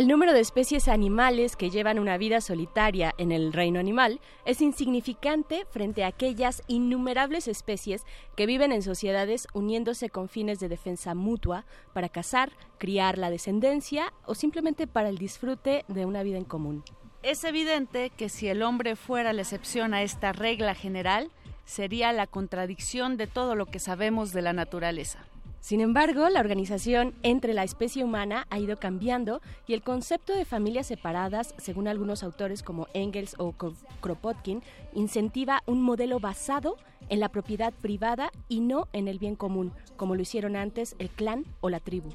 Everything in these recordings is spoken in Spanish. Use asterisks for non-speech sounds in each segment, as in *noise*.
El número de especies animales que llevan una vida solitaria en el reino animal es insignificante frente a aquellas innumerables especies que viven en sociedades uniéndose con fines de defensa mutua para cazar, criar la descendencia o simplemente para el disfrute de una vida en común. Es evidente que si el hombre fuera la excepción a esta regla general, sería la contradicción de todo lo que sabemos de la naturaleza. Sin embargo, la organización entre la especie humana ha ido cambiando y el concepto de familias separadas, según algunos autores como Engels o Kropotkin, incentiva un modelo basado en la propiedad privada y no en el bien común, como lo hicieron antes el clan o la tribu.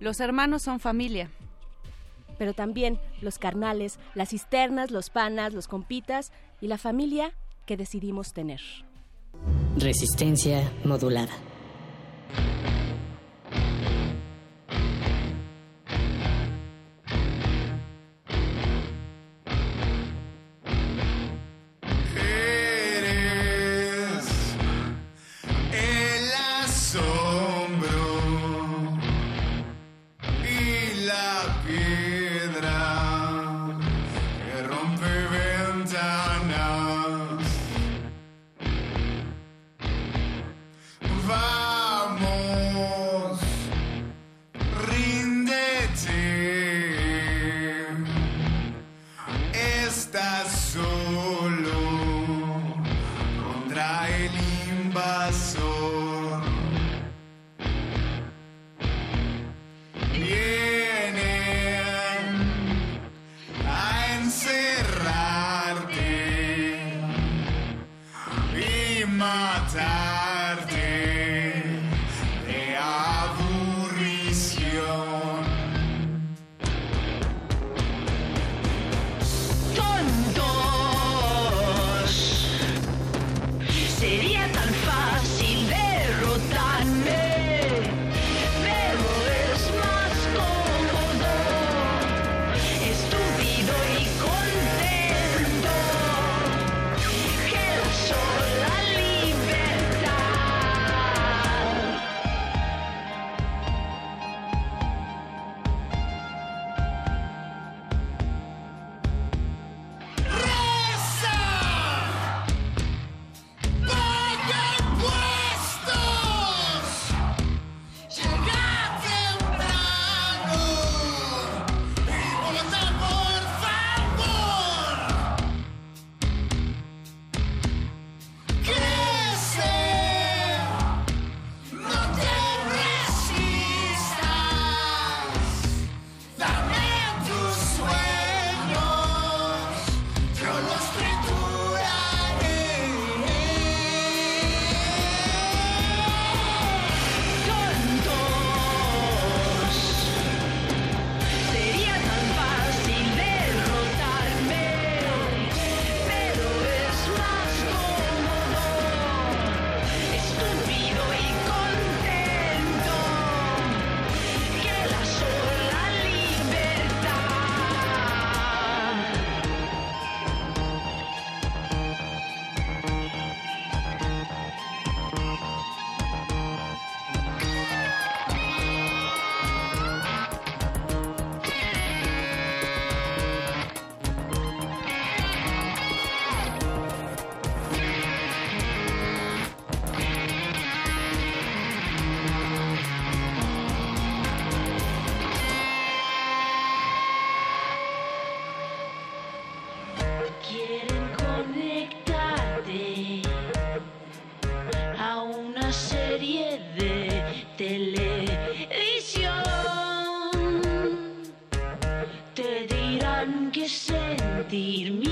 Los hermanos son familia. Pero también los carnales, las cisternas, los panas, los compitas y la familia que decidimos tener. Resistencia modulada. Sentir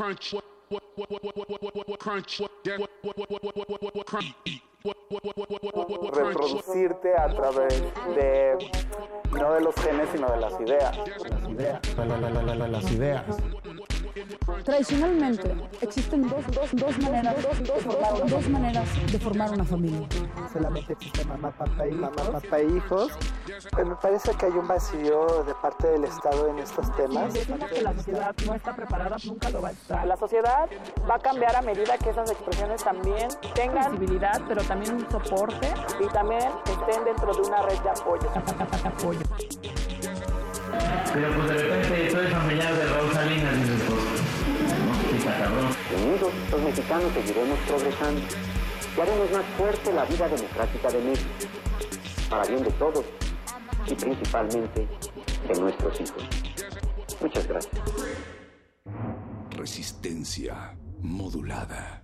Crunch. Crunch. reproducirte a través de no de los genes sino de las ideas. Las ideas. las ideas. Tradicionalmente existen dos, dos, dos maneras, dos, dos, dos, dos maneras de formar una familia. Solamente existe mamá, papá y mamá, papá e hijos. Pues me parece que hay un vacío de parte del Estado en estos temas. que la sociedad no está preparada, nunca lo va a estar. La sociedad va a cambiar a medida que esas expresiones también tengan visibilidad, pero también un soporte y también estén dentro de una red de apoyo. apoyo. Pero pues de repente soy familiar de Raúl Salinas y está cabrón. Unidos, los mexicanos seguiremos progresando y haremos más fuerte la vida democrática de México, para bien de todos y principalmente de nuestros hijos. Muchas gracias. Resistencia modulada.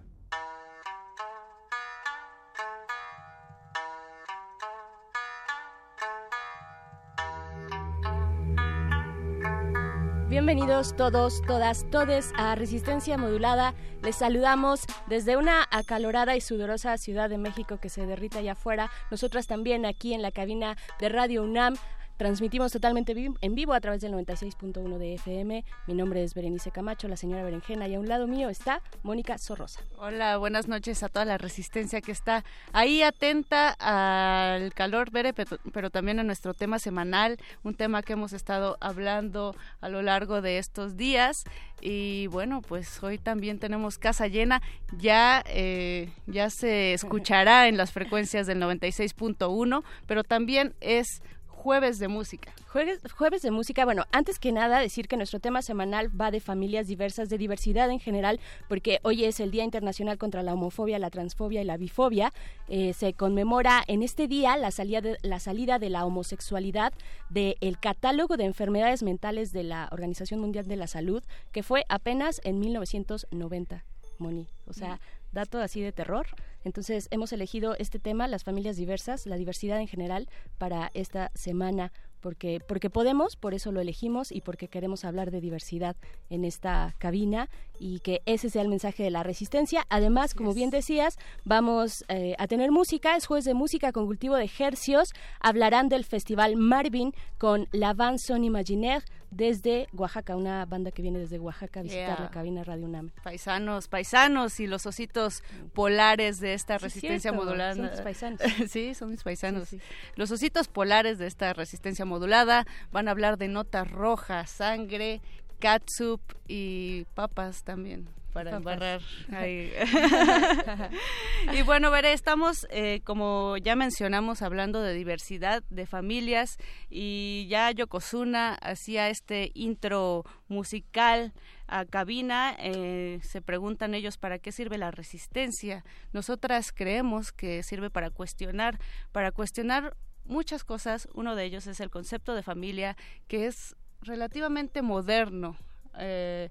Bienvenidos todos, todas, todes a Resistencia Modulada. Les saludamos desde una acalorada y sudorosa Ciudad de México que se derrita allá afuera. Nosotras también aquí en la cabina de Radio UNAM. Transmitimos totalmente en vivo a través del 96.1 de FM. Mi nombre es Berenice Camacho, la señora Berenjena, y a un lado mío está Mónica Sorrosa. Hola, buenas noches a toda la resistencia que está ahí atenta al calor, Bere, pero también a nuestro tema semanal, un tema que hemos estado hablando a lo largo de estos días. Y bueno, pues hoy también tenemos casa llena. Ya, eh, ya se escuchará en las frecuencias del 96.1, pero también es jueves de música. Jueves, jueves de música, bueno, antes que nada decir que nuestro tema semanal va de familias diversas, de diversidad en general, porque hoy es el Día Internacional contra la Homofobia, la Transfobia y la Bifobia. Eh, se conmemora en este día la salida de la, salida de la homosexualidad del catálogo de enfermedades mentales de la Organización Mundial de la Salud, que fue apenas en 1990, Moni. O sea, dato así de terror. Entonces hemos elegido este tema, las familias diversas, la diversidad en general, para esta semana, porque, porque podemos, por eso lo elegimos y porque queremos hablar de diversidad en esta cabina y que ese sea el mensaje de la resistencia. Además, como bien decías, vamos eh, a tener música, es jueves de música con cultivo de hercios, hablarán del Festival Marvin con la Van Son Imaginaire desde Oaxaca, una banda que viene desde Oaxaca a visitar Yeah. la cabina Radio UNAM. Paisanos, paisanos y los ositos polares de esta Sí, resistencia cierto, modulada. son paisanos. *laughs* sí, son mis paisanos. Sí, sí. Los ositos polares de esta resistencia modulada van a hablar de notas rojas, sangre, catsup y papas también. Para embarrar ahí. *laughs* y bueno, veré, estamos, eh, como ya mencionamos, hablando de diversidad de familias y ya Yokozuna hacía este intro musical a cabina, eh, se preguntan ellos para qué sirve la resistencia. Nosotras creemos que sirve para cuestionar, para cuestionar muchas cosas. Uno de ellos es el concepto de familia, que es relativamente moderno. Eh,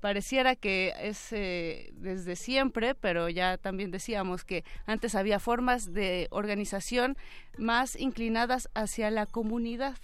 pareciera que es eh, desde siempre, pero ya también decíamos que antes había formas de organización más inclinadas hacia la comunidad.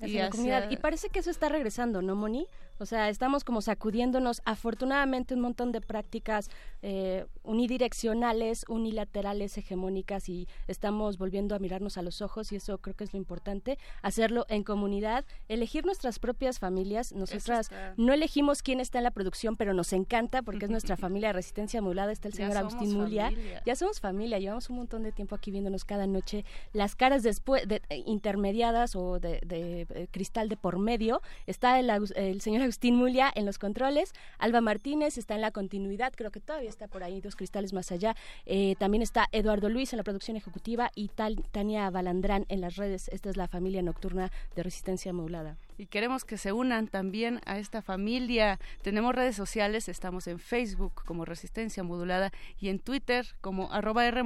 y, la comunidad. y parece que eso está regresando, ¿no, Moni? O sea, estamos como sacudiéndonos afortunadamente un montón de prácticas eh, unidireccionales, unilaterales, hegemónicas y estamos volviendo a mirarnos a los ojos y eso creo que es lo importante, hacerlo en comunidad, elegir nuestras propias familias. Nosotras no elegimos quién está en la producción, pero nos encanta porque es nuestra *laughs* familia de resistencia modulada, está el señor Agustín Mulia. Ya somos familia, llevamos un montón de tiempo aquí viéndonos cada noche. Las caras después de, eh, intermediadas o de, eh, cristal de por medio, está el, el señor Agustín Mulia en los controles, Alba Martínez está en la continuidad, creo que todavía está por ahí dos cristales más allá. Eh, también está Eduardo Luis en la producción ejecutiva y tal, Tania Balandrán en las redes. Esta es la familia nocturna de resistencia modulada y queremos que se unan también a esta familia. Tenemos redes sociales, estamos en Facebook como Resistencia Modulada y en Twitter como arroba R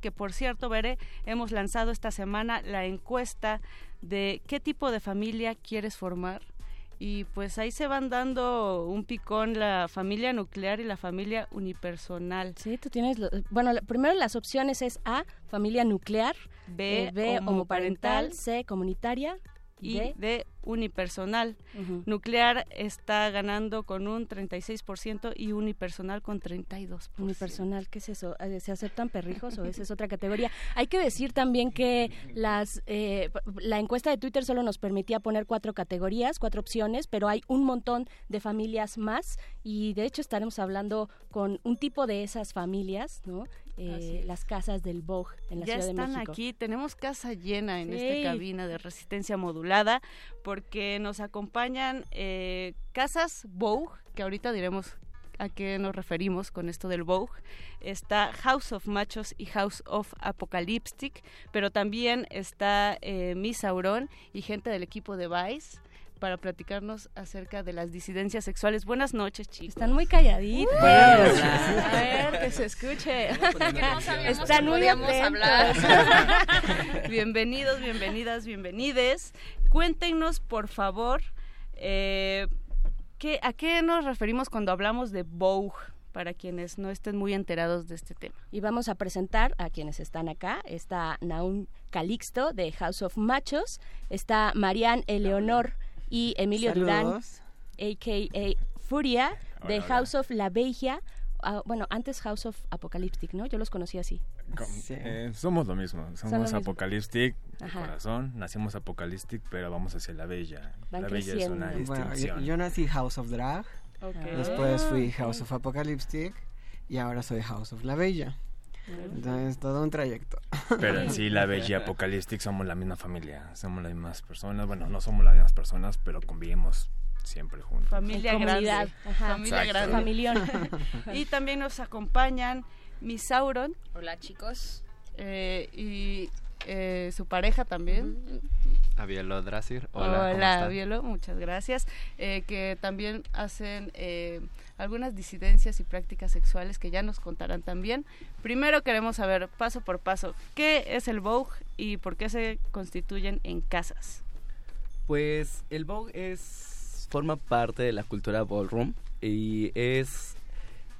que por cierto, veré, hemos lanzado esta semana la encuesta de qué tipo de familia quieres formar y pues ahí se van dando un picón la familia nuclear y la familia unipersonal. Sí, tú tienes, bueno, primero las opciones es A, familia nuclear, B, B homoparental, C, comunitaria, y de unipersonal. Nuclear está ganando con un 36% y unipersonal con 32%. Unipersonal, ¿qué es eso? Eh, ¿Se aceptan perrijos o esa es otra categoría? Hay que decir también que las eh, la encuesta de Twitter solo nos permitía poner cuatro categorías, cuatro opciones, pero hay un montón de familias más y de hecho estaremos hablando con un tipo de esas familias, ¿no? Eh, las casas del Vogue en la Ciudad de México. Ya están aquí, tenemos casa llena en esta cabina de resistencia modulada porque nos acompañan eh, casas Vogue, que ahorita diremos a qué nos referimos con esto del Vogue. Está House of Machos y House of Apocalyptic, pero también está eh, Miss Auron y gente del equipo de Vice para platicarnos acerca de las disidencias sexuales. Buenas noches, chicos. Están muy calladitos. a ver, que se escuche. Están muy hablar. *laughs* bienvenidos, bienvenidas, bienvenides. Cuéntenos, por favor, eh, ¿qué, ¿a qué nos referimos cuando hablamos de Vogue? para quienes no estén muy enterados de este tema. Y vamos a presentar a quienes están acá. Está Naum Calixto de House of Machos, está Marianne Eleonor y Emilio Durán, a.k.a. Furia, de House of La Bella. Ah, bueno, antes House of Apocalyptic, ¿no? Yo los conocí así. Eh, somos lo mismo, somos Apocalyptic, de corazón, nacimos Apocalyptic, pero vamos hacia la Bella. la Bella es una bueno, yo, nací House of Drag, después fui House of Apocalyptic y ahora soy House of La Bella. Entonces, todo un trayecto. Pero en sí, la *laughs* Bella y Apocalyptic somos la misma familia, somos las mismas personas. Bueno, no somos las mismas personas, pero convivimos siempre juntos. Familia grande. Familia grande. *laughs* y también nos acompañan Misauron. Hola, chicos. Eh, y eh, su pareja también. Avielo Drasir. Hola, Hola Avielo, muchas gracias. Eh, que también hacen algunas disidencias y prácticas sexuales que ya nos contarán también. Primero queremos saber, paso por paso, ¿qué es el Vogue y por qué se constituyen en casas? Pues el Vogue es forma parte de la cultura ballroom y es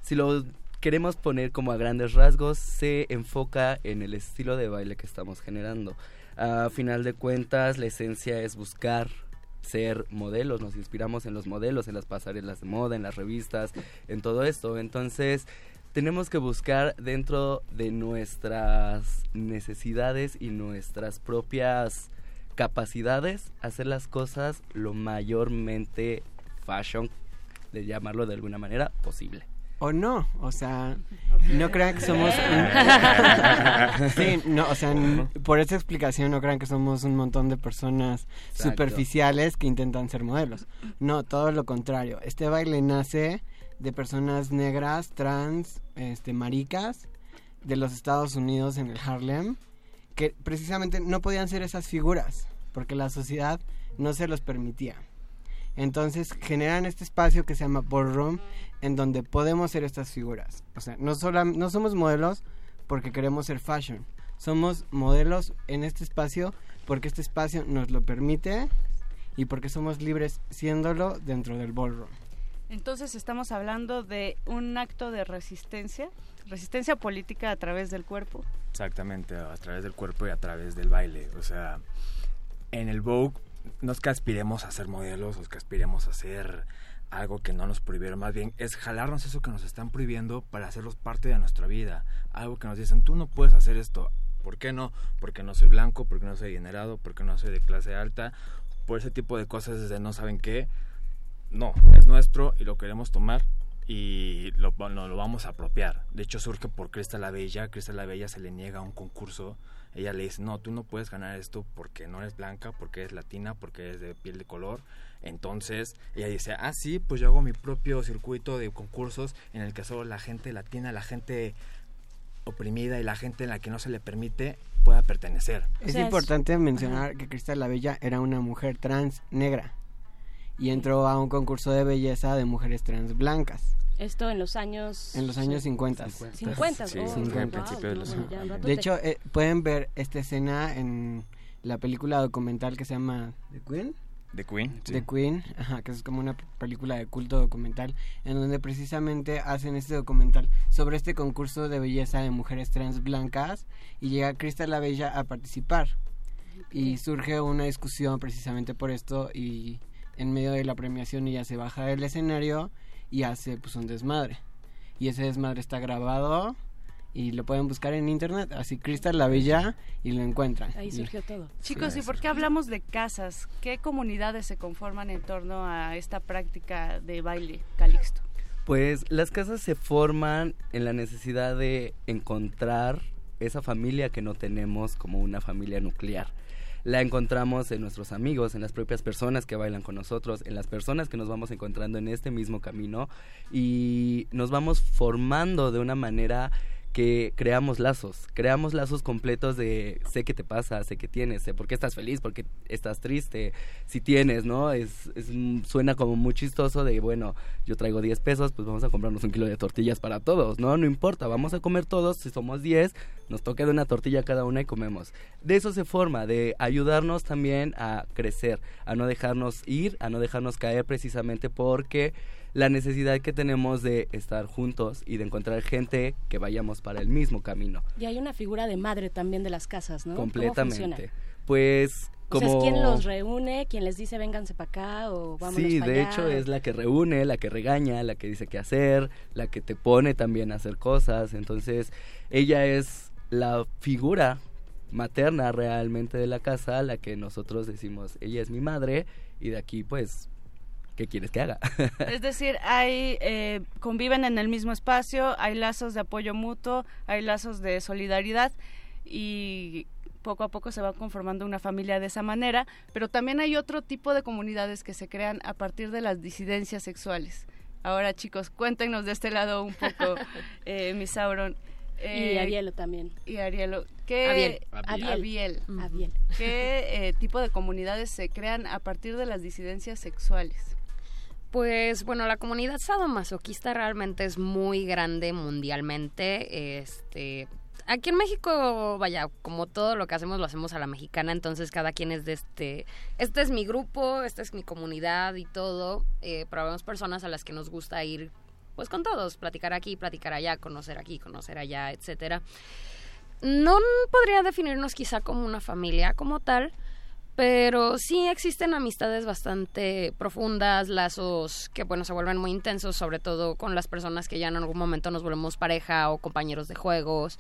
si lo queremos poner como a grandes rasgos se enfoca en el estilo de baile que estamos generando. A final de cuentas, la esencia es buscar ser modelos, nos inspiramos en los modelos, en las pasarelas de moda, en las revistas, en todo esto. Entonces, tenemos que buscar dentro de nuestras necesidades y nuestras propias capacidades hacer las cosas lo mayormente fashion, de llamarlo de alguna manera, posible o no, o sea, no crean que somos *laughs* *laughs* sí, no, o sea, por esa explicación no crean que somos un montón de personas superficiales que intentan ser modelos. No, todo lo contrario. Este baile nace de personas negras, trans, este, maricas de los Estados Unidos en el Harlem, que precisamente no podían ser esas figuras, porque la sociedad no se los permitía. Entonces generan este espacio que se llama ballroom, en donde podemos ser estas figuras. O sea, no, solo, no somos modelos porque queremos ser fashion, somos modelos en este espacio porque este espacio nos lo permite y porque somos libres siéndolo dentro del ballroom. Entonces estamos hablando de un acto de resistencia, resistencia política a través del cuerpo. Exactamente, a través del cuerpo y a través del baile. O sea, en el Vogue no es que aspiremos a ser modelos o es que aspiremos a ser algo que no nos prohibieron, más bien es jalarnos eso que nos están prohibiendo para hacerlos parte de nuestra vida. Algo que nos dicen, tú no puedes hacer esto. ¿Por qué no? Porque no soy blanco, porque no soy generado, porque no soy de clase alta, por ese tipo de cosas desde no saben qué. No, es nuestro y lo queremos tomar y lo, lo vamos a apropiar. De hecho surge por Crista la Bella. Crista la Bella se le niega un concurso. Ella le dice, no, tú no puedes ganar esto porque no eres blanca, porque eres latina, porque eres de piel de color. Entonces ella dice, ah, sí, pues yo hago mi propio circuito de concursos en el que solo la gente latina, la gente oprimida y la gente en la que no se le permite pueda pertenecer. Es importante mencionar que Cristal la Bella era una mujer trans negra y entró a un concurso de belleza de mujeres trans blancas. Esto en los años... En los años 50. 50. Sí, 50. de los De hecho, eh, pueden ver esta escena en la película documental que se llama The Queen. The Queen. The Queen, ajá, que es como una película de culto documental, en donde precisamente hacen este documental sobre este concurso de belleza de mujeres trans blancas y llega Crystal la Bella a participar. Y surge una discusión precisamente por esto y en medio de la premiación ella se baja del escenario y hace pues un desmadre. Y ese desmadre está grabado y lo pueden buscar en internet, así Cristal la Bella y lo encuentran. Ahí surgió todo. Chicos, ¿y por qué hablamos de casas? ¿Qué comunidades se conforman en torno a esta práctica de baile calixto? Pues las casas se forman en la necesidad de encontrar esa familia que no tenemos como una familia nuclear la encontramos en nuestros amigos, en las propias personas que bailan con nosotros, en las personas que nos vamos encontrando en este mismo camino y nos vamos formando de una manera que creamos lazos, creamos lazos completos de sé qué te pasa, sé qué tienes, sé por qué estás feliz, por qué estás triste, si tienes, ¿no? Es, es suena como muy chistoso de, bueno, yo traigo 10 pesos, pues vamos a comprarnos un kilo de tortillas para todos, ¿no? No importa, vamos a comer todos, si somos 10, nos toca de una tortilla cada una y comemos. De eso se forma, de ayudarnos también a crecer, a no dejarnos ir, a no dejarnos caer precisamente porque la necesidad que tenemos de estar juntos y de encontrar gente que vayamos para el mismo camino. Y hay una figura de madre también de las casas, ¿no? Completamente. Pues como... O sea, es quien los reúne, quien les dice vénganse para acá o vamos Sí, de hecho es la que reúne, la que regaña, la que dice qué hacer, la que te pone también a hacer cosas. Entonces, ella es la figura materna realmente de la casa, la que nosotros decimos, ella es mi madre y de aquí pues ¿qué quieres que haga? *laughs* es decir, hay eh, conviven en el mismo espacio, hay lazos de apoyo mutuo, hay lazos de solidaridad y poco a poco se va conformando una familia de esa manera, pero también hay otro tipo de comunidades que se crean a partir de las disidencias sexuales. Ahora chicos, cuéntenos de este lado un poco, *laughs* eh, Misauron. Eh, y Arielo también. Y Arielo. ¿Qué, Abiel. Abiel. ¿Qué eh, tipo de comunidades se crean a partir de las disidencias sexuales? Pues bueno, la comunidad sadomasoquista realmente es muy grande mundialmente. Este, aquí en México, vaya, como todo lo que hacemos lo hacemos a la mexicana, entonces cada quien es de este, este es mi grupo, esta es mi comunidad y todo. Eh, pero vemos personas a las que nos gusta ir, pues con todos, platicar aquí, platicar allá, conocer aquí, conocer allá, etcétera. No podría definirnos quizá como una familia como tal, pero sí existen amistades bastante profundas, lazos que bueno se vuelven muy intensos, sobre todo con las personas que ya en algún momento nos volvemos pareja o compañeros de juegos.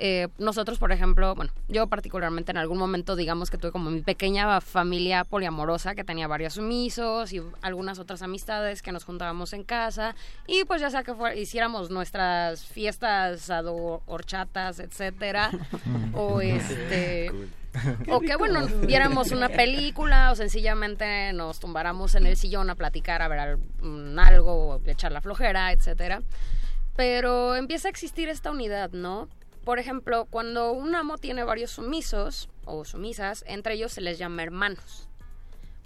Eh, nosotros, por ejemplo, bueno, yo particularmente en algún momento, digamos que tuve como mi pequeña familia poliamorosa que tenía varios sumisos y algunas otras amistades que nos juntábamos en casa y pues ya sea que fuera- hiciéramos nuestras fiestas, ado- horchatas, etcétera, *laughs* o este o que bueno viéramos una película o sencillamente nos tumbáramos en el sillón a platicar a ver mm, algo echar la flojera etcétera. Pero empieza a existir esta unidad no por ejemplo cuando un amo tiene varios sumisos o sumisas entre ellos se les llama hermanos.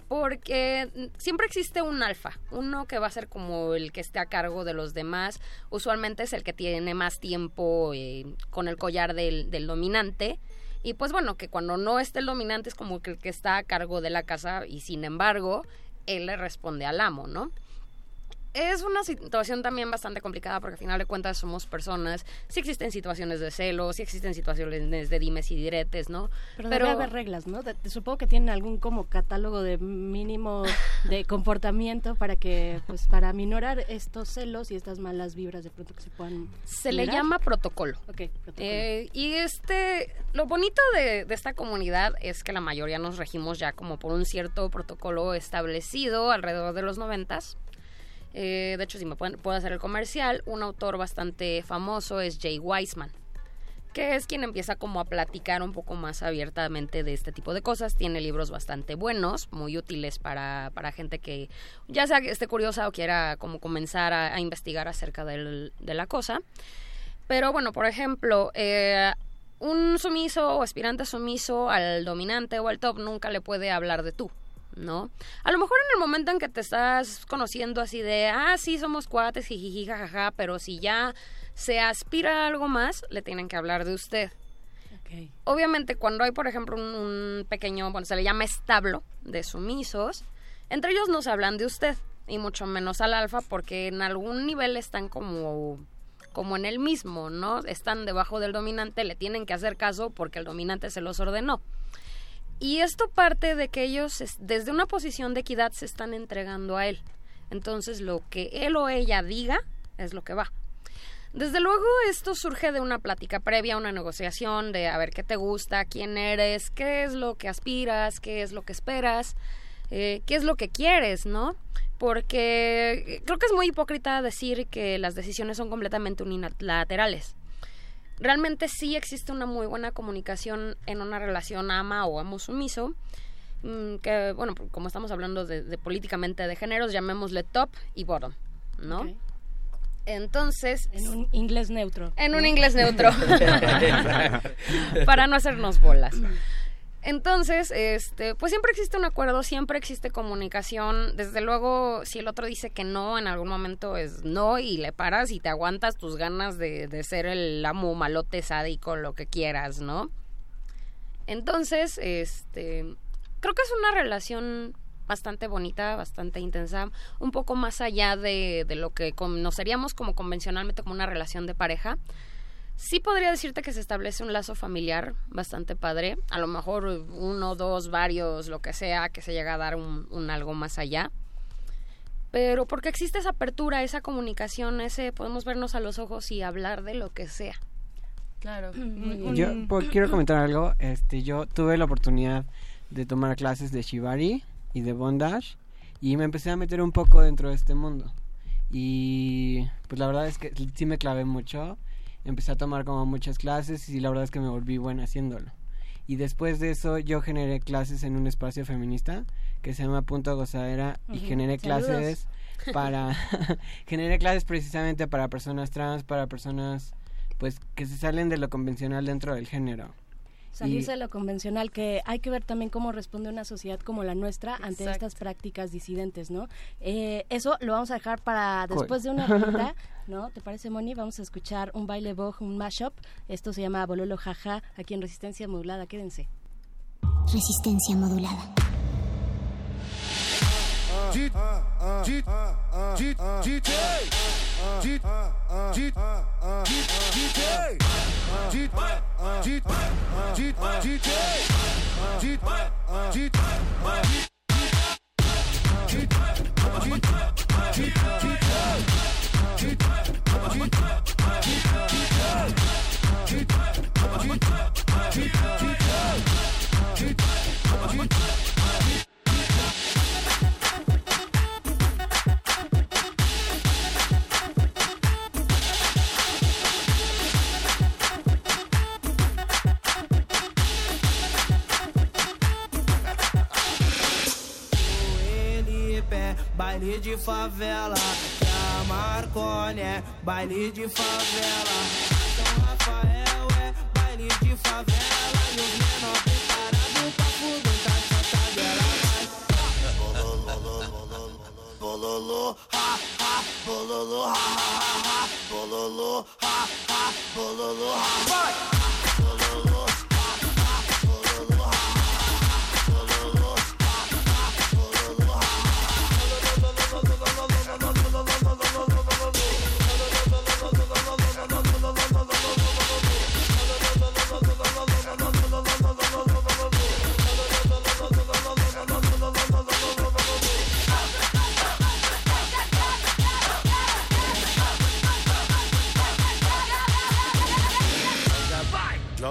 Porque siempre existe un alfa, uno que va a ser como el que esté a cargo de los demás, usualmente es el que tiene más tiempo eh, con el collar del, del dominante, y pues bueno, que cuando no esté el dominante es como el que está a cargo de la casa y sin embargo, él le responde al amo, ¿no? Es una situación también bastante complicada porque al final de cuentas somos personas, sí existen situaciones de celos, sí existen situaciones de dimes y diretes, ¿no? Pero, debe haber reglas, ¿no? De- supongo que tienen algún como catálogo de mínimo de *laughs* comportamiento para que, pues, para minorar estos celos y estas malas vibras de pronto que se puedan. Se le llama protocolo. Ok, protocolo. Eh, y este, lo bonito de, de esta comunidad es que la mayoría nos regimos ya como por un cierto protocolo establecido alrededor de los noventas. Eh, de hecho, si me pueden- puedo hacer el comercial, un autor bastante famoso es Jay Weisman, que es quien empieza como a platicar un poco más abiertamente de este tipo de cosas. Tiene libros bastante buenos, muy útiles para, para gente que ya sea que esté curiosa o quiera como comenzar a, investigar acerca de la cosa. Pero bueno, por ejemplo, eh, un sumiso o aspirante sumiso al dominante o al top nunca le puede hablar de tú, ¿no? A lo mejor en el momento en que te estás conociendo así de, ah, sí, somos cuates, jijiji, jajaja, pero si ya se aspira a algo más, le tienen que hablar de usted. Obviamente, cuando hay, por ejemplo, un, un pequeño, bueno, se le llama establo de sumisos, entre ellos no se hablan de usted, y mucho menos al alfa, porque en algún nivel están como como en el mismo, ¿no? Están debajo del dominante, le tienen que hacer caso porque el dominante se los ordenó. Y esto parte de que ellos es- desde una posición de equidad se están entregando a él. Entonces lo que él o ella diga es lo que va. Desde luego esto surge de una plática previa, una negociación de a ver qué te gusta, quién eres, qué es lo que aspiras, qué es lo que esperas, eh, qué es lo que quieres, ¿no? Porque creo que es muy hipócrita decir que las decisiones son completamente unilaterales. Realmente sí existe una muy buena comunicación en una relación ama o amo sumiso, mm, que bueno, como estamos hablando de, de políticamente de géneros, llamémosle top y bottom, ¿no? Entonces... En un inglés neutro. En un inglés neutro. *laughs* *laughs* Para no hacernos bolas. Entonces, este, pues siempre existe un acuerdo, siempre existe comunicación. Desde luego, si el otro dice que no, en algún momento es no y le paras y te aguantas tus ganas de, de ser el amo malote sádico, lo que quieras, ¿no? Entonces, este, creo que es una relación bastante bonita, bastante intensa, un poco más allá de, de lo que conoceríamos como convencionalmente como una relación de pareja. Sí podría decirte que se establece un lazo familiar bastante padre, a lo mejor uno, dos, varios, lo que sea, que se llega a dar un, un algo más allá. Pero porque existe esa apertura, esa comunicación, ese podemos vernos a los ojos y hablar de lo que sea. Claro. Yo pues, quiero comentar algo. Este, yo tuve la oportunidad de tomar clases de Shibari y de Bondage y me empecé a meter un poco dentro de este mundo. Y pues la verdad es que sí me clavé mucho. Empecé a tomar como muchas clases y la verdad es que me volví buena haciéndolo. Y después de eso yo generé clases en un espacio feminista que se llama Punto Gozadera y generé Saludos. clases para *laughs* generé clases precisamente para personas trans, para personas pues que se salen de lo convencional dentro del género. Salirse Y- de lo convencional, que hay que ver también cómo responde una sociedad como la nuestra ante Exacto. estas prácticas disidentes, ¿no? Eh, eso lo vamos a dejar para después de una rolita, *laughs* ¿no? ¿Te parece, Moni? Vamos a escuchar un baile boj, un mashup. Esto se llama Bololo Jaja, aquí en Resistencia Modulada. Quédense. Resistencia modulada. DJ baile de favela. Que a Marconi é baile de favela. São Rafael é baile de favela. E os menor preparado pra fuduntar essa tabela. Bololô, ha, ha, bololô, ha, ha, ha, ha, bololô, ha, ha, bololô, ha. Vai!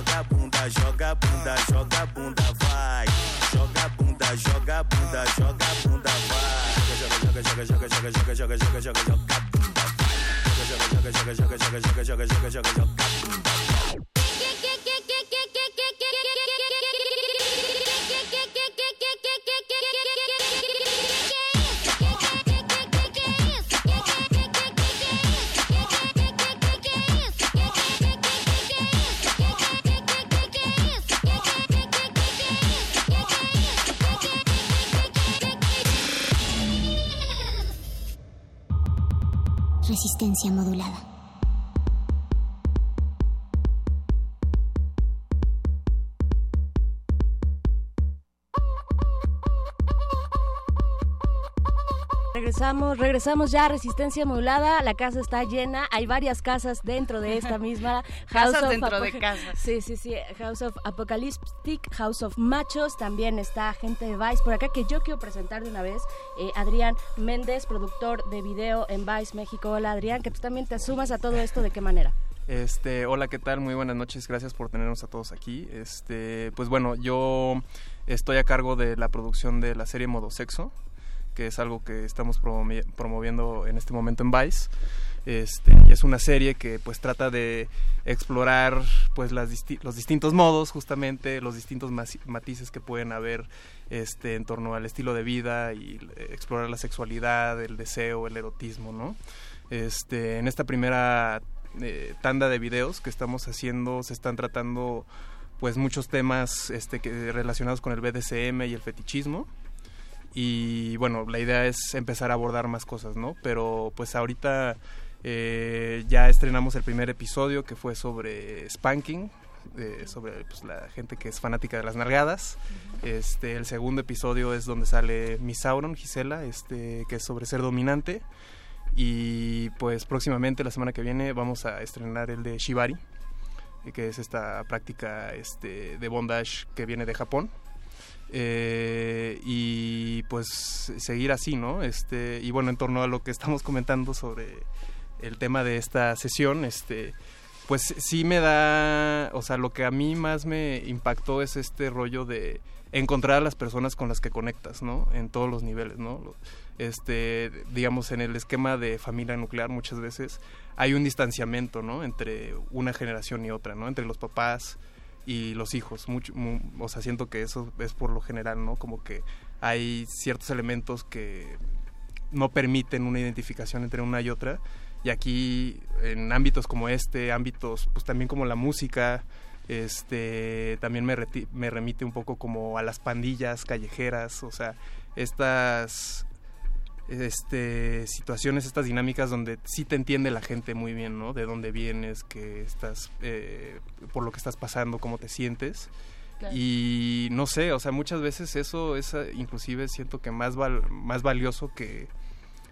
bunda, joga bunda, joga bunda, vai. Joga bunda, joga bunda, joga bunda, vai. Joga, joga, joga, joga, joga, joga, joga, joga, joga, joga bunda, vai. Joga, joga, joga, joga, joga, joga, joga, joga, joga, joga bunda, Resistencia modulada. Regresamos, regresamos ya a Resistencia Modulada. La casa está llena. Hay varias casas dentro de esta *laughs* misma. Casas of dentro de casas. Sí, sí, sí. House of Apocalyptic, House of Machos. También está gente de Vice por acá que yo quiero presentar de una vez. Eh, Adrián Méndez, productor de video en Vice México. Hola Adrián, que tú también te sumas a todo esto. ¿De qué manera? Este, hola, ¿qué tal? Muy buenas noches, gracias por tenernos a todos aquí. Este, pues bueno, yo estoy a cargo de la producción de la serie Modo Sexo, que es algo que estamos promovi- promoviendo en este momento en Vice. Este, y es una serie que pues trata de explorar pues los distintos modos justamente los distintos matices que pueden haber este en torno al estilo de vida y eh, explorar la sexualidad el deseo el erotismo no este en esta primera eh, tanda de videos que estamos haciendo se están tratando pues muchos temas este relacionados con el BDSM y el fetichismo y bueno la idea es empezar a abordar más cosas no pero pues ahorita eh, ya estrenamos el primer episodio que fue sobre spanking eh, sobre pues, la gente que es fanática de las nalgadas. Este el segundo episodio es donde sale Misauron Gisela este que es sobre ser dominante. Y pues próximamente la semana que viene vamos a estrenar el de Shibari eh, que es esta práctica este de bondage que viene de Japón eh, y pues seguir así, ¿no? Este, y bueno, en torno a lo que estamos comentando sobre el tema de esta sesión, este, pues sí me da, o sea, lo que a mí más me impactó es este rollo de encontrar a las personas con las que conectas, ¿no? En todos los niveles, ¿no? Este, digamos, en el esquema de familia nuclear muchas veces hay un distanciamiento, ¿no? Entre una generación y otra, ¿no? Entre los papás y los hijos. Mucho, mu- o sea, siento que eso es por lo general, ¿no? Como que hay ciertos elementos que no permiten una identificación entre una y otra. Y aquí, en ámbitos como este, ámbitos, pues también como la música, este, también me, me remite un poco como a las pandillas callejeras, o sea, estas este situaciones, estas dinámicas donde sí te entiende la gente muy bien, ¿no? De dónde vienes, que estás, eh, por lo que estás pasando, cómo te sientes. Claro. Y no sé, o sea, muchas veces eso es eh, inclusive siento que más, val- más valioso que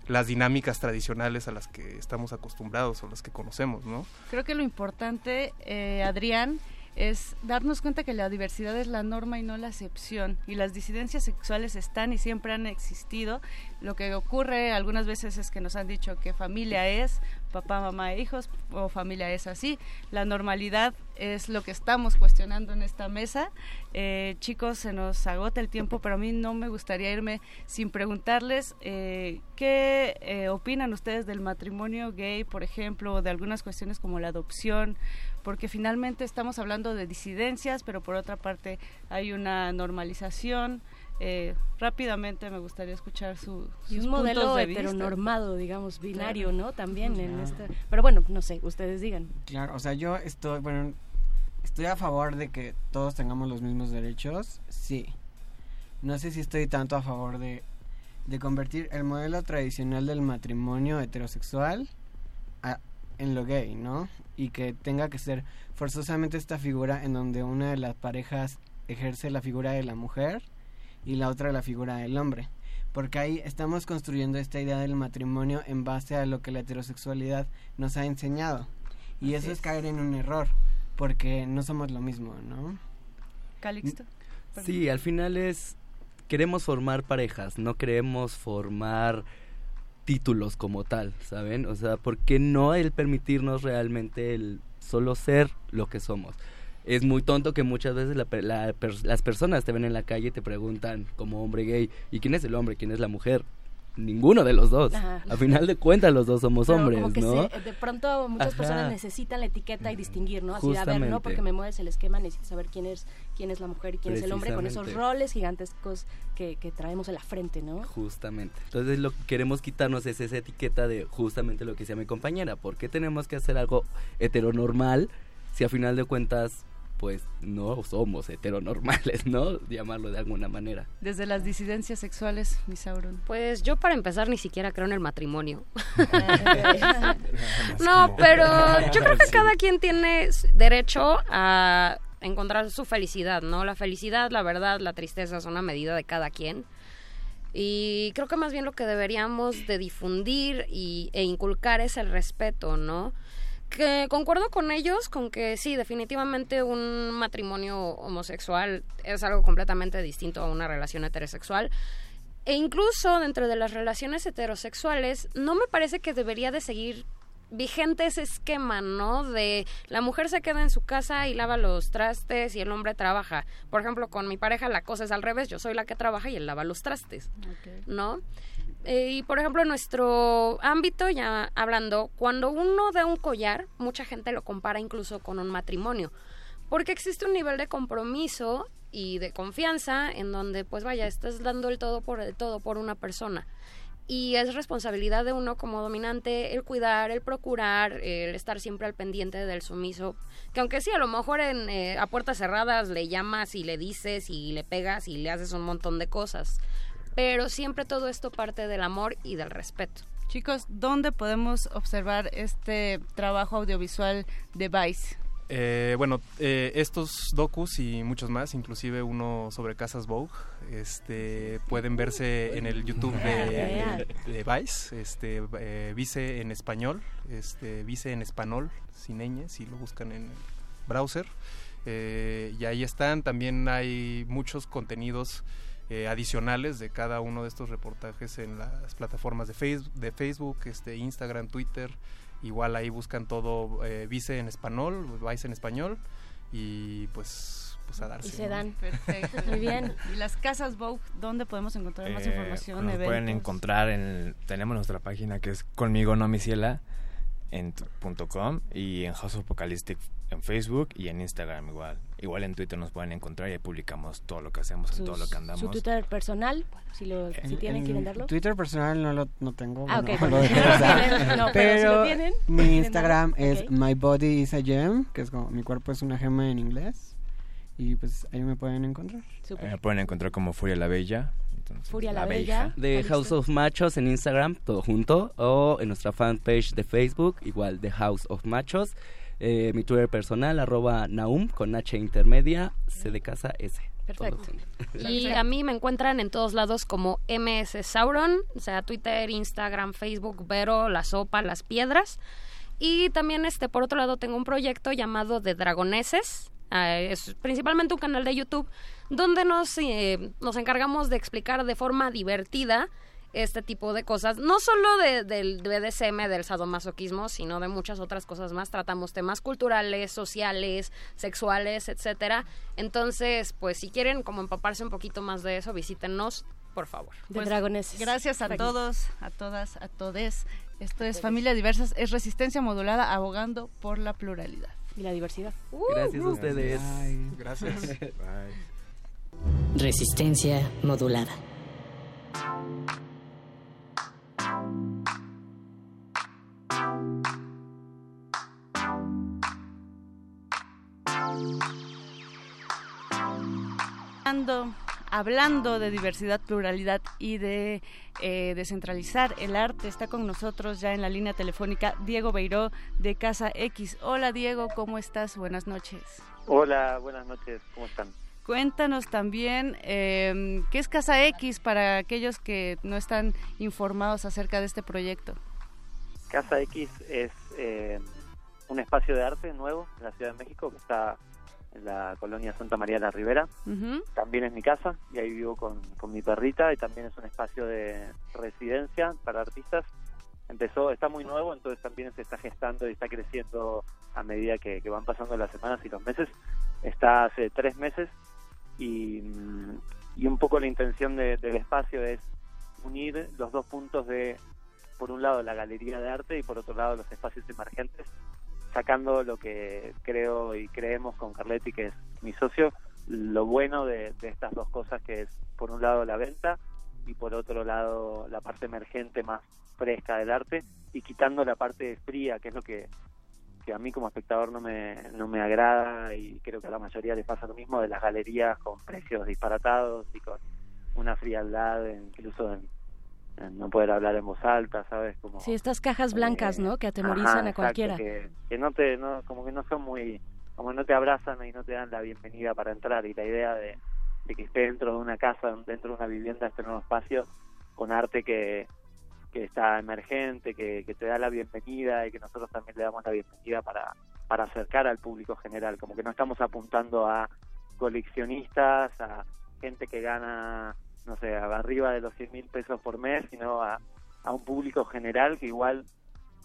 las dinámicas tradicionales a las que estamos acostumbrados o las que conocemos, ¿no? Creo que lo importante, eh, Adrián, es darnos cuenta que la diversidad es la norma y no la excepción. Y las disidencias sexuales están y siempre han existido. Lo que ocurre algunas veces es que nos han dicho que familia es papá, mamá e hijos, o familia es así. La normalidad es lo que estamos cuestionando en esta mesa. Eh, chicos, se nos agota el tiempo, pero a mí no me gustaría irme sin preguntarles eh, qué eh, opinan ustedes del matrimonio gay, por ejemplo, o de algunas cuestiones como la adopción, porque finalmente estamos hablando de disidencias, pero por otra parte hay una normalización. Eh, rápidamente me gustaría escuchar su, sus y un modelo de vista. heteronormado, digamos, binario, Claro. ¿no? También en este... Pero bueno, no sé, ustedes digan. Claro, o sea, yo estoy, bueno, estoy a favor de que todos tengamos los mismos derechos, sí. No sé si estoy tanto a favor de, de convertir el modelo tradicional del matrimonio heterosexual a- en lo gay, ¿no? Y que tenga que ser forzosamente esta figura en donde una de las parejas ejerce la figura de la mujer y la otra la figura del hombre. Porque ahí estamos construyendo esta idea del matrimonio en base a lo que la heterosexualidad nos ha enseñado. Y eso es caer en un error, porque no somos lo mismo, ¿no? Calixto. Sí, al final es queremos formar parejas, no queremos formar títulos como tal, ¿saben? O sea, ¿por qué no el permitirnos realmente el solo ser lo que somos? Es muy tonto que muchas veces las personas te ven en la calle y te preguntan como hombre gay, ¿y quién es el hombre? ¿Quién es la mujer? Ninguno de los dos. Ajá. A final de cuentas los dos somos Pero hombres, como que ¿no? se- de pronto muchas Ajá. personas necesitan la etiqueta y distinguir, ¿no? Así de, a ver, Justamente. no porque me mueves el esquema, necesito saber quién es quién es la mujer y quién es el hombre con esos roles gigantescos que, que traemos en la frente, ¿no? Justamente. Entonces lo que queremos quitarnos es esa etiqueta de justamente lo que decía mi compañera. ¿Por qué tenemos que hacer algo heteronormal si a final de cuentas pues no somos heteronormales, ¿no? *laughs* Llamarlo de alguna manera. Desde las disidencias sexuales, Misauron. Pues yo para empezar ni siquiera creo en el matrimonio. *laughs* no, pero *laughs* yo creo que cada quien tiene derecho a encontrar su felicidad, ¿no? La felicidad, la verdad, la tristeza son a medida de cada quien. Y creo que más bien lo que deberíamos de difundir y, e inculcar es el respeto, ¿no? Que concuerdo con ellos con que sí, definitivamente un matrimonio homosexual es algo completamente distinto a una relación heterosexual. E incluso dentro de las relaciones heterosexuales, no me parece que debería de seguir vigente ese esquema, ¿no? De la mujer se queda en su casa y lava los trastes y el hombre trabaja. Por ejemplo, con mi pareja la cosa es al revés, yo soy la que trabaja y él lava los trastes, ¿no? Eh, y por ejemplo, en nuestro ámbito, ya hablando, cuando uno da un collar, mucha gente lo compara incluso con un matrimonio, porque existe un nivel de compromiso y de confianza en donde, pues vaya, estás dando el todo por el todo por una persona. Y es responsabilidad de uno como dominante el cuidar, el procurar, el estar siempre al pendiente del sumiso. Que aunque sí, a lo mejor en, eh, a puertas cerradas le llamas y le dices y le pegas y le haces un montón de cosas. Pero siempre todo esto parte del amor y del respeto. Chicos, ¿dónde podemos observar este trabajo audiovisual de Vice? Eh, bueno, eh, estos docus y muchos más, inclusive uno sobre Casas Vogue, este, pueden verse en el YouTube de, de- *laughs* de Vice, este, eh, Vice en español, este, Vice en español, sin ñ, si lo buscan en el browser. Eh, y ahí están, también hay muchos contenidos eh, adicionales de cada uno de estos reportajes en las plataformas de Facebook, de Facebook este, Instagram, Twitter. Igual ahí buscan todo eh, Vice en español, Vice en español y pues, pues a darse. Y se ¿no? dan. Perfecto. *laughs* Muy bien. ¿Y las casas Vogue, dónde podemos encontrar más Eh, información? nos pueden encontrar en tenemos nuestra página que es conmigo no mi ciela en .com y en House of Apocalyptic en Facebook y en Instagram igual. Igual en Twitter nos pueden encontrar y ahí publicamos todo lo que hacemos, en todo lo que andamos. Su Twitter personal, si, lo, si En- tienen, en quieren darlo. Twitter personal no lo no tengo. Ah, bueno, *laughs* lo No tienen, no, pero si lo tienen, mi ¿quieren Instagram es Ok. my body is a gem, que es como mi cuerpo es una gema en inglés. Y pues ahí me pueden encontrar. Ahí me pueden encontrar como Furia la Bella. entonces, Furia la Bella. De House of Machos en Instagram, todo junto, o en nuestra fanpage de Facebook, igual de House of Machos. Eh, mi Twitter personal, arroba Naum, con H intermedia, C de casa S. Perfecto. Y a mí me encuentran en todos lados como MS Sauron, o sea, Twitter, Instagram, Facebook, Vero, La Sopa, Las Piedras. Y también, este, por otro lado, tengo un proyecto llamado de Dragoneses, eh, es principalmente un canal de YouTube donde nos, eh, nos encargamos de explicar de forma divertida este tipo de cosas, no solo de, del BDSM, del sadomasoquismo, sino de muchas otras cosas más. Tratamos temas culturales, sociales, sexuales, etcétera. Entonces, pues si quieren como empaparse un poquito más de eso, visítenos, por favor. De dragones. Gracias a todos, a todas, a todes. Esto es Familias Diversas, es Resistencia Modulada, abogando por la pluralidad. Y la diversidad. Gracias a ustedes. Gracias. Resistencia modulada. Hablando, hablando de diversidad, pluralidad y de eh, descentralizar el arte, está con nosotros ya en la línea telefónica Diego Beiró de Casa X. Hola Diego, ¿cómo estás? Buenas noches. Hola, buenas noches, ¿cómo están? Cuéntanos también eh, qué es Casa X para aquellos que no están informados acerca de este proyecto. Casa X es eh, un espacio de arte nuevo en la Ciudad de México que está en la colonia Santa María de la Ribera. También es mi casa y ahí vivo con, con mi perrita y también es un espacio de residencia para artistas. Empezó, está muy nuevo, entonces también se está gestando y está creciendo a medida que, que van pasando las semanas y los meses. Está hace tres meses y, un poco la intención de- del espacio es unir los dos puntos de, por un lado, la galería de arte y por otro lado, los espacios emergentes, sacando lo que creo y creemos con Carletti, que es mi socio, lo bueno de, de estas dos cosas, que es, por un lado, la venta y por otro lado, la parte emergente más fresca del arte y quitando la parte fría, que es lo que que a mí como espectador no me, no me agrada y creo que a la mayoría le pasa lo mismo de las galerías con precios disparatados y con una frialdad incluso en, en no poder hablar en voz alta, ¿sabes? Como, Sí, estas cajas blancas, ¿no? Que atemorizan Ajá, a exacto, cualquiera. Que, que no te, no, como que no son muy, como no te abrazan y no te dan la bienvenida para entrar y la idea de, de que esté dentro de una casa, dentro de una vivienda, este nuevo espacio con arte que, que está emergente, que, que te da la bienvenida y que nosotros también le damos la bienvenida para, para acercar al público general, como que no estamos apuntando a coleccionistas, a gente que gana, no sé, arriba de los 100 mil pesos por mes, sino a, a un público general que igual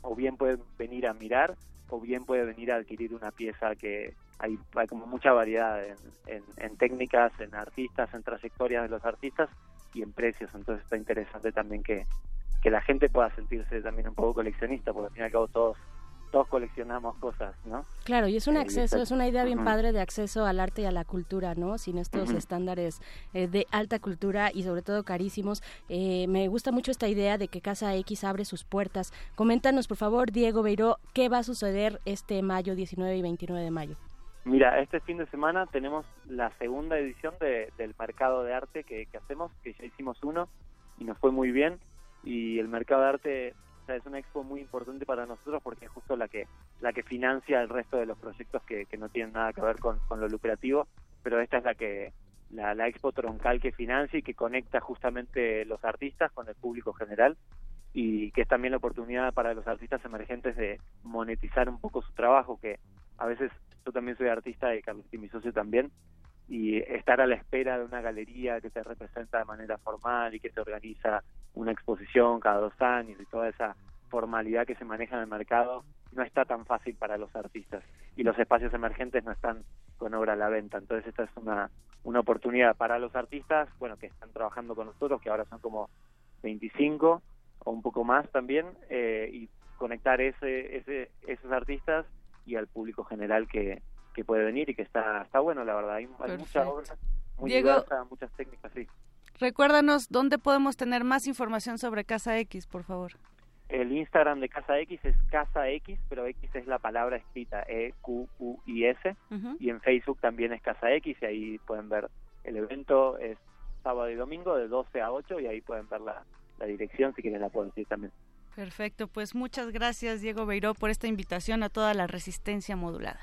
o bien puede venir a mirar o bien puede venir a adquirir una pieza que hay, hay como mucha variedad en, en, en técnicas, en artistas, en trayectorias de los artistas y en precios. Entonces está interesante también que, que la gente pueda sentirse también un poco coleccionista, porque al fin y al cabo todos todos coleccionamos cosas, ¿no? Claro, y es un Eh, acceso, es una idea bien padre de acceso al arte y a la cultura, ¿no? Sin estos estándares eh, de alta cultura y sobre todo carísimos. Eh, me gusta mucho esta idea de que Casa X abre sus puertas. Coméntanos, por favor, Diego Beiró, ¿qué va a suceder este mayo 19 y 29 de mayo? Mira, este fin de semana tenemos la segunda edición de- del mercado de arte que, que hacemos, que ya hicimos uno y nos fue muy bien. Y el mercado de arte es una expo muy importante para nosotros porque es justo la que la que financia el resto de los proyectos que, que no tienen nada que ver con, con lo lucrativo, pero esta es la que la, la expo troncal que financia y que conecta justamente los artistas con el público general y que es también la oportunidad para los artistas emergentes de monetizar un poco su trabajo, que a veces yo también soy artista y Carlos y mi socio también, y estar a la espera de una galería que te representa de manera formal y que te organiza una exposición cada dos años y toda esa formalidad que se maneja en el mercado no está tan fácil para los artistas. Y los espacios emergentes no están con obra a la venta. Entonces esta es una una oportunidad para los artistas bueno que están trabajando con nosotros que ahora son como 25 o un poco más también eh, y conectar ese, ese esos artistas y al público general que, que puede venir y que está está bueno la verdad hay, hay mucha Perfecto. obra muy Diego- diversa muchas técnicas sí Recuérdanos dónde podemos tener más información sobre Casa X, por favor. El Instagram de Casa X es Casa X, pero X es la palabra escrita E-Q-U-I-S. Y en Facebook también es Casa X, y ahí pueden ver el evento. Es sábado y domingo de 12 a 8, y ahí pueden ver la, la dirección si quieren la pueden decir también. Perfecto, pues muchas gracias Diego Beiró por esta invitación a toda la resistencia modulada.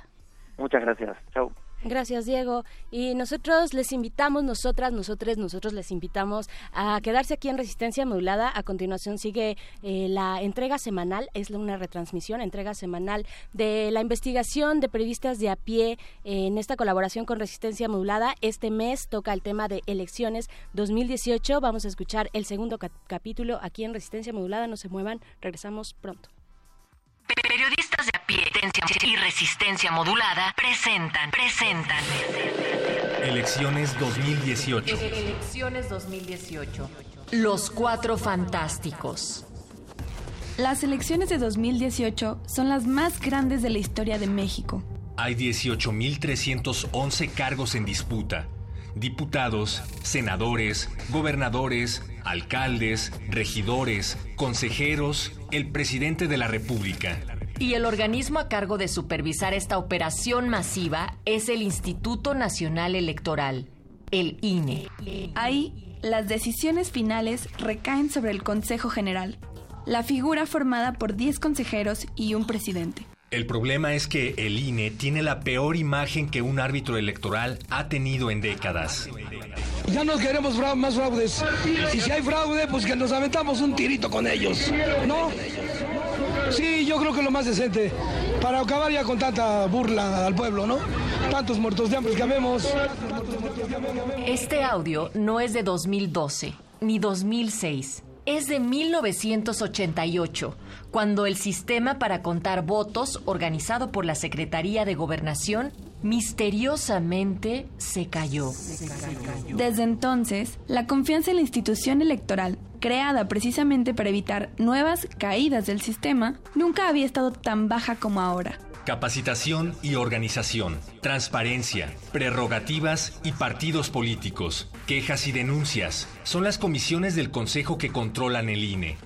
Muchas gracias. Chau. Gracias, Diego. Y nosotros les invitamos, nosotras, nosotros, nosotros les invitamos a quedarse aquí en Resistencia Modulada. A continuación sigue eh, la entrega semanal, es una retransmisión, entrega semanal de la investigación de periodistas de a pie en esta colaboración con Resistencia Modulada. Este mes toca el tema de elecciones 2018. Vamos a escuchar el segundo cap- capítulo aquí en Resistencia Modulada. No se muevan, regresamos pronto. Periodistas de a pie y resistencia modulada presentan, presentan. Elecciones 2018. Elecciones 2018. Los cuatro fantásticos. Las elecciones de 2018 son las más grandes de la historia de México. Hay 18.311 cargos en disputa. Diputados, senadores, gobernadores, alcaldes, regidores, consejeros, el presidente de la República. Y el organismo a cargo de supervisar esta operación masiva es el Instituto Nacional Electoral, el. INE. Ahí, las decisiones finales recaen sobre el Consejo General, la figura formada por 10 consejeros y un presidente. El problema es que el INE tiene la peor imagen que un árbitro electoral ha tenido en décadas. Ya no queremos fra- más fraudes. Y si hay fraude, pues que nos aventamos un tirito con ellos. ¿No? Sí, yo creo que lo más decente. Para acabar ya con tanta burla al pueblo, ¿no? Tantos muertos de hambre que habemos. Este audio no es de 2012 ni 2006. Es de 1988, cuando el sistema para contar votos, organizado por la Secretaría de Gobernación, misteriosamente se cayó. Desde entonces, la confianza en la institución electoral, creada precisamente para evitar nuevas caídas del sistema, nunca había estado tan baja como ahora. Capacitación y organización, transparencia, prerrogativas y partidos políticos, quejas y denuncias son las comisiones del Consejo que controlan el INE.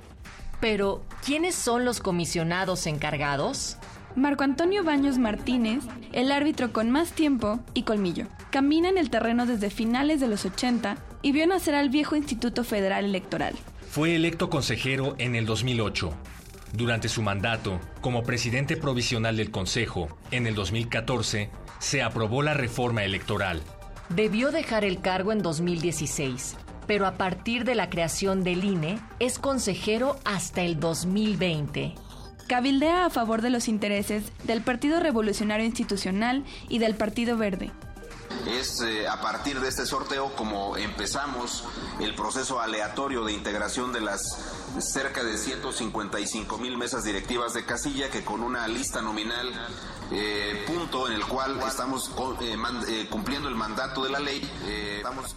Pero, ¿quiénes son los comisionados encargados? Marco Antonio Baños Martínez, el árbitro con más tiempo y colmillo, camina en el terreno desde finales de los 80 y vio nacer al viejo Instituto Federal Electoral. Fue electo consejero en el 2008. Durante su mandato, como presidente provisional del Consejo, en el 2014, se aprobó la reforma electoral. Debió dejar el cargo en 2016, pero a partir de la creación del INE es consejero hasta el 2020. Cabildea a favor de los intereses del Partido Revolucionario Institucional y del Partido Verde. Es eh, a partir de este sorteo como empezamos el proceso aleatorio de integración de las cerca de 155 mil mesas directivas de casilla que con una lista nominal eh, punto en el cual estamos eh, cumpliendo el mandato de la ley. estamos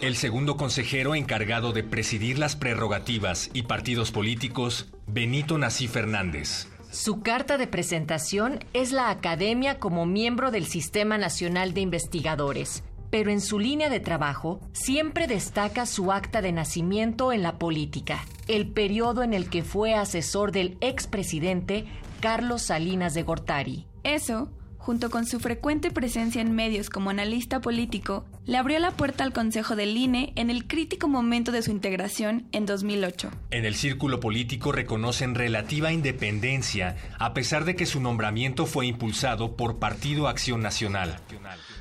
El segundo consejero encargado de presidir las prerrogativas y partidos políticos, Benito Nací Fernández. Su carta de presentación es la academia como miembro del Sistema Nacional de Investigadores, pero en su línea de trabajo siempre destaca su acta de nacimiento en la política, el periodo en el que fue asesor del expresidente Carlos Salinas de Gortari. Eso, junto con su frecuente presencia en medios como analista político, le abrió la puerta al Consejo del INE en el crítico momento de su integración en 2008. En el círculo político reconocen relativa independencia, a pesar de que su nombramiento fue impulsado por Partido Acción Nacional.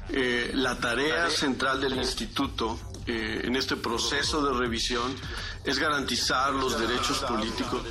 Eh, la tarea central del instituto eh, en este proceso de revisión es garantizar los derechos políticos.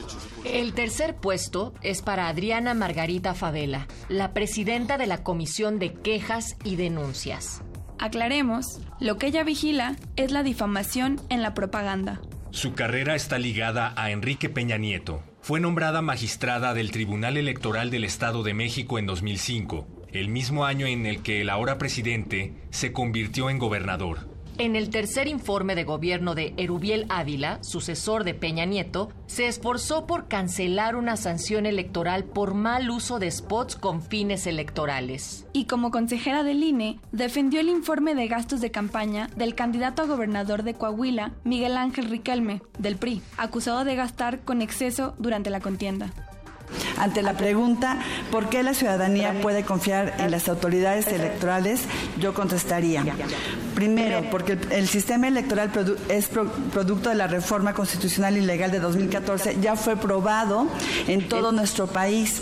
El tercer puesto es para Adriana Margarita Favela, la presidenta de la Comisión de Quejas y Denuncias. Aclaremos, lo que ella vigila es la difamación en la propaganda. Su carrera está ligada a Enrique Peña Nieto. Fue nombrada magistrada del Tribunal Electoral del Estado de México en 2005, el mismo año en el que el ahora presidente se convirtió en gobernador. En el tercer informe de gobierno de Erubiel Ávila, sucesor de Peña Nieto, se esforzó por cancelar una sanción electoral por mal uso de spots con fines electorales. Y como consejera del INE, defendió el informe de gastos de campaña del candidato a gobernador de Coahuila, Miguel Ángel Riquelme, del PRI, acusado de gastar con exceso durante la contienda. Ante la pregunta ¿por qué la ciudadanía puede confiar en las autoridades electorales? Yo contestaría. Primero, porque el, el sistema electoral produ- es pro- producto de la reforma constitucional y legal de 2014, ya fue probado en todo nuestro país.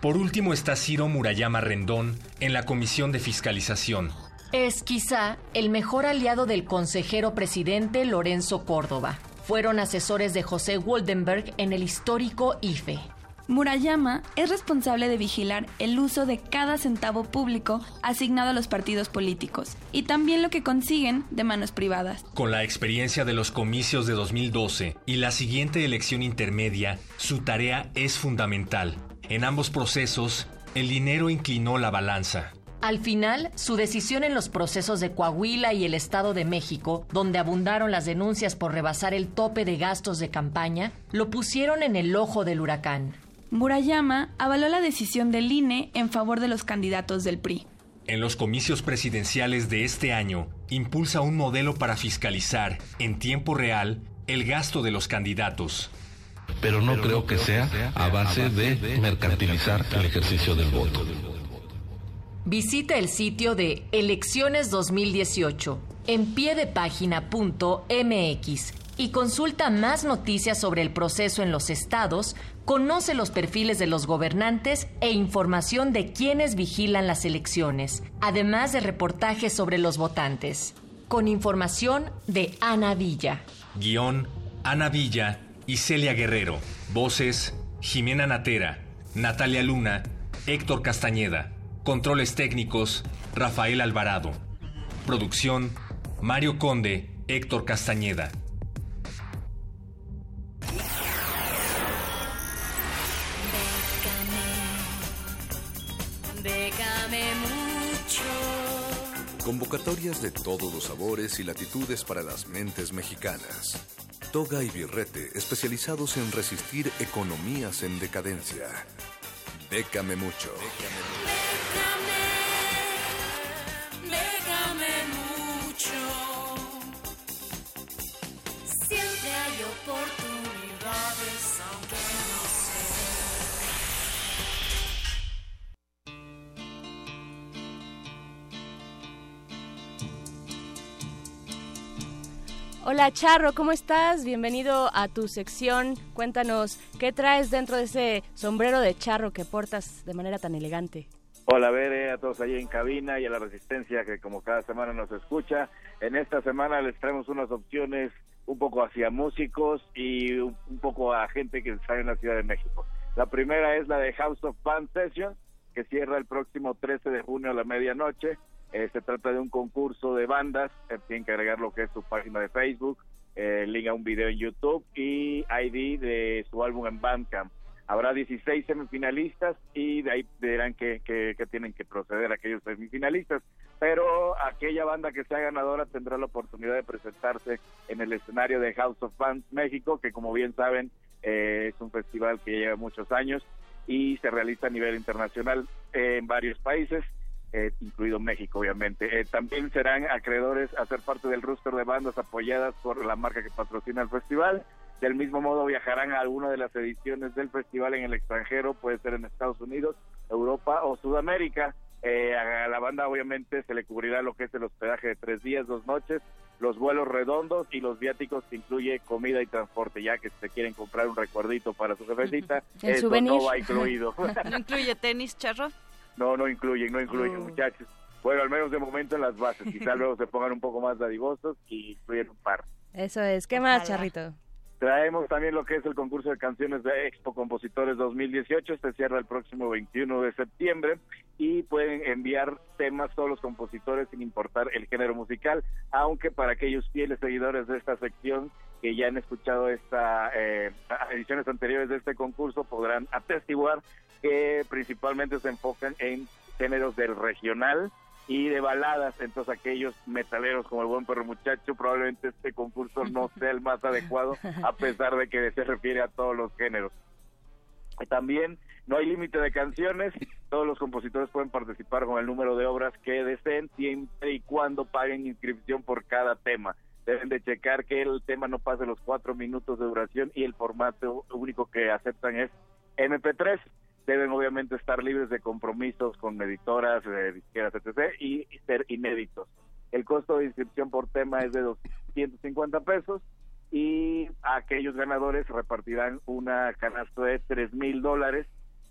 Por último está Ciro Murayama Rendón en la Comisión de Fiscalización. Es quizá el mejor aliado del consejero presidente Lorenzo Córdoba. Fueron asesores de José Woldenberg en el histórico IFE. Murayama es responsable de vigilar el uso de cada centavo público asignado a los partidos políticos y también lo que consiguen de manos privadas. Con la experiencia de los comicios de 2012 y la siguiente elección intermedia, su tarea es fundamental. En ambos procesos, el dinero inclinó la balanza. Al final, su decisión en los procesos de Coahuila y el Estado de México, donde abundaron las denuncias por rebasar el tope de gastos de campaña, lo pusieron en el ojo del huracán. Murayama avaló la decisión del INE en favor de los candidatos del PRI. En los comicios presidenciales de este año, impulsa un modelo para fiscalizar, en tiempo real, el gasto de los candidatos. Pero no creo que sea a base de mercantilizar el ejercicio del voto. Visita el sitio de Elecciones 2018 en piedepágina.mx y consulta más noticias sobre el proceso en los estados, conoce los perfiles de los gobernantes e información de quienes vigilan las elecciones, además de reportajes sobre los votantes. Con información de Ana Villa. Guión, Ana Villa y Celia Guerrero. Voces, Jimena Natera, Natalia Luna, Héctor Castañeda. Controles técnicos, Rafael Alvarado. Producción, Mario Conde, Héctor Castañeda. Déjame mucho. Convocatorias de todos los sabores y latitudes para las mentes mexicanas. Toga y Birrete, especializados en resistir economías en decadencia. Décame mucho. Déjame mucho. Hola Charro, ¿cómo estás? Bienvenido a tu sección. Cuéntanos, ¿qué traes dentro de ese sombrero de charro que portas de manera tan elegante? Hola, Bere, a todos allí en cabina y a la Resistencia que como cada semana nos escucha. En esta semana les traemos unas opciones un poco hacia músicos y un poco a gente que está en la Ciudad de México. La primera es la de House of Band Sessions, que cierra el próximo 13 de junio a la medianoche. Eh, se trata de un concurso de bandas, eh, tienen que agregar lo que es su página de Facebook, eh, link a un video en YouTube y ID de su álbum en Bandcamp. Habrá 16 semifinalistas y de ahí verán que, que, tienen que proceder aquellos semifinalistas. Pero aquella banda que sea ganadora tendrá la oportunidad de presentarse en el escenario de House of Bands México, que como bien saben eh, es un festival que lleva muchos años y se realiza a nivel internacional eh, en varios países. eh, incluido México, obviamente. Eh, también serán acreedores a ser parte del roster de bandas apoyadas por la marca que patrocina el festival. Del mismo modo viajarán a alguna de las ediciones del festival en el extranjero, puede ser en Estados Unidos, Europa o Sudamérica. Eh, a la banda obviamente se le cubrirá lo que es el hospedaje de tres días, dos noches, los vuelos redondos y los viáticos que incluye comida y transporte, ya que si se quieren comprar un recuerdito para su jefecita, *laughs* El eso souvenir. no va incluido. *laughs* ¿No incluye tenis, charro? No, no incluyen, no incluyen, Oh. muchachos. Bueno, al menos de momento en las bases. *laughs* Quizá luego se pongan un poco más dadivosos y incluyen un par. Eso es. ¿Qué más, Charrito? Traemos también lo que es el concurso de canciones de Expo Compositores 2018. Este cierra el próximo 21 de septiembre y pueden enviar temas todos los compositores sin importar el género musical, aunque para aquellos fieles seguidores de esta sección que ya han escuchado esta eh, ediciones anteriores de este concurso podrán atestiguar que principalmente se enfocan en géneros del regional y de baladas, entonces aquellos metaleros como el buen perro muchacho, probablemente este concurso no sea el más adecuado, a pesar de que se refiere a todos los géneros. También no hay límite de canciones, todos los compositores pueden participar con el número de obras que deseen, siempre y cuando paguen inscripción por cada tema. Deben de checar que el tema no pase los cuatro minutos de duración y el formato único que aceptan es MP3 deben obviamente estar libres de compromisos con editoras, eh, disqueras, etc. y ser inéditos. El costo de inscripción por tema es de 250 pesos y aquellos ganadores repartirán una canasta de 3 mil dólares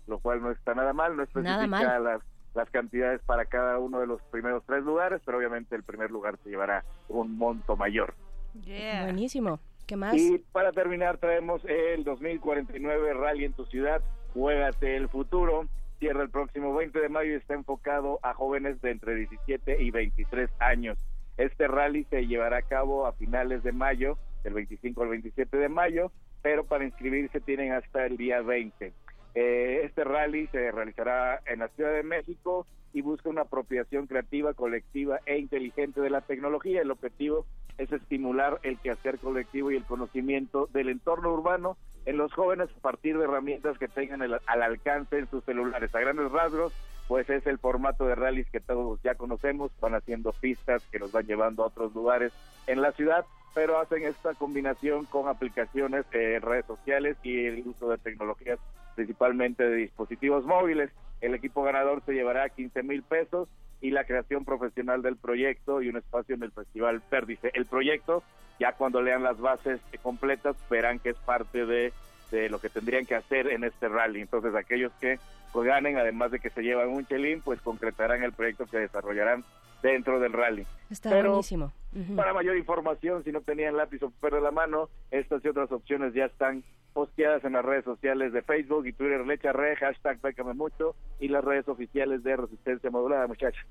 lo cual no está nada mal, no Nada especifica mal. las, las cantidades para cada uno de los primeros tres lugares, pero obviamente el primer lugar se llevará un monto mayor. Buenísimo. ¿Qué más? Y para terminar traemos el 2049 Rally en tu ciudad, Juégate el futuro. Cierra el próximo 20 de mayo y está enfocado a jóvenes de entre 17 y 23 años. Este rally se llevará a cabo a finales de mayo, del 25 al 27 de mayo, pero para inscribirse tienen hasta el día 20. Eh, este rally se realizará en la Ciudad de México y busca una apropiación creativa, colectiva e inteligente de la tecnología. El objetivo es estimular el quehacer colectivo y el conocimiento del entorno urbano en los jóvenes a partir de herramientas que tengan al alcance en sus celulares. A grandes rasgos, pues es el formato de rallies que todos ya conocemos, van haciendo pistas que nos van llevando a otros lugares en la ciudad, pero hacen esta combinación con aplicaciones eh, redes sociales y el uso de tecnologías principalmente de dispositivos móviles. El equipo ganador se llevará 15 mil pesos y la creación profesional del proyecto y un espacio en el Festival Pérdice. El proyecto, ya cuando lean las bases completas, verán que es parte de, de lo que tendrían que hacer en este rally. Entonces, aquellos que pues, ganen, además de que se llevan un chelín, pues concretarán el proyecto que desarrollarán dentro del rally. Está Pero, buenísimo. Para mayor información, si no tenían lápiz o papel de la mano, estas y otras opciones ya están posteadas en las redes sociales de Facebook y Twitter, Lecha Re, hashtag Bécame Mucho y las redes oficiales de Resistencia Modulada, muchachos.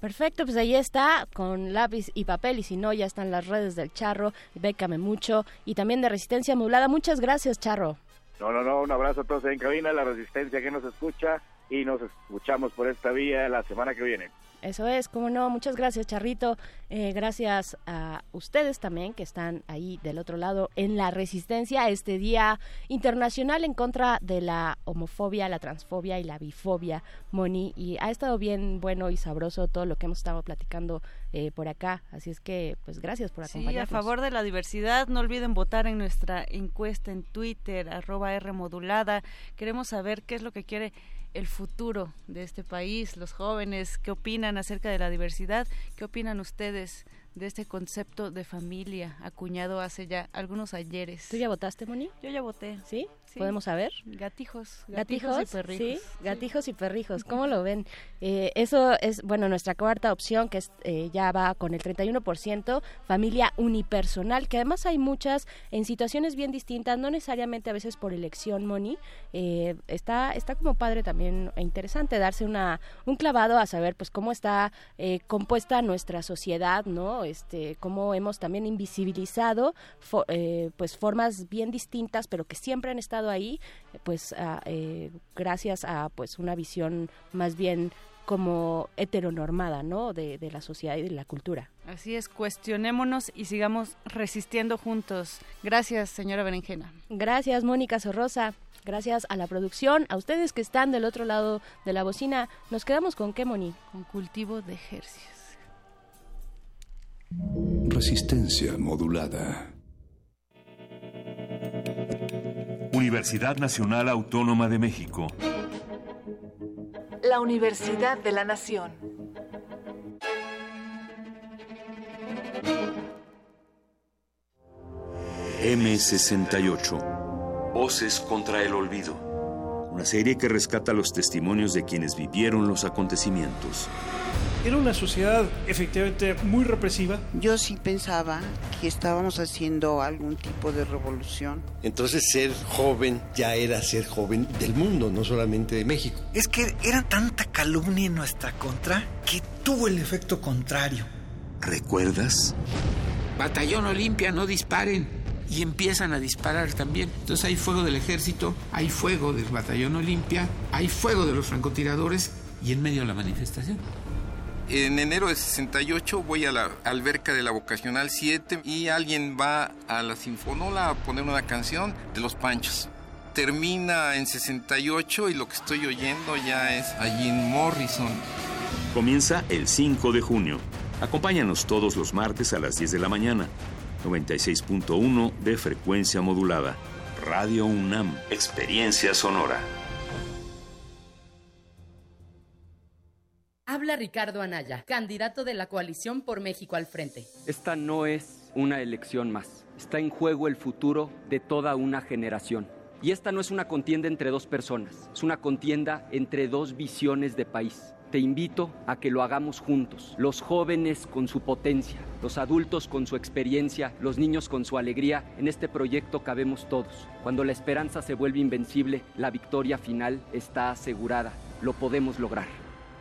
Perfecto, pues ahí está, con lápiz y papel, y si no, ya están las redes del Charro, Bécame Mucho, y también de Resistencia Modulada. Muchas gracias, Charro. No, no, no, un abrazo a todos en cabina, la Resistencia que nos escucha y nos escuchamos por esta vía la semana que viene. Eso es, como no, muchas gracias Charrito, Eh, gracias a ustedes también que están ahí del otro lado en la resistencia, este día internacional en contra de la homofobia, la transfobia y la bifobia, Moni, y ha estado bien bueno y sabroso todo lo que hemos estado platicando eh, por acá, así es que pues gracias por Sí, acompañarnos. a favor de la diversidad, no olviden votar en nuestra encuesta en Twitter, arroba R modulada. Queremos saber qué es lo que quiere el futuro de este país, los jóvenes, qué opinan acerca de la diversidad, qué opinan ustedes de este concepto de familia acuñado hace ya algunos ayeres. ¿Tú ya votaste, Moni? Yo ya voté. ¿Sí? Sí. ¿Podemos saber? Gatijos, Gatijos, y perrijos. sí, gatijos y perrijos, ¿cómo lo ven? Eh, eso es, bueno, nuestra cuarta opción, que es, eh, ya va con el 31%, familia unipersonal, que además hay muchas en situaciones bien distintas, no necesariamente a veces por elección, Moni. Eh, está, está como padre también e interesante darse una, un clavado a saber pues cómo está eh, compuesta nuestra sociedad, ¿no? Este, cómo hemos también invisibilizado eh, pues formas bien distintas, pero que siempre han estado ahí, pues a- eh, gracias a pues una visión más bien como heteronormada, ¿no? De, de la sociedad y de la cultura. Así es, cuestionémonos y sigamos resistiendo juntos. Gracias, señora Berenjena. Gracias, Mónica Sorrosa. Gracias a la producción, a ustedes que están del otro lado de la bocina. Nos quedamos con qué, Moni? Con cultivo de ejercicios. Resistencia modulada. Universidad Nacional Autónoma de México. La Universidad de la Nación. M68. Voces contra el olvido. Una serie que rescata los testimonios de quienes vivieron los acontecimientos. Era una sociedad efectivamente muy represiva. Yo sí pensaba que estábamos haciendo algún tipo de revolución. Entonces ser joven ya era ser joven del mundo, no solamente de México. Es que era tanta calumnia en nuestra contra que tuvo el efecto contrario. ¿Recuerdas? Batallón Olimpia, no disparen. Y empiezan a disparar también. Entonces hay fuego del ejército, hay fuego del batallón Olimpia, hay fuego de los francotiradores y en medio la manifestación. En enero de 68 voy a la alberca de la Vocacional 7 y alguien va a la Sinfonola a poner una canción de Los Panchos. Termina en 68 y lo que estoy oyendo ya es a Jim Morrison. Comienza el 5 de junio. Acompáñanos todos los martes a las 10 de la mañana. 96.1 de frecuencia modulada. Radio UNAM. Experiencia sonora. Habla Ricardo Anaya, candidato de la coalición por México al frente. Esta no es una elección más. está en juego el futuro de toda una generación. Y esta no es una contienda entre dos personas, es una contienda entre dos visiones de país. Te invito a que lo hagamos juntos, los jóvenes con su potencia, los adultos con su experiencia, los niños con su alegría. En este proyecto cabemos todos. Cuando la esperanza se vuelve invencible, la victoria final está asegurada. Lo podemos lograr.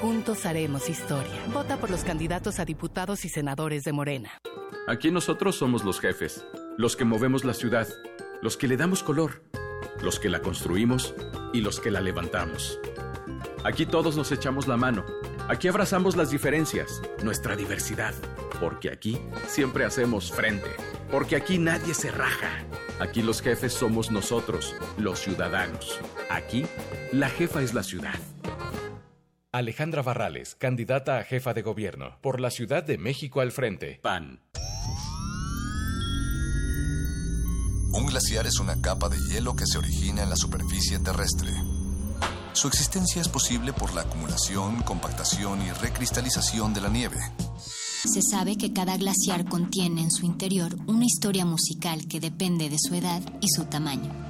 Juntos haremos historia. Vota por los candidatos a diputados y senadores de Morena. Aquí nosotros somos los jefes, los que movemos la ciudad, los que le damos color, los que la construimos y los que la levantamos. Aquí todos nos echamos la mano. Aquí abrazamos las diferencias, nuestra diversidad. Porque aquí siempre hacemos frente. Porque aquí nadie se raja. Aquí los jefes somos nosotros, los ciudadanos. Aquí, la jefa es la ciudad. Alejandra Barrales, candidata a jefa de gobierno, por la Ciudad de México al frente. PAN. Un glaciar es una capa de hielo que se origina en la superficie terrestre. Su existencia es posible por la acumulación, compactación y recristalización de la nieve. Se sabe que cada glaciar contiene en su interior una historia musical que depende de su edad y su tamaño.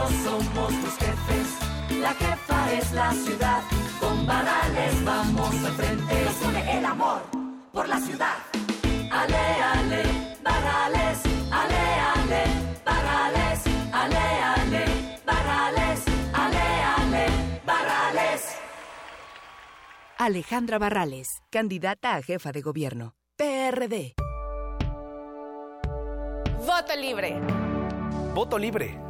nosotros somos tus jefes, la jefa es la ciudad. Con varales vamos al frente, nos une el amor por la ciudad. Ale, ale, varales, ale, ale, varales, ale, ale, varales, ale, ale, varales. Alejandra Barrales, candidata a jefa de gobierno. PRD. Voto libre. Voto libre.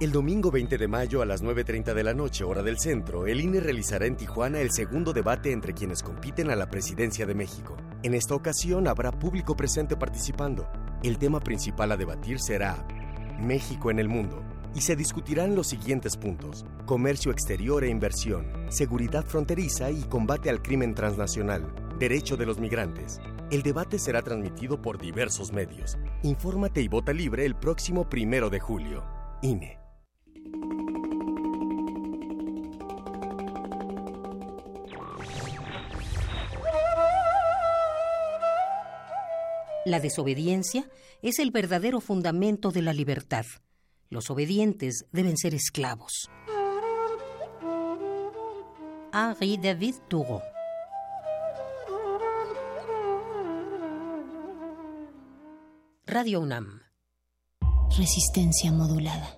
El domingo 20 de mayo a las 9.30 de la noche, hora del centro, el INE realizará en Tijuana el segundo debate entre quienes compiten a la presidencia de México. En esta ocasión habrá público presente participando. El tema principal a debatir será México en el mundo y se discutirán los siguientes puntos. Comercio exterior e inversión, seguridad fronteriza y combate al crimen transnacional, derecho de los migrantes. El debate será transmitido por diversos medios. Infórmate y vota libre el próximo primero de julio. INE. La desobediencia es el verdadero fundamento de la libertad. Los obedientes deben ser esclavos. Henri David Thoreau Radio UNAM Resistencia modulada.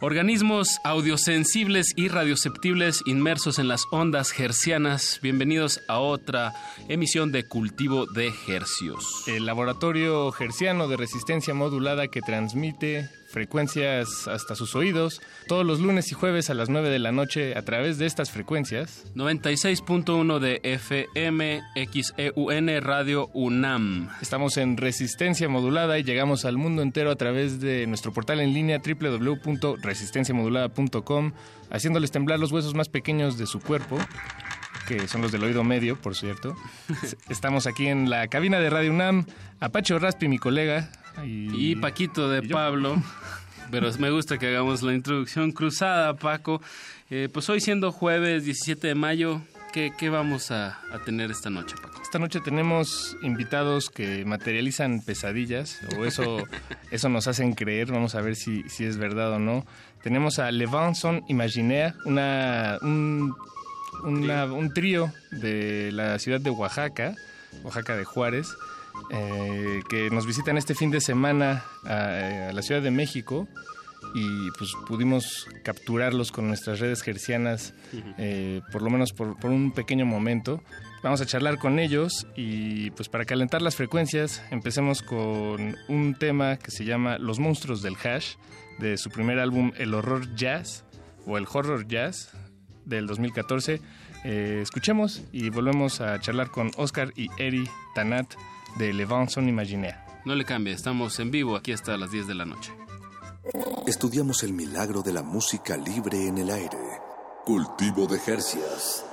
Organismos audiosensibles y radioceptibles inmersos en las ondas hercianas, bienvenidos a otra emisión de Cultivo de Hercios. El laboratorio herciano de resistencia modulada que transmite frecuencias hasta sus oídos todos los lunes y jueves a las 9 de la noche a través de estas frecuencias. 96.1 de FM XEUN Radio UNAM. Estamos en resistencia modulada y llegamos al mundo entero a través de nuestro portal en línea www.resistenciamodulada.com, haciéndoles temblar los huesos más pequeños de su cuerpo que son los del oído medio, por cierto. *laughs* Estamos aquí en la cabina de Radio UNAM. Apache Raspi, mi colega, y, Paquito de Pablo. *laughs* Pero me gusta que hagamos la introducción cruzada, Paco. Eh, pues hoy siendo jueves 17 de mayo, ¿qué, vamos a, tener esta noche, Paco? Esta noche tenemos invitados que materializan pesadillas, o eso, *laughs* eso nos hacen creer, vamos a ver si, si es verdad o no. Tenemos a Levanson Imaginaire, una, un, un trío de la ciudad de Oaxaca, Oaxaca de Juárez, eh, que nos visitan este fin de semana a, la Ciudad de México y pues pudimos capturarlos con nuestras redes gercianas, eh, por lo menos por, un pequeño momento. Vamos a charlar con ellos y pues para calentar las frecuencias empecemos con un tema que se llama Los monstruos del hash de su primer álbum El horror jazz o el horror jazz del 2014. Eh, escuchemos y volvemos a charlar con Oscar y Eri Tanat de Levanson Imaginaire. No le cambie, estamos en vivo aquí hasta las 10 de la noche. Estudiamos el milagro de la música libre en el aire. Cultivo de Jercias.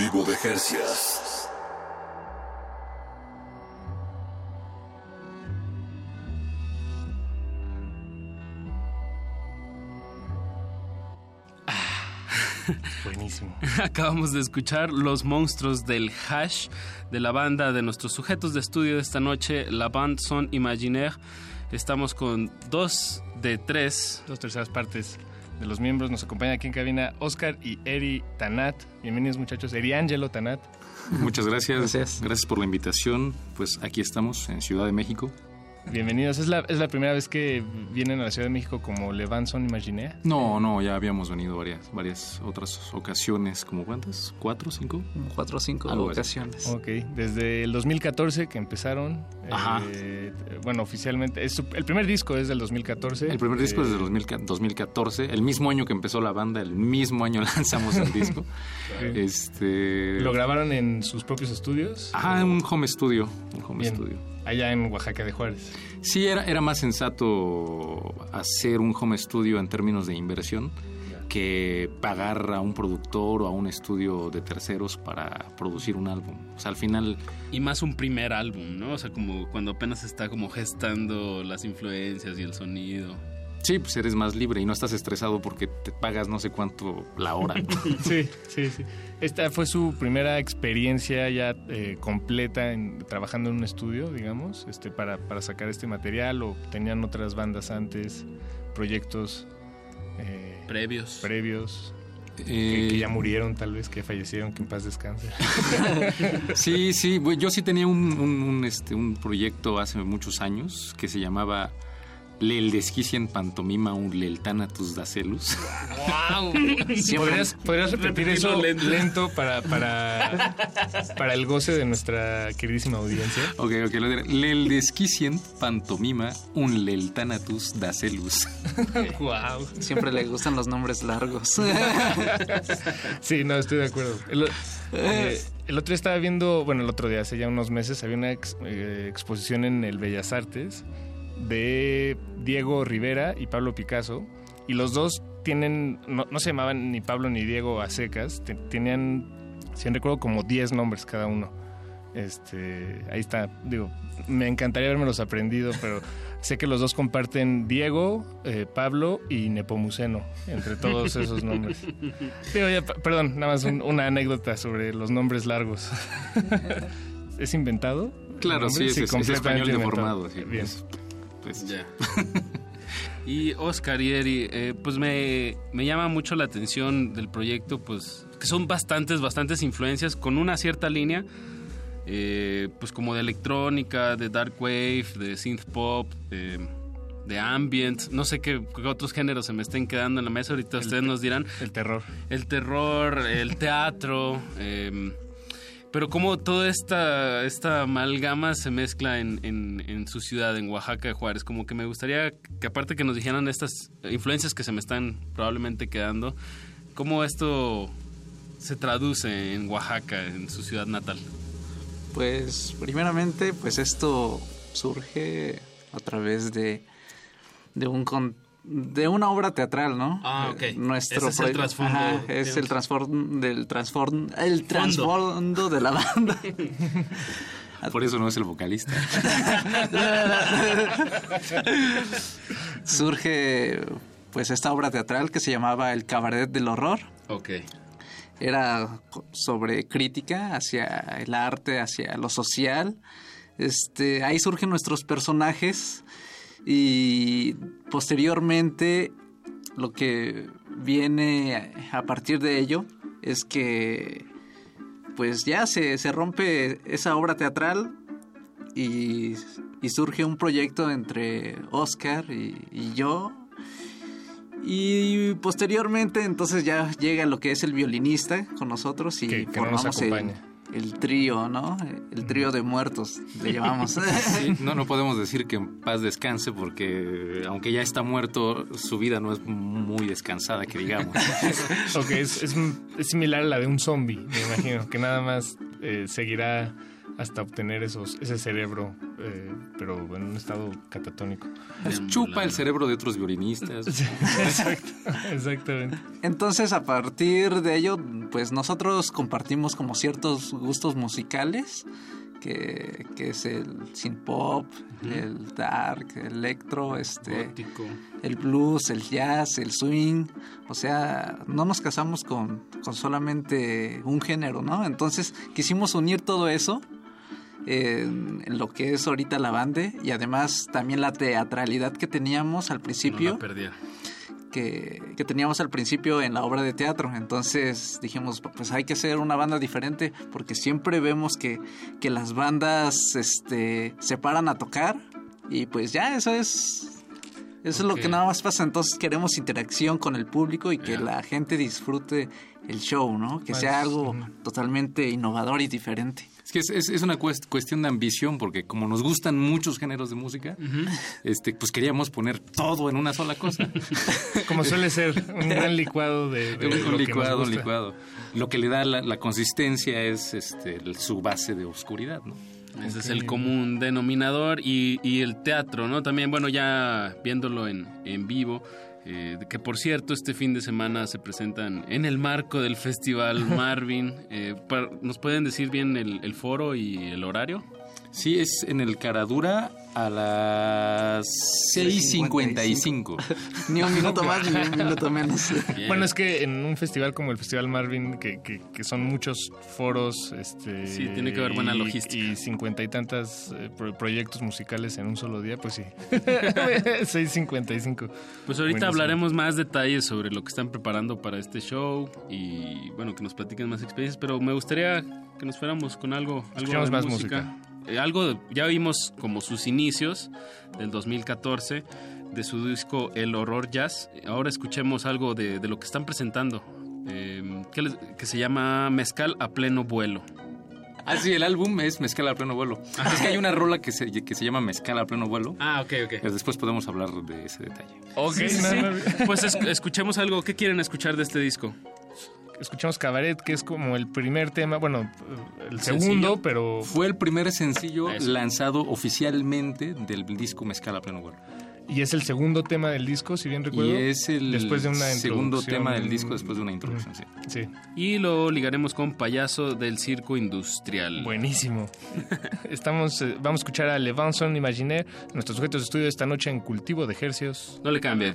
Cultivo de Jercias. Buenísimo. *laughs* Acabamos de escuchar Los Monstruos del Hash de la banda de nuestros sujetos de estudio de esta noche, la bande Son Imaginaire. Estamos con dos de tres. Dos terceras partes de los miembros. Nos acompaña aquí en cabina Oscar y Eri Tanat. Bienvenidos muchachos. Eri Angelo Tanat. Muchas gracias. gracias. Gracias por la invitación. Pues aquí estamos en Ciudad de México. Bienvenidos. ¿Es la, ¿Es la primera vez que vienen a la Ciudad de México como Levanson Imaginé? No, no, ya habíamos venido varias, varias otras ocasiones. ¿Como cuántas? ¿Cuatro, cinco? Cuatro o cinco Algo así. ocasiones. Ok, desde el 2014 que empezaron. Ajá. eh, bueno, oficialmente. es el primer disco es del 2014. El primer disco Eh, es del 2000 2014, el mismo año que empezó la banda, el mismo año *laughs* lanzamos el disco. *laughs* Este. ¿Lo grabaron en sus propios estudios? Ah, un home studio. Un home Bien. studio. Allá en Oaxaca de Juárez. Sí, era, era más sensato hacer un home studio en términos de inversión que pagar a un productor o a un estudio de terceros para producir un álbum. O sea, al final... Y más un primer álbum, ¿no? O sea, como cuando apenas está como gestando las influencias y el sonido. Sí, pues eres más libre y no estás estresado porque te pagas no sé cuánto la hora. *laughs* Sí, sí, sí. Esta fue su primera experiencia ya eh, completa en, trabajando en un estudio, digamos, este, para, para sacar este material o tenían otras bandas antes, proyectos eh, previos. Previos. Eh, que, que ya murieron, tal vez, que fallecieron, que en paz descanse. *laughs* Sí, sí, yo sí tenía un, un- un, este, un proyecto hace muchos años que se llamaba Lel Desquician Pantomima un Lel Thanatus Dacelus. ¡Wow! ¿Podrías, podrías repetir eso lento, para, para, para el goce de nuestra queridísima audiencia? Ok, ok, lo diré. Lel Desquician Pantomima un Lel Thanatus Dacelus. wow. *laughs* Siempre le gustan los nombres largos. *laughs* Sí, no, estoy de acuerdo. El, eh, el otro día estaba viendo, bueno, el otro día, hace ya unos meses, había una ex- eh, exposición en el Bellas Artes de Diego Rivera y Pablo Picasso. Y los dos tienen, no, no se llamaban ni Pablo ni Diego a secas, te- tenían, si no recuerdo, como 10 nombres cada uno. Este, ahí está, digo, me encantaría habermelos aprendido, pero *laughs* sé que los dos comparten Diego, eh, Pablo y Nepomuceno, entre todos esos nombres. Digo, ya, perdón, nada más un- una anécdota sobre los nombres largos. *laughs* ¿Es inventado? Claro, ¿El sí, es, es- es completamente español inventado. deformado. sí, Bien. Pues- Ya. *laughs* Y Oscar y Eri, eh, pues me, me llama mucho la atención del proyecto, pues que son bastantes, bastantes influencias con una cierta línea, eh, pues como de electrónica, de dark wave, de synth pop, de, de ambient, no sé qué, qué otros géneros se me estén quedando en la mesa, ahorita ustedes nos dirán. El terror. El terror, el teatro, eh, pero como toda esta, esta amalgama se mezcla en, en- en su ciudad, en Oaxaca de Juárez. Como que me gustaría que aparte que nos dijeran estas influencias que se me están probablemente quedando, cómo esto se traduce en Oaxaca, en su ciudad natal. Pues primeramente, pues esto surge a través de, de un con- de una obra teatral, ¿no? Ah, ok. Eh, Nuestro Ese es el trasfondo, Ajá, es el transform del transform el trasfondo de la banda. *laughs* Por eso no es el vocalista. Surge pues esta obra teatral que se llamaba El Cabaret del Horror. Ok. Era sobre crítica hacia el arte, hacia lo social. Este, ahí surgen nuestros personajes y posteriormente lo que viene a partir de ello es que pues ya se, se rompe esa obra teatral y, y surge un proyecto entre Oscar y, y yo y posteriormente entonces ya llega lo que es el violinista con nosotros y Que- que no nos formamos el. El trío, ¿no? El trío de muertos, le llamamos. *laughs* Sí, *laughs* no, no podemos decir que en paz descanse porque aunque ya está muerto, su vida no es muy descansada, que digamos. *laughs* Ok, es, es- es similar a la de un zombie, me imagino, que nada más eh, seguirá hasta obtener esos, ese cerebro, eh, pero en un estado catatónico. Pues chupa el cerebro de otros violinistas. *laughs* exacto, exactamente. Entonces, a partir de ello, pues nosotros compartimos como ciertos gustos musicales, que, que es el synth pop, el dark, el electro, este, Gótico. el blues, el jazz, el swing. O sea, no nos casamos con, con solamente un género, ¿no? Entonces, quisimos unir todo eso en, en lo que es ahorita la banda y además también la teatralidad que teníamos al principio No la perdía. que, que teníamos al principio en la obra de teatro. Entonces dijimos, pues hay que hacer una banda diferente porque siempre vemos que, que las bandas este, se paran a tocar y pues ya eso es... Eso es lo que nada más pasa. Entonces queremos interacción con el público y que la gente disfrute el show, ¿no? Que sea algo totalmente innovador y diferente. Es que es, es- es una cuest- cuestión de ambición, porque como nos gustan muchos géneros de música, este, pues queríamos poner todo en una sola cosa. *laughs* Como suele ser, un gran licuado de, de un, lo que nos licuado, un gusta. licuado. Lo que le da la, la consistencia es este, el- su base de oscuridad, ¿no? Ese es el común denominador y, y el teatro, ¿no? También, bueno, ya viéndolo en, en vivo, eh, que por cierto este fin de semana se presentan en el marco del Festival *laughs* Marvin. Eh, ¿Nos pueden decir bien el, el foro y el horario? Sí, es en el Caradura a las 6.55. *laughs* Ni un minuto más ni un minuto menos. Bueno, es que en un festival como el Festival Marvin, que, que, que son muchos foros, este, Sí, tiene que haber buena y- logística. Y cincuenta y tantas eh, pro- proyectos musicales en un solo día, pues sí. *laughs* *laughs* 6.55. Pues ahorita Buenísimo. hablaremos más detalles sobre lo que están preparando para este show y bueno, que nos platiquen más experiencias, pero me gustaría que nos fuéramos con algo, algo de más música. Algo, de- ya vimos como sus inicios del 2014 de su disco El Horror Jazz. Ahora escuchemos algo de, de lo que están presentando, eh, que, les- que se llama Mezcal a pleno vuelo. Ah, sí, el álbum es Mezcal a pleno vuelo. Es que hay una rola que se, que se llama Mezcal a pleno vuelo. Ah, ok, ok. Después podemos hablar de ese detalle. Ok, Sí, sí, no, sí. no. Pues es- escuchemos algo. ¿Qué quieren escuchar de este disco? Escuchamos Cabaret, que es como el primer tema, bueno, el Sencillo. segundo, pero Fue el primer sencillo Eso. lanzado oficialmente del disco Mezcal a pleno vuelo. y es el segundo tema del disco, si bien recuerdo. Y es el después de una segundo tema del disco después de una introducción, sí. Sí. Y lo ligaremos con Payaso del Circo Industrial. Buenísimo. *laughs* Estamos, eh, vamos a escuchar a Levanson Imaginaire, nuestros sujetos de estudio esta noche en Cultivo de Hercios. No le cambie.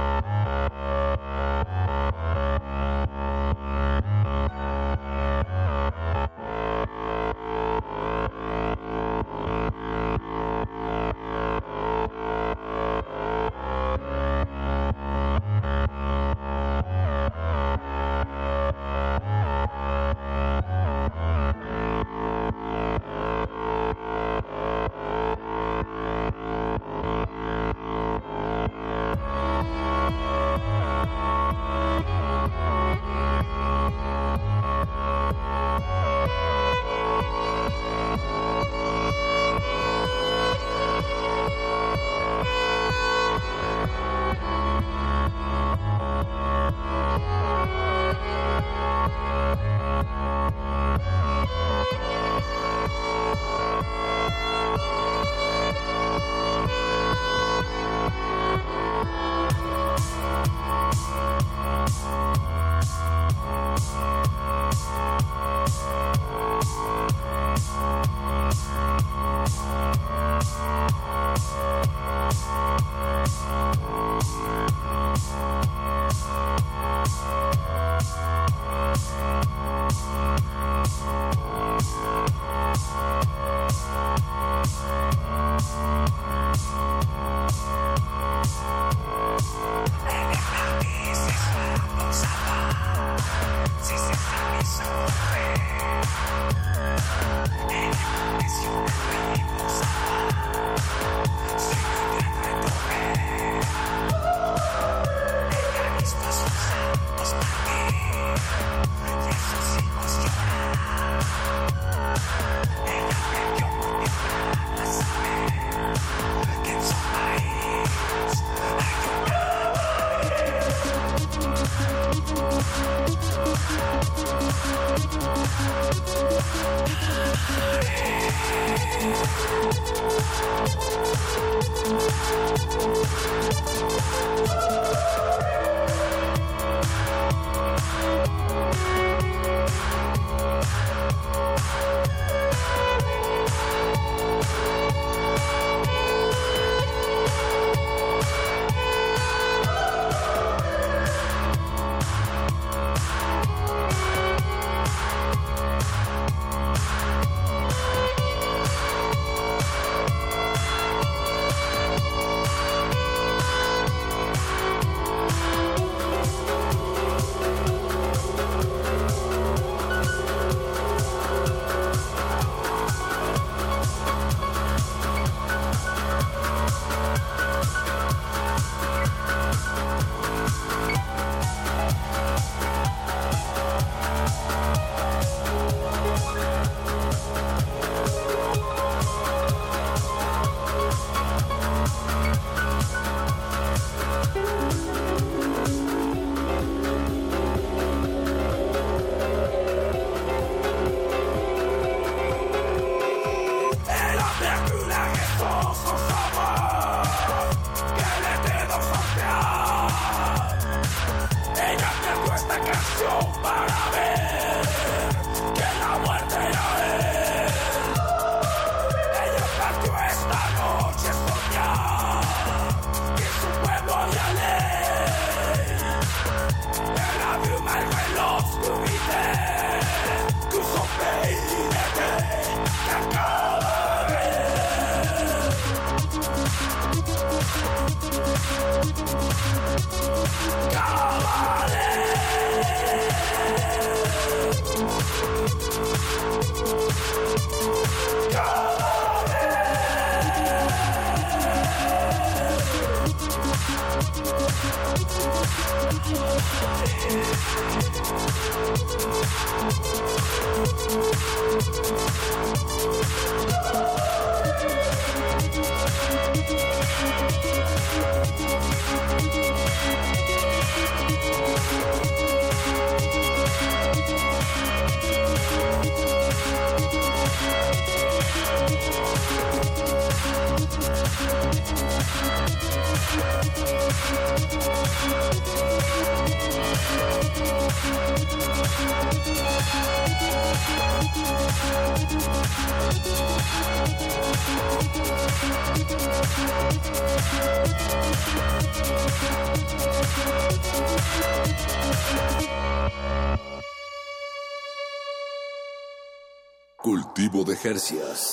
Cultivo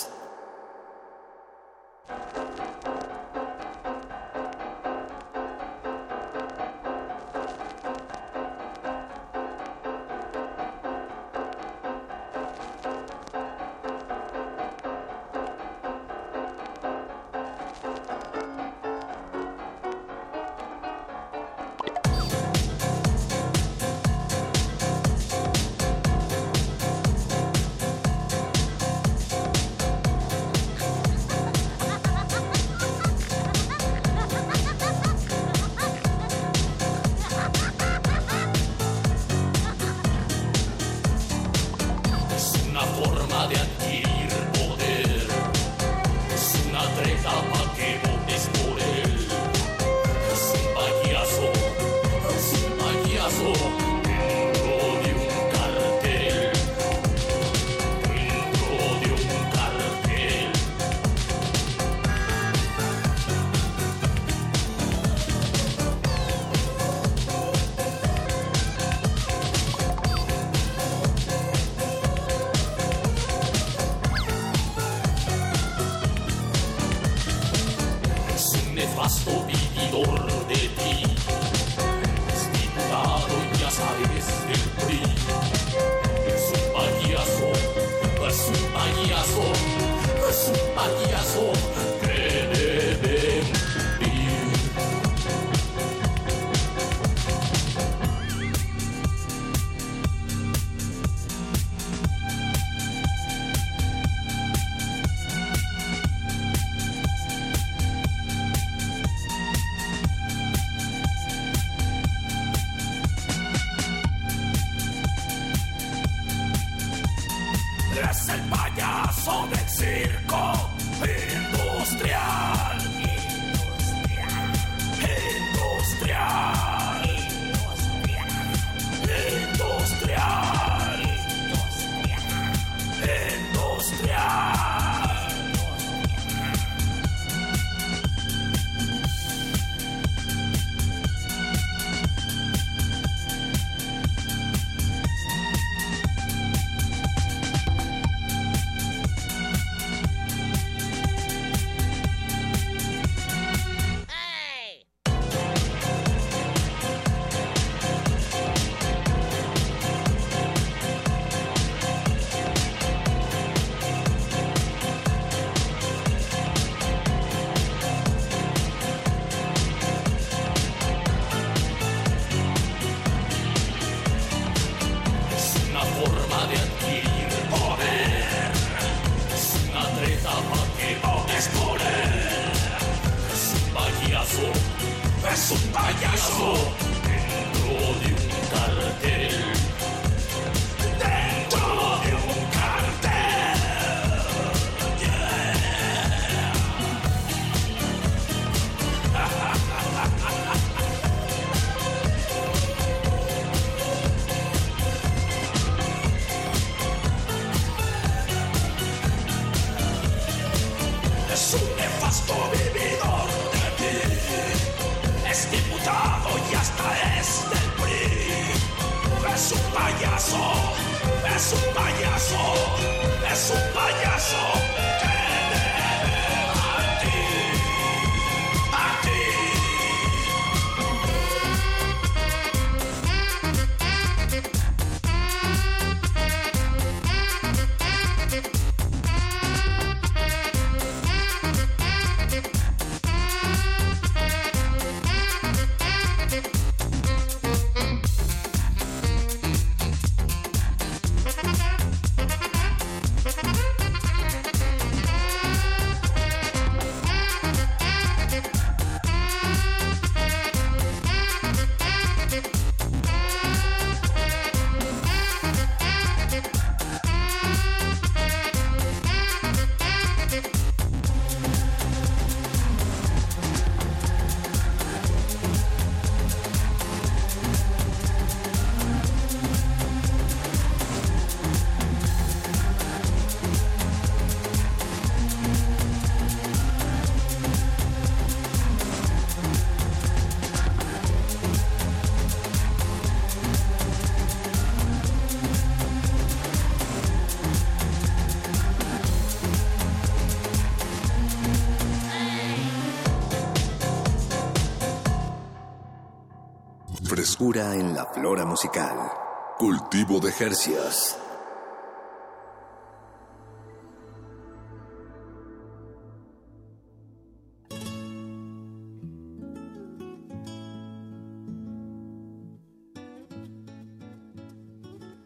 frescura en la flora musical. Cultivo de Jercias.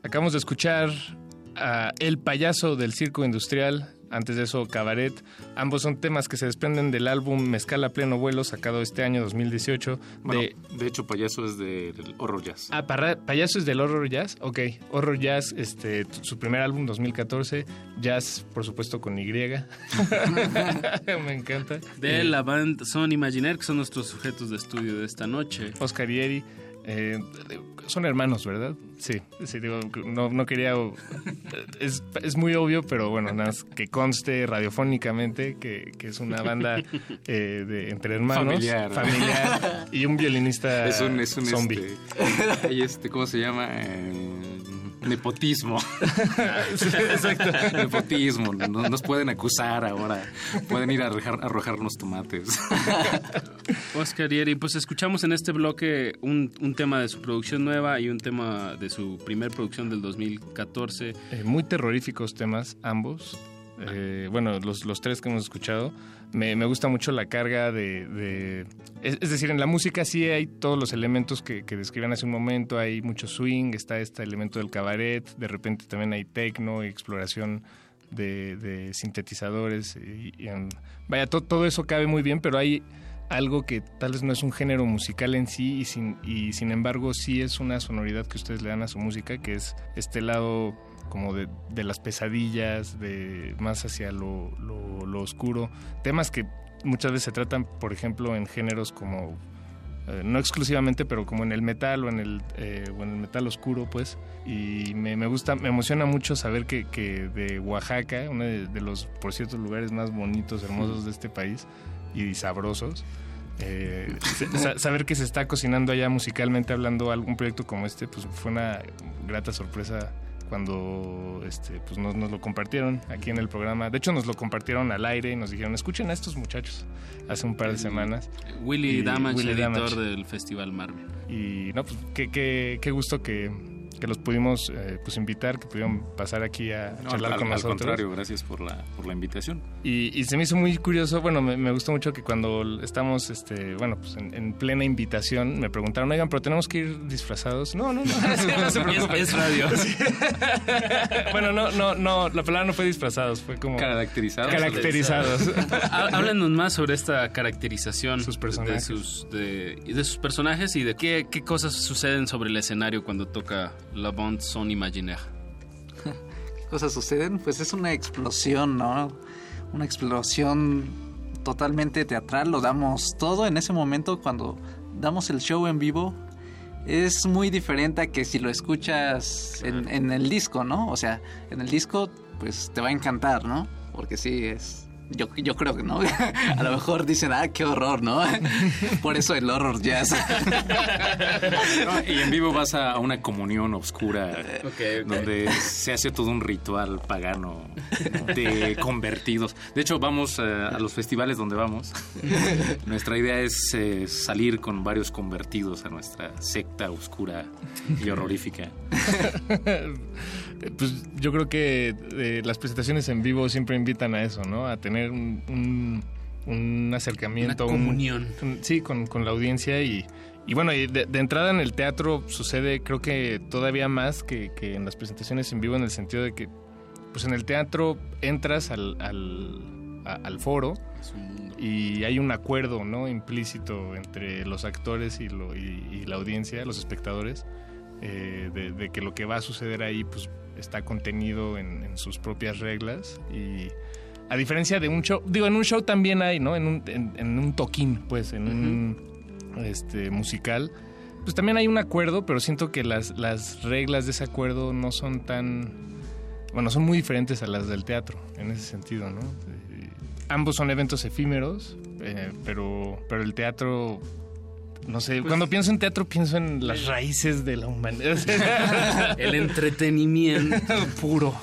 Acabamos de escuchar a El payaso del circo industrial, antes de eso Cabaret. Ambos son temas que se desprenden del álbum Mezcal a pleno vuelo, sacado este año 2018. Bueno, de, de hecho, Payaso es del Horror Jazz. ah, parra- payaso es del Horror Jazz, ok. Horror Jazz, este, su primer álbum 2014. Jazz, por supuesto, con Y. *laughs* Me encanta. De la band Son Imaginaire, que son nuestros sujetos de estudio de esta noche. Oscar Yeri. eh, son hermanos, ¿verdad? Sí, sí, digo, no, no quería... Es, es muy obvio, pero bueno, nada más que conste radiofónicamente que, que es una banda eh, de, entre hermanos. Familiar. familiar, y un violinista Es un, es un zombie. Este, *laughs* este, ¿cómo se llama? Eh, nepotismo. *laughs* Exacto. nepotismo. No- nos pueden acusar ahora. Pueden ir a arrojar, arrojarnos tomates. *laughs* Oscar Yeri, pues escuchamos en este bloque un, un tema de su producción nueva y un tema de su primer producción del 2014. Eh, muy terroríficos temas, ambos. Eh, bueno, los, los tres que hemos escuchado. Me, me gusta mucho la carga de... de- es, decir, en la música sí hay todos los elementos que, describían hace un momento. Hay mucho swing, está este elemento del cabaret. De repente también hay techno exploración de, sintetizadores. Y, y, vaya, to- todo eso cabe muy bien, pero hay algo que tal vez no es un género musical en sí y sin, y sin embargo sí es una sonoridad que ustedes le dan a su música, que es este lado como de, de las pesadillas, de más hacia lo, lo- lo oscuro. Temas que muchas veces se tratan, por ejemplo, en géneros como, eh, no exclusivamente, pero como en el metal o en el, eh, o en el metal oscuro, pues. Y me, me gusta, me emociona mucho saber que, que de Oaxaca, uno de, de los, por cierto, lugares más bonitos, hermosos de este país y sabrosos, eh, sa- saber que se está cocinando allá musicalmente hablando algún proyecto como este, pues fue una grata sorpresa cuando este, pues nos, nos lo compartieron aquí en el programa. De hecho, nos lo compartieron al aire y nos dijeron, escuchen a estos muchachos hace un par de semanas. Willy Damage, Willy editor Damage. del Festival Marvel. Y no, pues qué, qué, qué gusto que, que los pudimos eh, pues invitar, que pudieron pasar aquí a No, charlar al, con al nosotros. contrario, gracias por la, por la invitación. Y, y se me hizo muy curioso, bueno, me, me gustó mucho que cuando estamos, este, bueno, pues en, en plena invitación, me preguntaron, oigan, pero tenemos que ir disfrazados. No, no, no, *laughs* no se *laughs* preocupen. Es- es radio. *laughs* Bueno, no, no, no, la palabra no fue disfrazados, fue como... Caracterizados. Caracterizados. Há- Háblanos más sobre esta caracterización Sus personajes. De, sus, de, de sus personajes y de qué, qué cosas suceden sobre el escenario cuando toca La Bande Son Imaginaire. *laughs* ¿Qué cosas suceden? Pues es una explosión, ¿no? Una explosión totalmente teatral. Lo damos todo en ese momento cuando damos el show en vivo. Es muy diferente a que si lo escuchas en, en el disco, ¿no? O sea, en el disco, pues te va a encantar, ¿no? Porque sí, es. Yo, yo creo que no. *laughs* A lo mejor dicen, ah, qué horror, ¿no? *laughs* Por eso el horror jazz. *laughs* No, y en vivo vas a una comunión oscura donde se hace todo un ritual pagano de convertidos. De hecho, vamos eh, a los festivales donde vamos. Nuestra idea es eh, salir con varios convertidos a nuestra secta oscura y horrorífica. Pues yo creo que eh, las presentaciones en vivo siempre invitan a eso, ¿no? A tener un, un, un acercamiento. Una un- comunión. un- sí, con, con la audiencia y, y bueno, y de, de entrada en el teatro sucede creo que todavía más que, que en las presentaciones en vivo en el sentido de que pues en el teatro entras al, al, a- al foro y hay un acuerdo no implícito entre los actores y, lo, y, y la audiencia, los espectadores, eh, de, de que lo que va a suceder ahí pues está contenido en, en sus propias reglas y a diferencia de un show, digo, en un show también hay, ¿no? En un, en, en un toquín, pues, en un este, musical, pues también hay un acuerdo, pero siento que las, las reglas de ese acuerdo no son tan, bueno, son muy diferentes a las del teatro, en ese sentido, ¿no? Eh, ambos son eventos efímeros, eh, pero, pero el teatro no sé, Pues cuando pienso en teatro pienso en las raíces de la humanidad. *laughs* El entretenimiento *laughs* puro.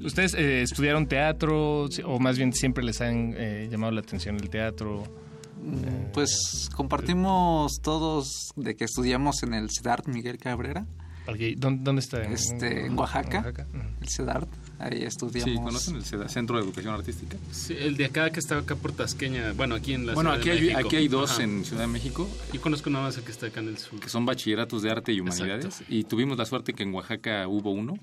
¿Ustedes eh, estudiaron teatro o más bien siempre les han eh, llamado la atención el teatro? Mm, Pues compartimos todos de que estudiamos en el CEDART Miguel Cabrera. ¿Dónde, dónde está? Este, en Oaxaca, Oaxaca. el CEDART. Ahí estudiamos. Sí, ¿conocen el CEDA, Centro de Educación Artística? Sí, el de acá que está acá por Tasqueña, bueno, aquí en la Bueno, Ciudad aquí de hay, México. aquí hay dos Ajá. en Ciudad de México. Yo conozco nada más el que está acá en el sur. Que son bachilleratos de arte y humanidades. Y tuvimos la suerte que en Oaxaca hubo uno.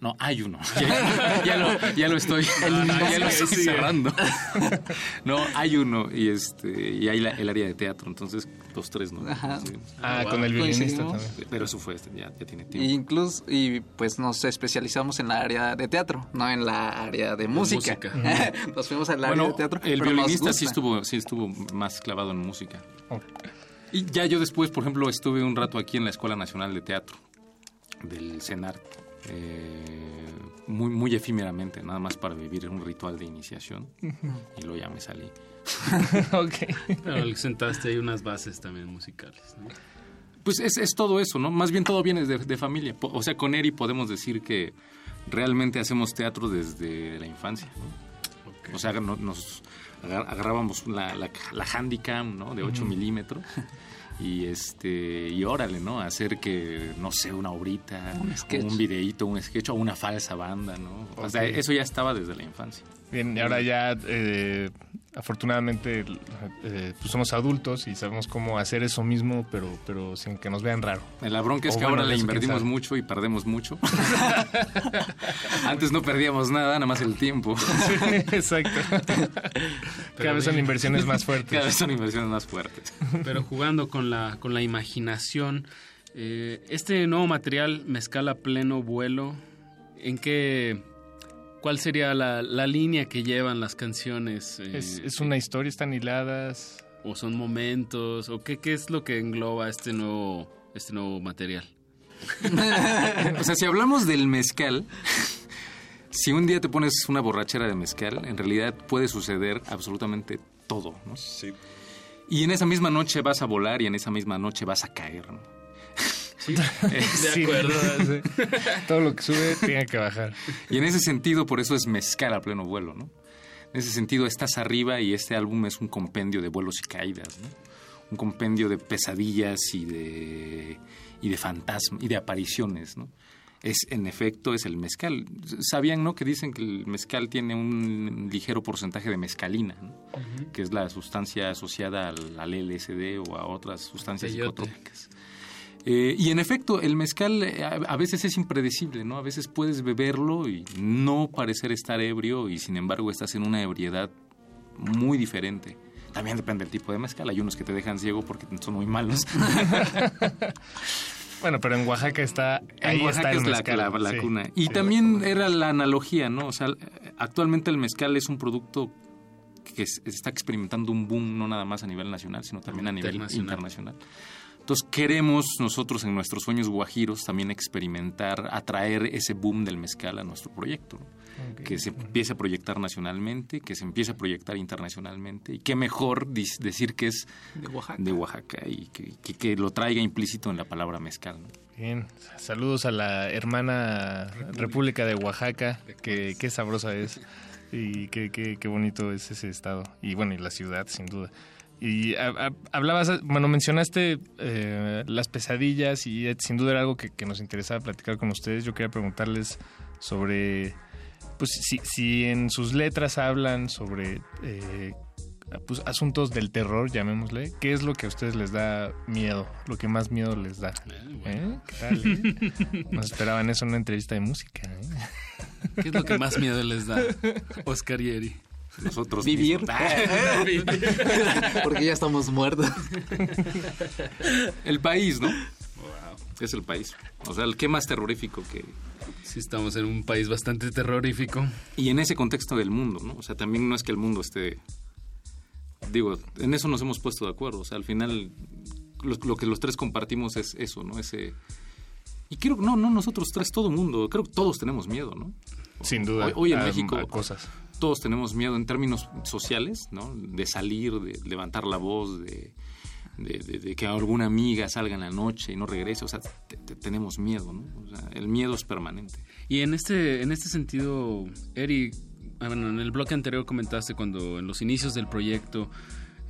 No, hay uno. *laughs* Ya, ya lo, ya lo estoy, ya lo estoy cerrando. *laughs* No, hay uno y este y hay la- el área de teatro, entonces los tres no. Ajá. Sí. Ah, con el violinista también. Pero eso fue, este, ya, ya tiene Y tiempo. incluso, y pues nos especializamos en la área de teatro, no en la área de música. música. *laughs* nos fuimos al área Bueno, de teatro. el pero nos violinista sí estuvo, sí estuvo más clavado en música. Y ya yo después, por ejemplo, estuve un rato aquí en la Escuela Nacional de Teatro del CENAR, eh, muy, muy efímeramente, nada más para vivir un ritual de iniciación. Y luego ya me salí. *laughs* Pero le sentaste ahí unas bases también musicales, ¿no? Pues es, es todo eso, ¿no? Más bien todo viene de, de familia. O sea, con Eri podemos decir que realmente hacemos teatro desde la infancia. ¿no? O sea, no- nos agar- agarrábamos la, la, la Handicam, ¿no? De 8 Ujú. milímetros. Y este y órale, ¿no? Hacer que, no sé, una obrita, Un sketch. un videíto, un sketch o una falsa banda, ¿no? O sea, Ok. eso ya estaba desde la infancia. Bien, y ahora ya, eh, afortunadamente, eh, pues somos adultos y sabemos cómo hacer eso mismo, pero, pero sin que nos vean raro. La bronca es O que bueno, ahora le invertimos mucho y perdemos mucho. *laughs* Antes no perdíamos nada, nada más el tiempo. exacto. Cada vez son inversiones más fuertes. Cada vez son inversiones más fuertes. Pero jugando con la, con la imaginación, eh, este nuevo material, Mezcal a pleno vuelo, ¿en qué... ¿Cuál sería la, la línea que llevan las canciones? eh, Es, es una historia, están hiladas. ¿O son momentos? ¿O qué, qué es lo que engloba este nuevo, este nuevo material? *laughs* o sea, si hablamos del mezcal, si un día te pones una borrachera de mezcal, en realidad puede suceder absolutamente todo, ¿no? Sí. Y en esa misma noche vas a volar y en esa misma noche vas a caer, ¿no? Sí, *laughs* Sí, sí. *laughs* Todo lo que sube tiene que bajar. Y en ese sentido, por eso es mezcal a pleno vuelo, ¿no? En ese sentido, estás arriba y este álbum es un compendio de vuelos y caídas, ¿no? Un compendio de pesadillas y de, y de fantasmas y de apariciones, ¿no? Es, en efecto, es el mezcal. ¿Sabían, no? Que dicen que el mezcal tiene un ligero porcentaje de mezcalina, ¿no? Que es la sustancia asociada al, al LSD o a otras sustancias Peyote. psicotrópicas. Eh, y en efecto, el mezcal eh, a, veces es impredecible, ¿no? A veces puedes beberlo y no parecer estar ebrio y sin embargo estás en una ebriedad muy diferente. También depende del tipo de mezcal. Hay unos que te dejan ciego porque son muy malos. *laughs* Bueno, pero en Oaxaca está. Ahí En Oaxaca está el es la, mezcal. la- la Sí. cuna. Y Sí. también era la analogía, ¿no? O sea, actualmente el mezcal es un producto que es- está experimentando un boom no nada más a nivel nacional, sino también a nivel Internacional. internacional. Entonces queremos nosotros en nuestros sueños guajiros también experimentar, atraer ese boom del mezcal a nuestro proyecto. ¿no? Que se empiece a proyectar nacionalmente, que se empiece a proyectar internacionalmente. Y qué mejor decir que es De Oaxaca. de Oaxaca y que, que- que lo traiga implícito en la palabra mezcal. ¿no? Bien, saludos a la hermana República de Oaxaca, que qué sabrosa es y qué, qué, qué bonito es ese estado. Y bueno, y la ciudad, sin duda. Y ha- ha- hablabas, bueno, mencionaste eh, las pesadillas y eh, sin duda era algo que, que nos interesaba platicar con ustedes. Yo quería preguntarles sobre, pues si, si en sus letras hablan sobre eh, pues, asuntos del terror, llamémosle, ¿qué es lo que a ustedes les da miedo? Lo que más miedo les da. ¿Eh? ¿Qué tal, eh? No esperaban eso en una entrevista de música. ¿eh? ¿Qué es lo que más miedo les da? Oscar Yeri. Nosotros Vivir. mismos. *laughs* Porque ya estamos muertos. El país, ¿no? Es el país. O sea, el qué más terrorífico que... Sí, estamos en un país bastante terrorífico. Y en ese contexto del mundo, ¿no? O sea, también no es que el mundo esté... Digo, en eso nos hemos puesto de acuerdo. O sea, al final lo, lo que los tres compartimos es eso, ¿no? Ese... Y creo que no, no nosotros tres, todo el mundo. Creo que todos tenemos miedo, ¿no? Sin duda. Hoy, hoy en a- México a cosas. Todos tenemos miedo en términos sociales, ¿no? De salir, de levantar la voz, de, que alguna amiga salga en la noche y no regrese. O sea, te- te- tenemos miedo, ¿no? O sea, el miedo es permanente. Y en este, en este sentido, Eri, ah, bueno, en el bloque anterior comentaste cuando en los inicios del proyecto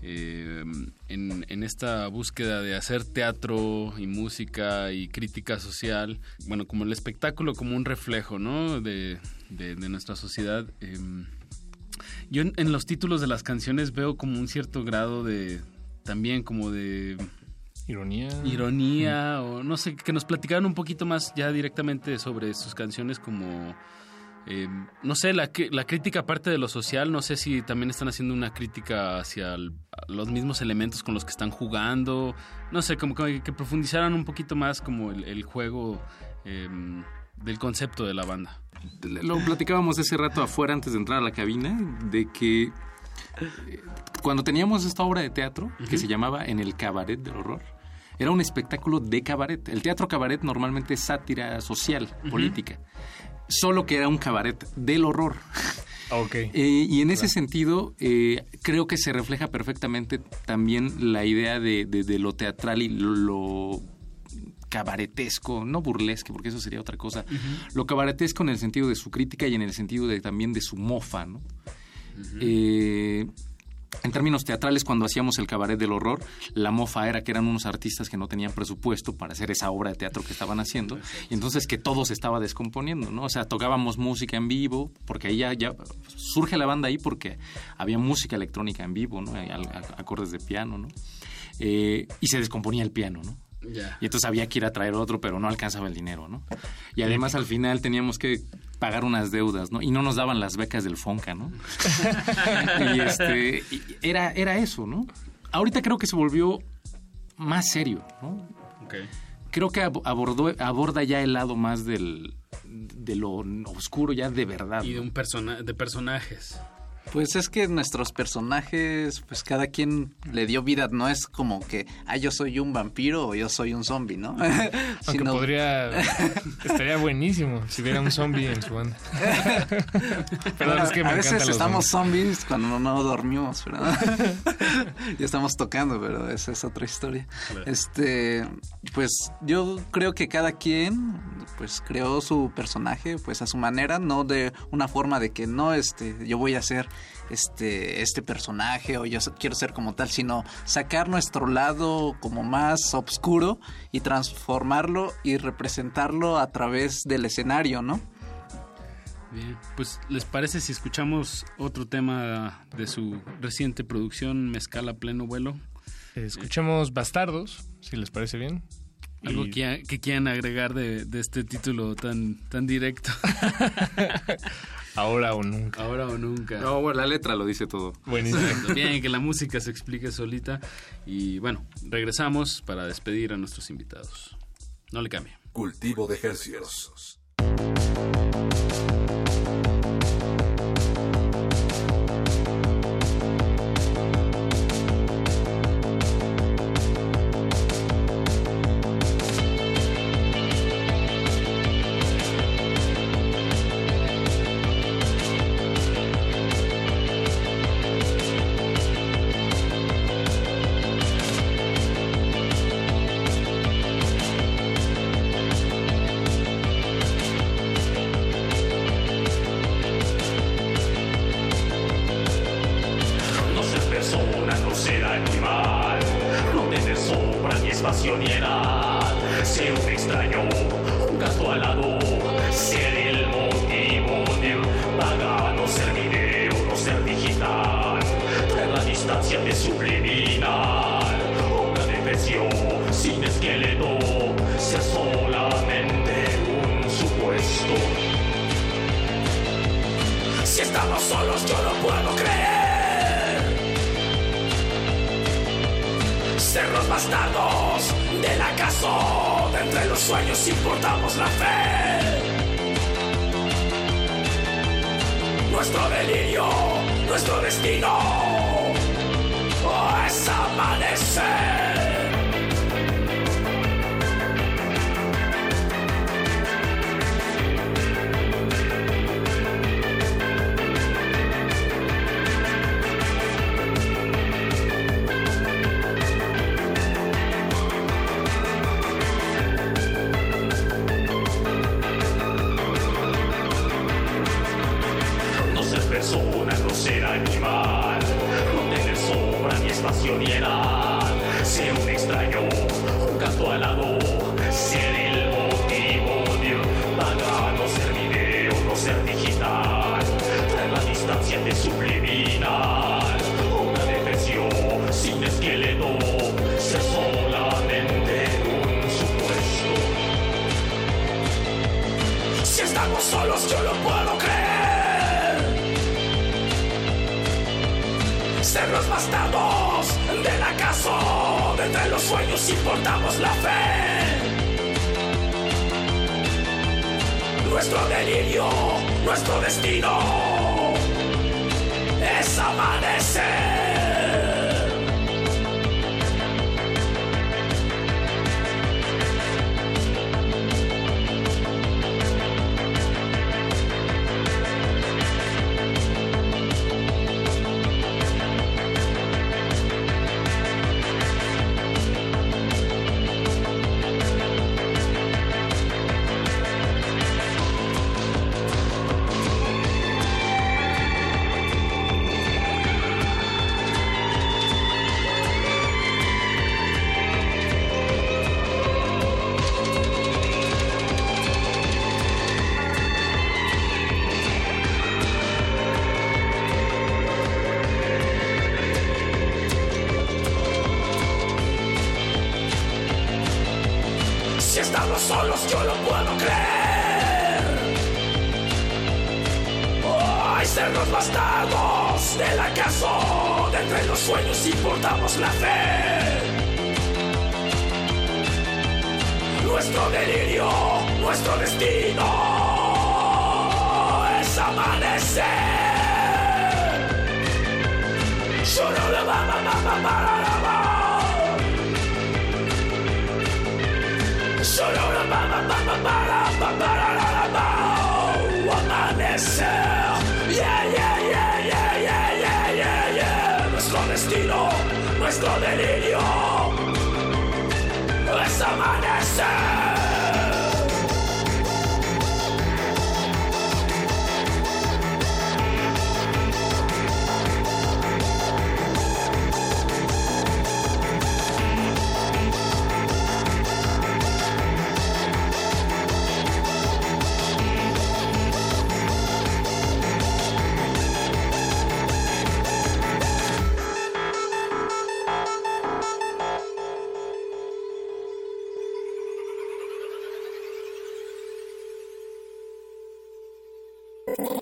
eh, en, esta búsqueda de hacer teatro y música y crítica social, bueno, como el espectáculo como un reflejo, ¿no? De, nuestra sociedad. Eh, yo en, en, los títulos de las canciones veo como un cierto grado de, también como de... Ironía. Ironía, o no sé, que nos platicaran un poquito más ya directamente sobre sus canciones como eh, no sé, la, la crítica aparte de lo social, no sé si también están haciendo una crítica hacia los mismos elementos con los que están jugando, no sé, como que, profundizaran un poquito más como el, juego em, del concepto de la banda. Lo platicábamos ese rato afuera antes de entrar a la cabina, de que eh, cuando teníamos esta obra de teatro que se llamaba En el cabaret del horror, era un espectáculo de cabaret. El teatro cabaret normalmente es sátira social, política solo que era un cabaret del horror. Okay. Eh, y en ese sentido, eh, creo que se refleja perfectamente también la idea de, lo teatral y lo, cabaretesco, no burlesque, porque eso sería otra cosa, lo cabaretesco en el sentido de su crítica y en el sentido de, también de su mofa, ¿no? en términos teatrales, cuando hacíamos el cabaret del horror, la mofa era que eran unos artistas que no tenían presupuesto para hacer esa obra de teatro que estaban haciendo, y entonces que todo se estaba descomponiendo, ¿no? O sea, tocábamos música en vivo, porque ahí ya, ya surge la banda ahí porque había música electrónica en vivo, ¿no? Acordes de piano, ¿no? Eh, y se descomponía el piano, ¿no? Y entonces había que ir a traer otro, pero no alcanzaba el dinero, ¿no? Y además al final teníamos que pagar unas deudas, ¿no? Y no nos daban las becas del Fonca, ¿no? *laughs* y este, era, era eso, ¿no? Ahorita creo que se volvió más serio, ¿no? Creo que abordó, aborda ya el lado más del, de lo oscuro ya de verdad. Y de, un persona de personajes. Pues es que nuestros personajes, pues cada quien le dio vida, no es como que, ah, yo soy un vampiro o yo soy un zombie, ¿no? Aunque *laughs* podría, *laughs* estaría buenísimo si hubiera un zombie en su banda. *laughs* Perdón, es que me a veces estamos zombies. cuando no dormimos, ¿verdad? ya estamos tocando, pero esa es otra historia. Este, pues yo creo que cada quien, pues creó su personaje, pues a su manera, no de una forma de que no, este, yo voy a ser este, este personaje o yo quiero ser como tal, sino sacar nuestro lado como más oscuro y transformarlo y representarlo a través del escenario, ¿no? Bien, pues ¿les parece si escuchamos otro tema de su reciente producción Mezcal a pleno vuelo? Escuchemos Bastardos, si les parece bien. Algo que, quieran agregar de, de, este título tan, tan directo. *laughs* *laughs* Ahora o nunca. Ahora o nunca. No, bueno, la letra lo dice todo. Buenísimo. Bien, que la música se explique solita. Y bueno, regresamos para despedir a nuestros invitados. No le cambie. Cultivo de ejercicios.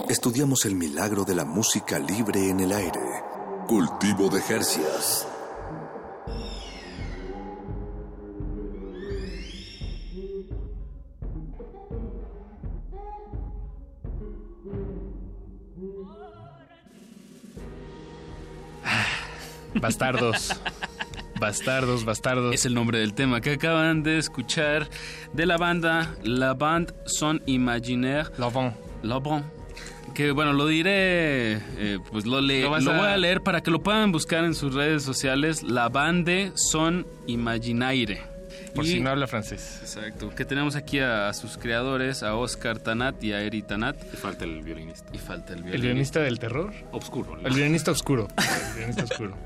Estudiamos el milagro de la música libre en el aire. Cultivo de Jercias. Bastardos. Bastardos, bastardos. Es el nombre del tema que acaban de escuchar de la banda La Bande Son Imaginaire. La Bande. La. Que bueno, lo diré, eh, pues lo, le- Lo lo, vas a- voy a leer para que lo puedan buscar en sus redes sociales. La Bande Son Imaginaire. Por Y- si no habla francés. Exacto. Que tenemos aquí a, a sus creadores, a Oscar Tanat y a Eri Tanat. Y falta el violinista. Y falta el ¿El violinista. violinista del terror? Obscuro. El violinista oscuro. *laughs* El violinista oscuro.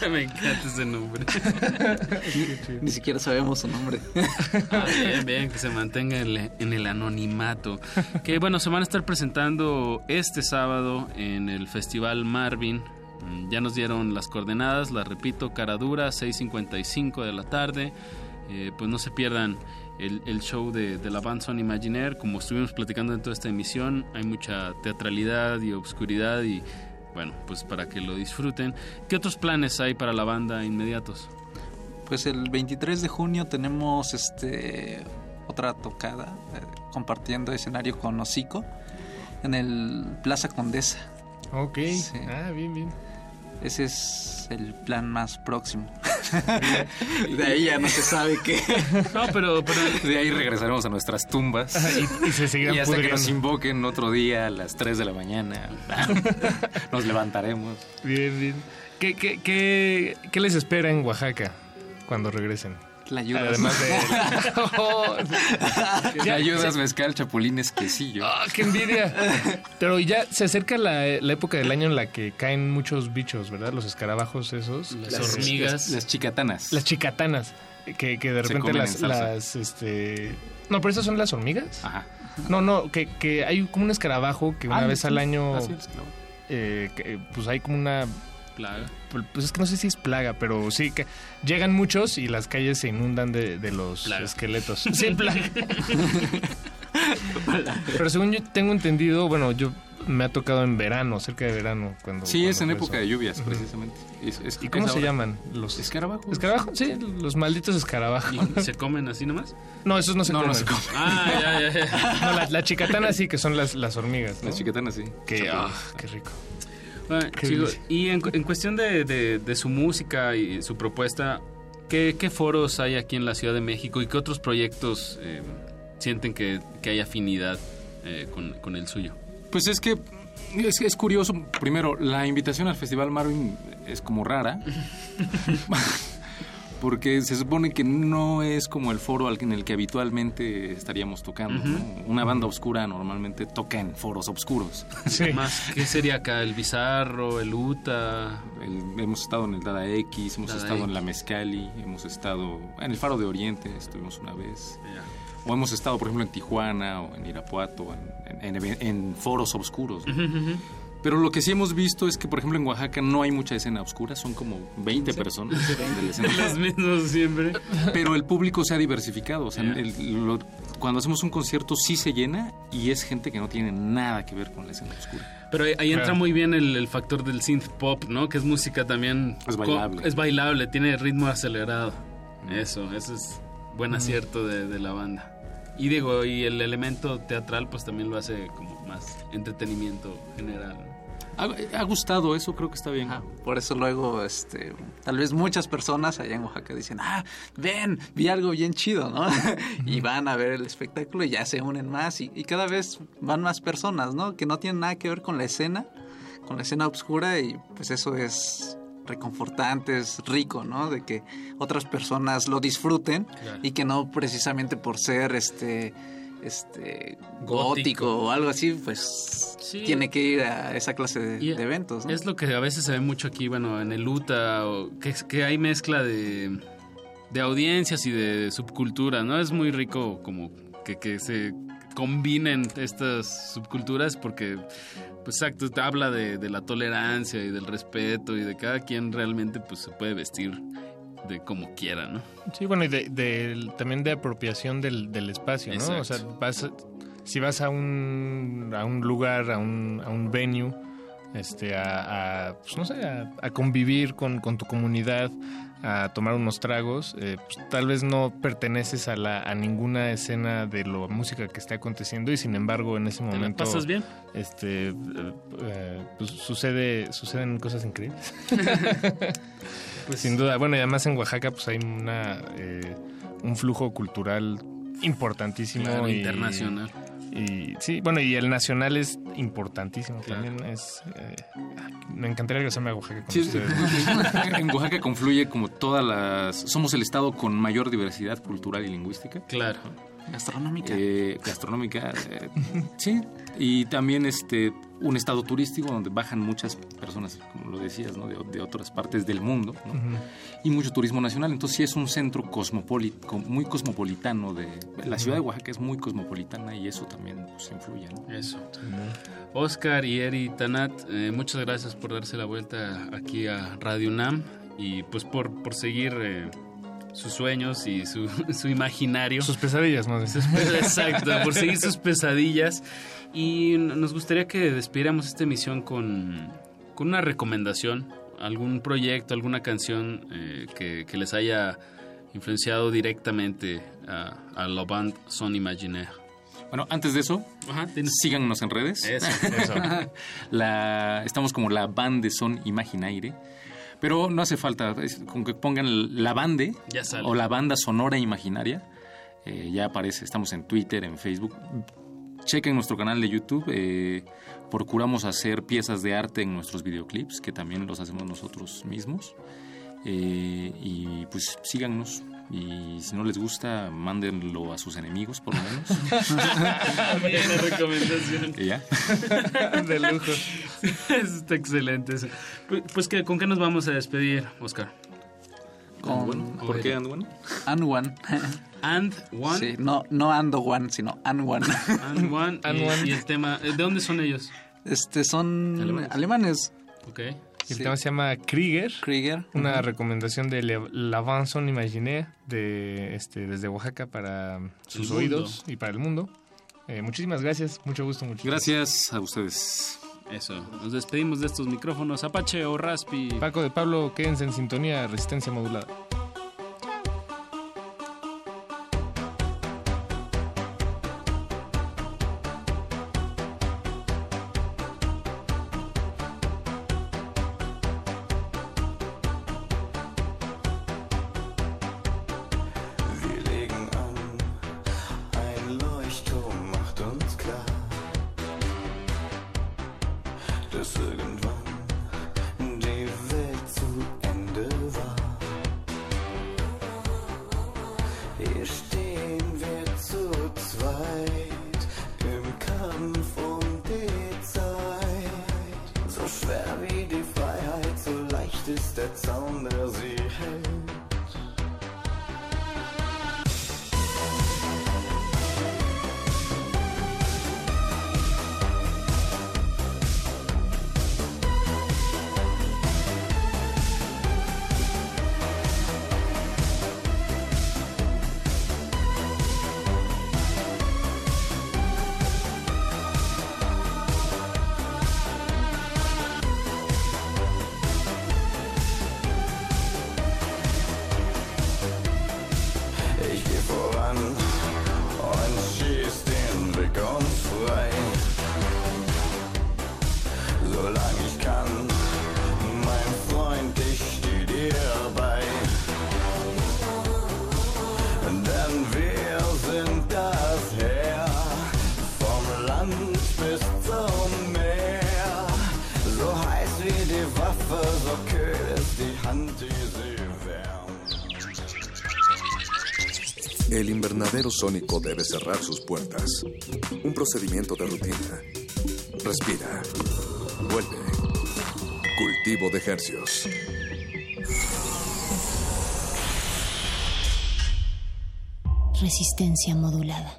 *laughs* Me encanta ese nombre. *laughs* Ni siquiera sabemos su nombre. Ah, bien, bien, que se mantenga en el, en el anonimato. Que bueno, se van a estar presentando este sábado en el Festival Marvin. Mm, Ya nos dieron las coordenadas, las repito, Caradura, 6.55 de la tarde. Eh, pues no se pierdan el, el show de, de la banda Son Imaginaire. Como estuvimos platicando en toda esta emisión, hay mucha teatralidad y obscuridad y bueno, pues para que lo disfruten. ¿Qué otros planes hay para la banda inmediatos? Pues el 23 de junio tenemos este otra tocada eh, compartiendo escenario con Hocico en el Plaza Condesa. Ok. Ah, bien, bien. Ese es el plan más próximo. *laughs* de ahí ya no se sabe qué. No, pero, pero *laughs* De ahí regresaremos a nuestras tumbas. Y, y se seguirán Y hasta que nos invoquen otro día a las 3 de la mañana. *laughs* Nos levantaremos. Bien, bien. ¿Qué, qué, qué, qué les espera en Oaxaca cuando regresen? Le ayudas. Además de... Le *laughs* ayudas mezcal, chapulines, quesillo. ¡Ah, qué envidia! Pero ya se acerca la, la época del año en la que caen muchos bichos, ¿verdad? Los escarabajos esos. Las hormigas. Las chicatanas. Las chicatanas. Que, que de repente las, este... No, pero esas son las hormigas. Ajá. No, no, que, que hay como un escarabajo que una Ah, vez sí. al año... Ah, sí, el escarabajo. eh, que, pues hay como una... Plaga. Pues es que no sé si es plaga, pero sí que llegan muchos y las calles se inundan de, de los esqueletos. *laughs* Sí, plaga. pero según yo tengo entendido, bueno, yo me ha tocado en verano, cerca de verano. cuando Sí, es en época eso. de lluvias, precisamente. Es- es- ¿Y cómo se llaman? Los escarabajos. ¿Escarabajos? Sí, los malditos escarabajos. ¿Y se comen así nomás? No, esos no se No, no comen. se comen. *laughs* Ah, ya, ya, ya. No, la, la chicatana sí, que son las, las hormigas. ¿no? Las chicatanas, sí. Que, Chapulines. qué rico. Bueno, Qué chico, delicia. y en, en cuestión de, de- de su música y su propuesta, ¿qué, qué foros hay aquí en la Ciudad de México y qué otros proyectos eh, sienten que, que hay afinidad eh, con, con el suyo? Pues es que es, es curioso. Primero, la invitación al Festival Marvin es como rara. *laughs* Porque se supone que no es como el foro al- en el que habitualmente estaríamos tocando. ¿no? Una banda oscura normalmente toca en foros oscuros. Más, ¿Qué sería acá? ¿El Bizarro? ¿El UTA? El- hemos estado en el Dada X, hemos Dada estado en la Mezcali, hemos estado en el Faro de Oriente, estuvimos una vez. O hemos estado, por ejemplo, en Tijuana o en Irapuato, en, en- en- en foros oscuros. ¿no? Pero lo que sí hemos visto es que, por ejemplo, en Oaxaca no hay mucha escena oscura, son como 20 personas de la escena *laughs* Los mismos siempre. Pero el público se ha diversificado. O sea, el- lo- cuando hacemos un concierto sí se llena y es gente que no tiene nada que ver con la escena oscura. Pero ahí, ahí entra Claro. muy bien el, el factor del synth pop, ¿no? Que es música también... Es bailable. es bailable, tiene ritmo acelerado. Eso, ese es buen acierto de, de la banda. Y digo, y el elemento teatral pues también lo hace como más entretenimiento general. Ha, ha gustado, eso creo que está bien. Por eso luego, este, tal vez muchas personas allá en Oaxaca dicen, ah, ven, vi algo bien chido, ¿no? *laughs* y van a ver el espectáculo y ya se unen más y, y cada vez van más personas, ¿no? Que no tienen nada que ver con la escena, con la escena oscura y pues eso es reconfortante, es rico, ¿no? De que otras personas lo disfruten Claro. y que no precisamente por ser, este, este, gótico, Gótico. o algo así, pues Sí. tiene que ir a esa clase de, eventos, ¿no? Es lo que a veces se ve mucho aquí, bueno, en el UTA, o que, que hay mezcla de, de audiencias y de subcultura, ¿no? Es muy rico como que, que se combinen estas subculturas porque, pues exacto, habla de, de la tolerancia y del respeto y de cada quien realmente pues se puede vestir de como quiera, ¿no? Sí, bueno, y de, de- también de apropiación del, del espacio, ¿no? Exacto. O sea, vas, si vas a un, a un lugar, a un, a un venue, este, a, a, pues no sé, a, a convivir con, con tu comunidad, a tomar unos tragos, eh, pues tal vez no perteneces a, la, a ninguna escena de la música que está aconteciendo y sin embargo en ese momento... pasas bien? Este, eh, pues sucede, suceden cosas increíbles. *laughs* Pues sin duda. Bueno, y además en Oaxaca pues hay una eh, un flujo cultural importantísimo Claro, y- internacional. Y sí, bueno, y el nacional es importantísimo también. Es eh, me encantaría regresarme a Oaxaca con Sí, ustedes. *laughs* en Oaxaca confluye como todas las... Somos el estado con mayor diversidad cultural y lingüística. Claro. Gastronómica. Eh, gastronómica, eh, *laughs* sí. Y también este un estado turístico donde bajan muchas personas, como lo decías, ¿no? de, de otras partes del mundo. ¿no? Y mucho turismo nacional. Entonces sí es un centro cosmopolita, muy cosmopolitano. De, la ciudad de Oaxaca es muy cosmopolitana y eso también pues, influye. ¿no? Eso. Oscar y Eri Tanat, eh, muchas gracias por darse la vuelta aquí a Radio UNAM y pues por, por seguir eh, sus sueños y su, *laughs* su imaginario. Sus pesadillas, ¿no? Sus *laughs* Exacto, por seguir sus pesadillas. Y nos gustaría que despidiéramos esta emisión con, con una recomendación, algún proyecto, alguna canción eh, que, que les haya influenciado directamente a, a la band Son Imaginaire. Bueno, antes de eso, síganos en redes. Eso, eso. *laughs* La, estamos como la band de Son Imaginaire. Pero no hace falta, es con que pongan la bande Ya sale. o la banda sonora imaginaria. eh, ya aparece, estamos en Twitter, en Facebook. Chequen nuestro canal de YouTube. eh, procuramos hacer piezas de arte en nuestros videoclips, que también los hacemos nosotros mismos. Eh, y pues síganos, Y si no les gusta, mándenlo a sus enemigos, por lo menos. *laughs* Buena recomendación. Y ya. *laughs* De lujo. Está excelente eso. Pues, ¿qué, ¿con qué nos vamos a despedir, Oscar? Con- Bueno, ¿Por qué and one? And one. And one. Sí, no, no ando one, sino and one. And one. And y, one. y el tema, ¿de dónde son ellos? Este, son alemanes. Ok. El tema se llama Krieger. Krieger. Una Ujú. recomendación de L'Avanson Imaginaire de, este, desde Oaxaca para sus oídos y para el mundo. Eh, muchísimas gracias, mucho gusto, mucho Gracias a ustedes. Eso. Nos despedimos de estos micrófonos. Apache o Raspi. Paco de Pablo, quédense en sintonía, resistencia modulada. Invernadero sónico debe cerrar sus puertas. Un procedimiento de rutina. Respira. Vuelve. Cultivo de hercios. Resistencia modulada.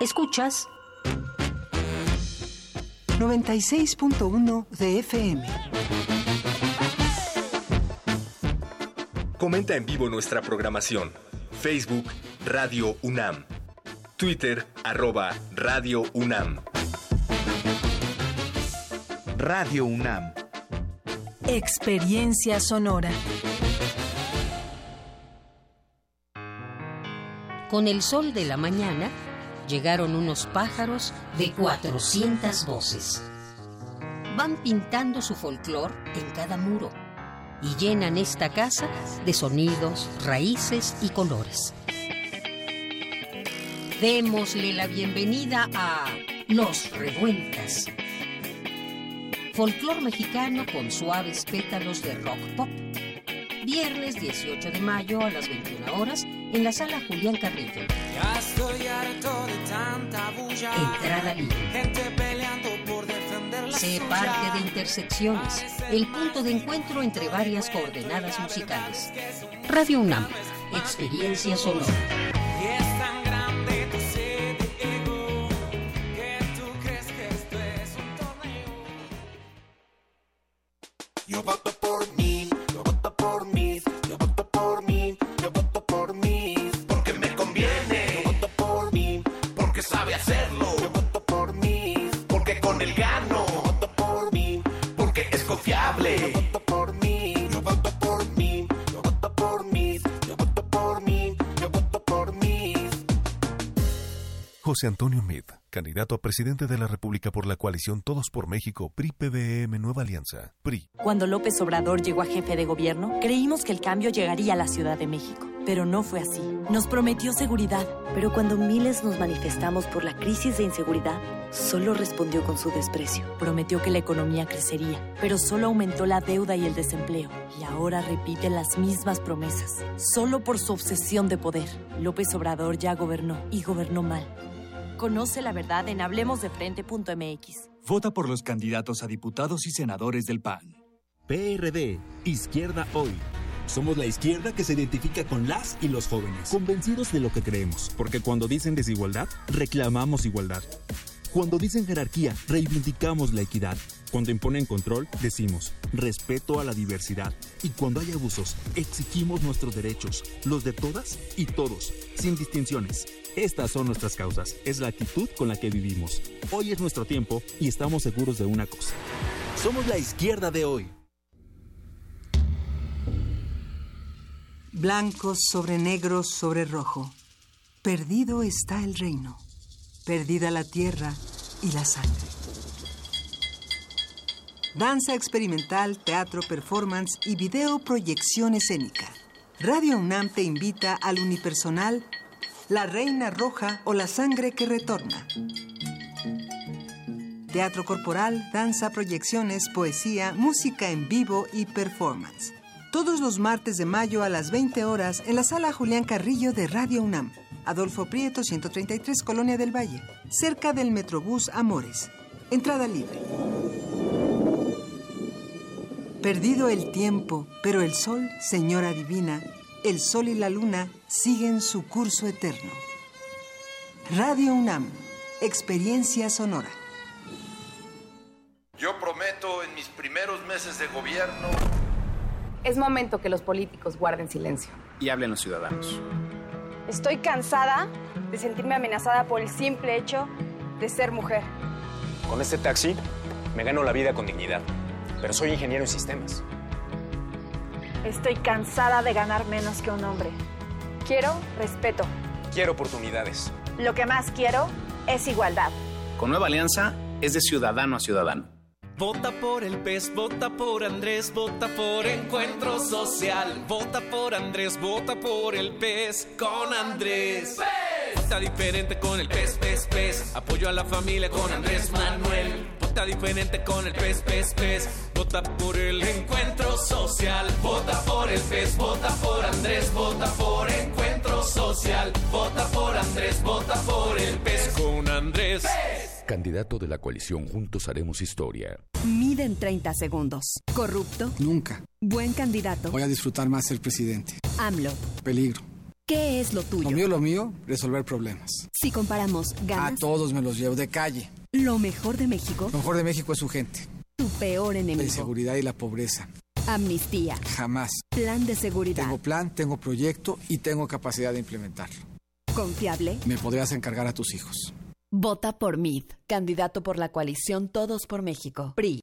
Escuchas 96.1 de FM. Comenta en vivo nuestra programación. Facebook Radio UNAM. Twitter arroba Radio UNAM. Radio UNAM. Experiencia sonora. Con el sol de la mañana llegaron unos pájaros de 400 voces. Van pintando su folclor en cada muro y llenan esta casa de sonidos, raíces y colores. Démosle la bienvenida a Los Revueltas. Folclor mexicano con suaves pétalos de rock pop. Viernes 18 de mayo a las 21 horas en la sala Julián Carrillo. Ya estoy harto de tanta bulla. Entrada libre. Gente peleando por Sé parte de Intersecciones, el punto de encuentro entre varias coordenadas musicales. Radio UNAM, experiencia sonora. Antonio Meade, candidato a presidente de la República por la coalición Todos por México, PRI-PBM Nueva Alianza, PRI. Cuando López Obrador llegó a jefe de gobierno, creímos que el cambio llegaría a la Ciudad de México. Pero no fue así. Nos prometió seguridad. Pero cuando miles nos manifestamos por la crisis de inseguridad, solo respondió con su desprecio. Prometió que la economía crecería, pero solo aumentó la deuda y el desempleo. Y ahora repite las mismas promesas, solo por su obsesión de poder. López Obrador ya gobernó y gobernó mal. Conoce la verdad en hablemosdefrente.mx. Vota por los candidatos a diputados y senadores del PAN. PRD, Izquierda Hoy. Somos la izquierda que se identifica con las y los jóvenes, convencidos de lo que creemos, porque cuando dicen desigualdad, reclamamos igualdad. Cuando dicen jerarquía, reivindicamos la equidad. Cuando imponen control, decimos respeto a la diversidad. Y cuando hay abusos, exigimos nuestros derechos, los de todas y todos, sin distinciones. Estas son nuestras causas, es la actitud con la que vivimos. Hoy es nuestro tiempo y estamos seguros de una cosa. Somos la izquierda de hoy. Blancos sobre negros sobre rojo. Perdido está el reino. Perdida la tierra y la sangre. Danza experimental, teatro, performance y video proyección escénica. Radio UNAM te invita al unipersonal La Reina Roja o La Sangre que Retorna. Teatro corporal, danza, proyecciones, poesía, música en vivo y performance. Todos los martes de mayo a las 20 horas en la sala Julián Carrillo de Radio UNAM. Adolfo Prieto, 133, Colonia del Valle, cerca del Metrobús Amores. Entrada libre. Perdido el tiempo, pero el sol, señora divina, el sol y la luna siguen su curso eterno. Radio UNAM, experiencia sonora. Yo prometo en mis primeros meses de gobierno Es momento que los políticos guarden silencio. Y hablen los ciudadanos. Estoy cansada de sentirme amenazada por el simple hecho de ser mujer. Con este taxi me gano la vida con dignidad, pero soy ingeniero en sistemas. Estoy cansada de ganar menos que un hombre. Quiero respeto. Quiero oportunidades. Lo que más quiero es igualdad. Con Nueva Alianza es de ciudadano a ciudadano. Vota por el PES, vota por Andrés, vota por Encuentro Social. Vota por Andrés, vota por el PES con Andrés. Vota diferente con el PES, PES, PES. Apoyo a la familia con Andrés Manuel. Vota diferente con el PES, PES, PES. Vota por el Encuentro Social. Vota por el PES, vota por Andrés, vota por Encuentro Social. Vota por Andrés, vota por el PES con Andrés. Candidato de la coalición Juntos Haremos Historia. Mide en 30 segundos. ¿Corrupto? Nunca. Buen candidato. Voy a disfrutar más ser presidente. AMLO. Peligro. ¿Qué es lo tuyo? Lo mío, lo mío, resolver problemas. Si comparamos A ganas, todos me los llevo de calle. Lo mejor de México, Lo mejor de México es su gente. tu peor La enemigo. inseguridad y la pobreza. Amnistía. Jamás. Plan de seguridad. Tengo plan, tengo proyecto y tengo capacidad de implementarlo. Confiable. Me podrías encargar a tus hijos. Vota por MID, candidato por la coalición Todos por México. PRI.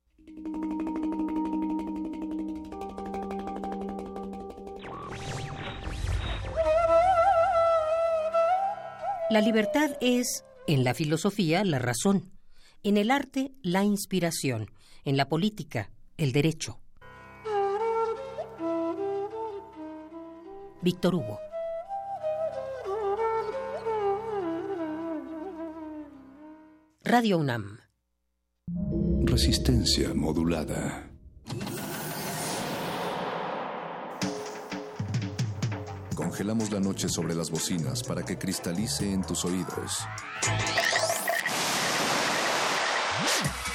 La libertad es, en la filosofía, la razón, en el arte, la inspiración, en la política, el derecho. Víctor Hugo. Radio UNAM. Resistencia modulada. Congelamos la noche sobre las bocinas para que cristalice en tus oídos.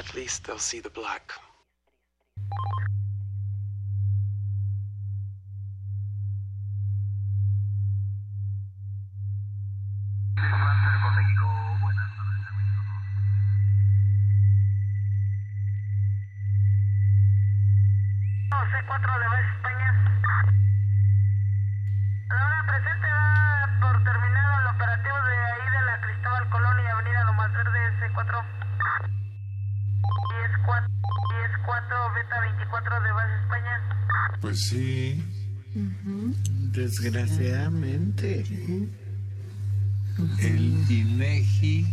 At least they'll see the black. C4 de Base España. Pues sí. Desgraciadamente. El INEGI,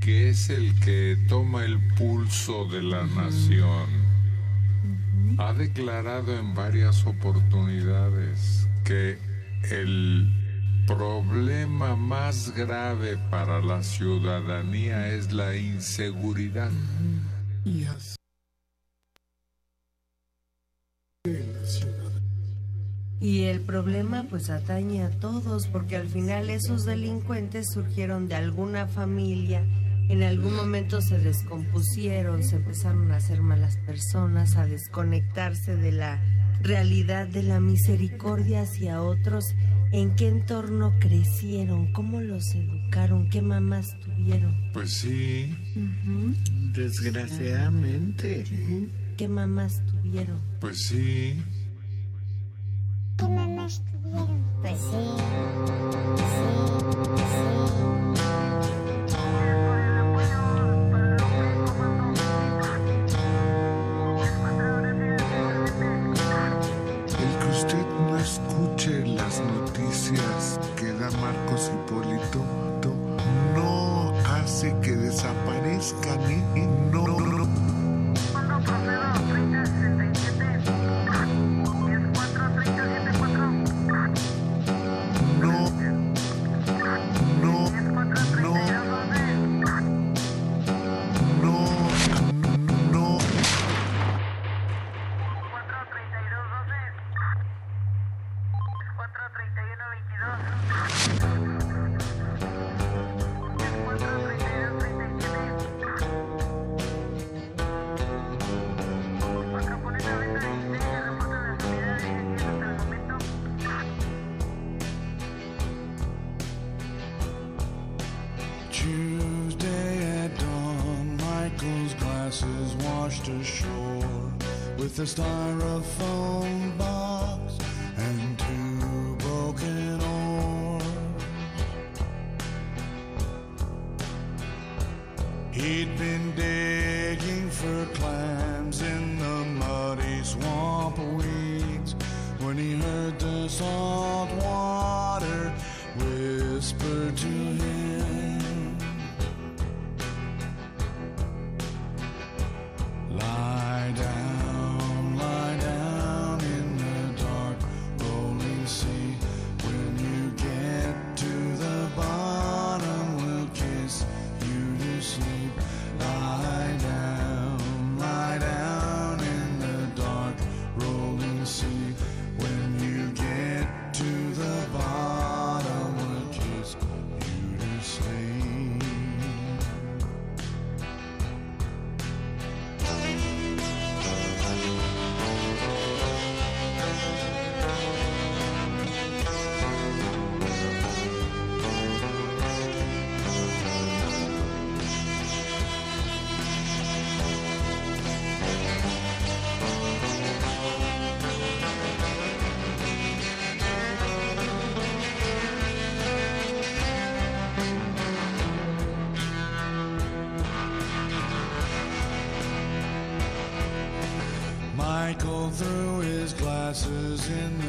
que es el que toma el pulso de la nación, ha declarado en varias oportunidades que el problema más grave para la ciudadanía es la inseguridad. Y el problema pues atañe a todos, porque al final esos delincuentes surgieron de alguna familia, en algún momento se descompusieron, se empezaron a ser malas personas, a desconectarse de la realidad de la misericordia hacia otros, en qué entorno crecieron, cómo los educaron, qué mamás tuvieron. Pues sí, desgraciadamente. ¿Qué mamás tuvieron? Pues sí. ¿Qué mamás tuvieron? Pues El que usted no escuche las noticias que da Marcos Hipólito no hace que desaparezcan, ¿eh? broken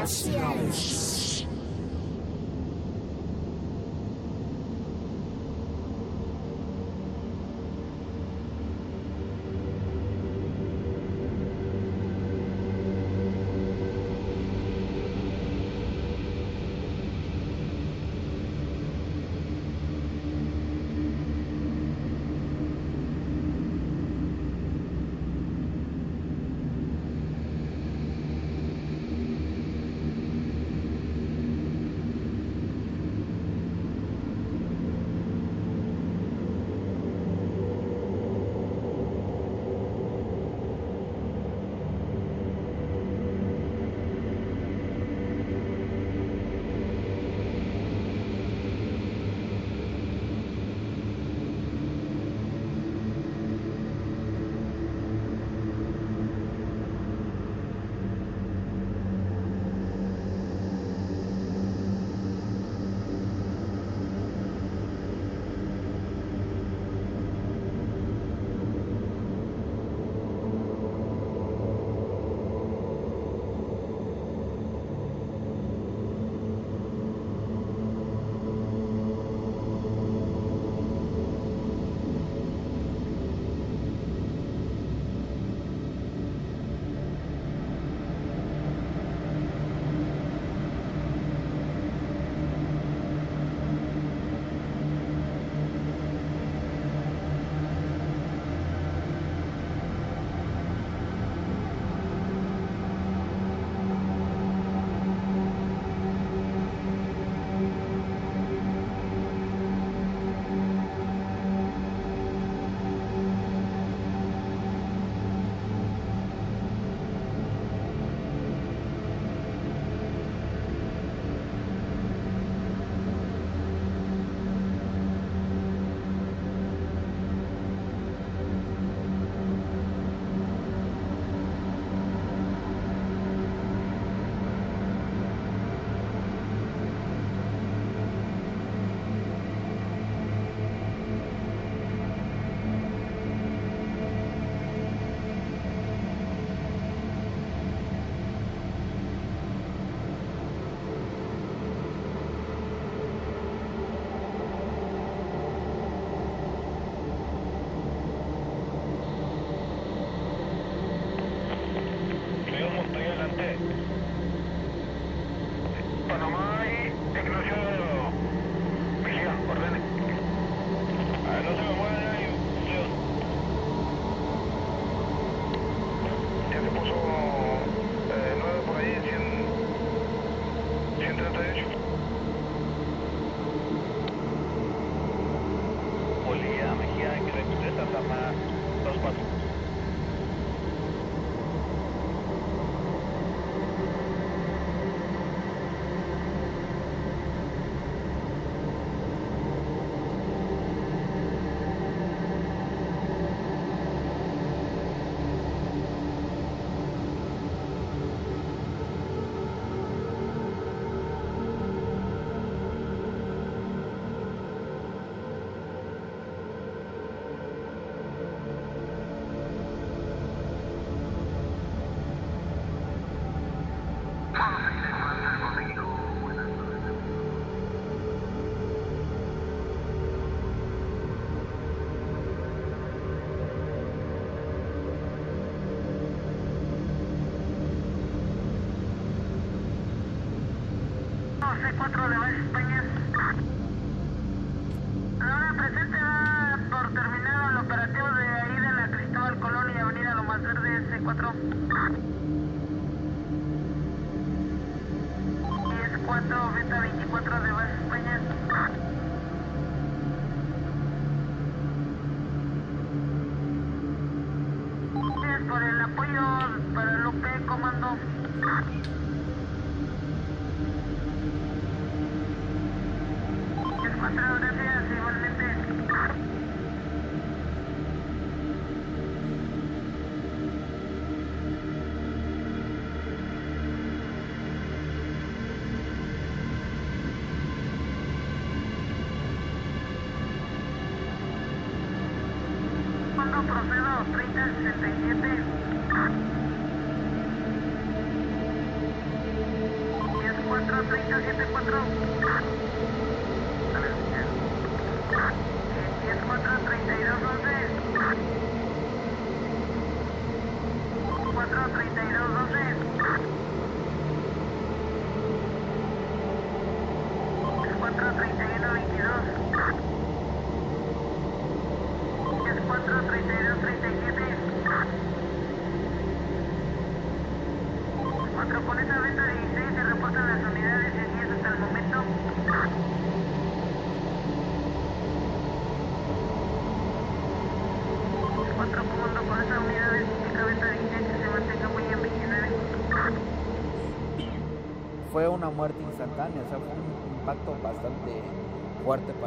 Glaciares.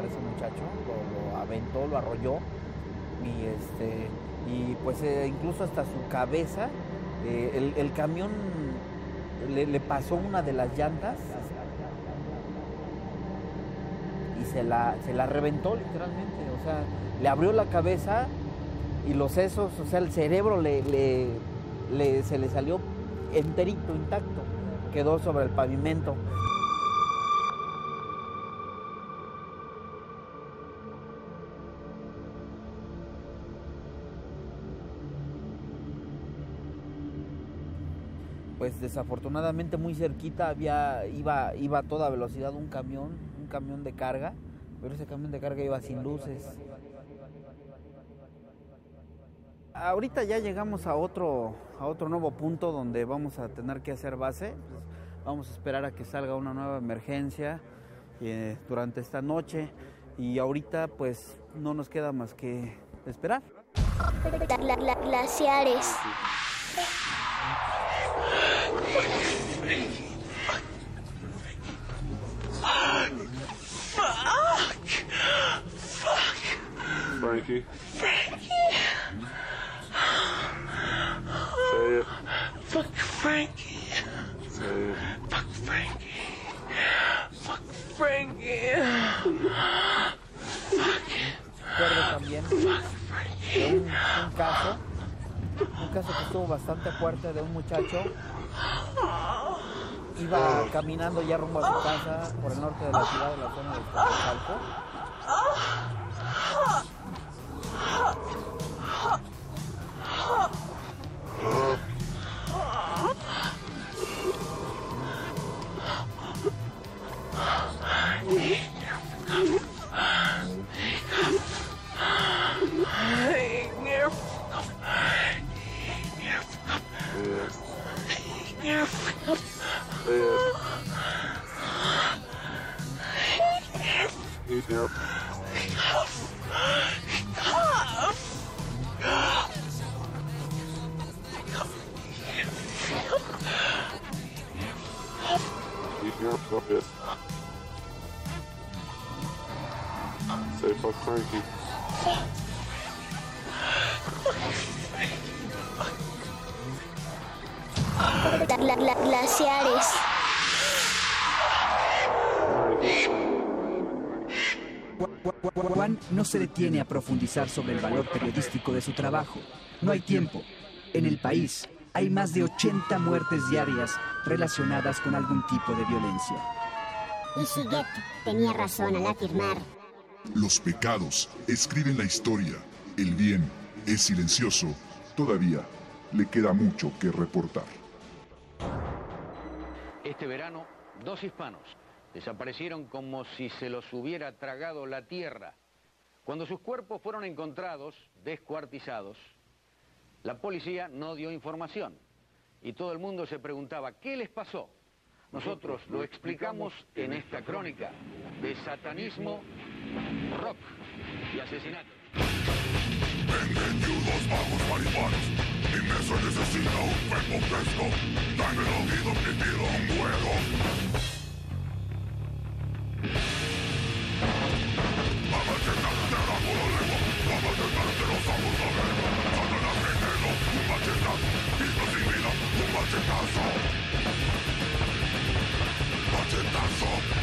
Ese muchacho, lo, aventó, lo arrolló y este y pues eh, incluso hasta su cabeza, eh, el, camión le, le pasó una de las llantas y se la, se la reventó literalmente, o sea, le abrió la cabeza y los sesos, o sea, el cerebro le- le- se le salió enterito, intacto, quedó sobre el pavimento. Pues desafortunadamente muy cerquita había iba iba a toda velocidad un camión, un camión de carga, pero ese camión de carga iba sin luces. Ahorita ya llegamos a otro a otro nuevo punto donde vamos a tener que hacer base. Vamos a esperar a que salga una nueva emergencia eh, durante esta noche y ahorita pues no nos queda más que esperar. Gla- gla- glaciares. Frankie. Frankie. Say it. Fuck Frankie. Say it. Fuck Frankie. Fuck Frankie. Recuerdo también de un, un caso, un caso que estuvo bastante fuerte de un muchacho. Iba caminando ya rumbo a su casa por el norte de la ciudad, de la zona de Iztapalco. yeah Gla- gla- glaciares. Juan no se detiene a profundizar sobre el valor periodístico de su trabajo. No hay tiempo. En el país hay más de 80 muertes diarias relacionadas con algún tipo de violencia. Y Siget tenía razón al afirmar. Los pecados escriben la historia. El bien es silencioso. Todavía le queda mucho que reportar. Este verano, dos hispanos desaparecieron como si se los hubiera tragado la tierra. Cuando sus cuerpos fueron encontrados, descuartizados, la policía no dio información y todo el mundo se preguntaba, ¿qué les pasó? Nosotros lo explicamos en esta crónica de satanismo, rock y asesinato. Mi mesa necesita un cuerpo fresco Dame el oído pido un juego Vamos a llenarte la pura lengua Vamos a llenarte los ojos a ver un machetazo sin un Machetazo Machetazo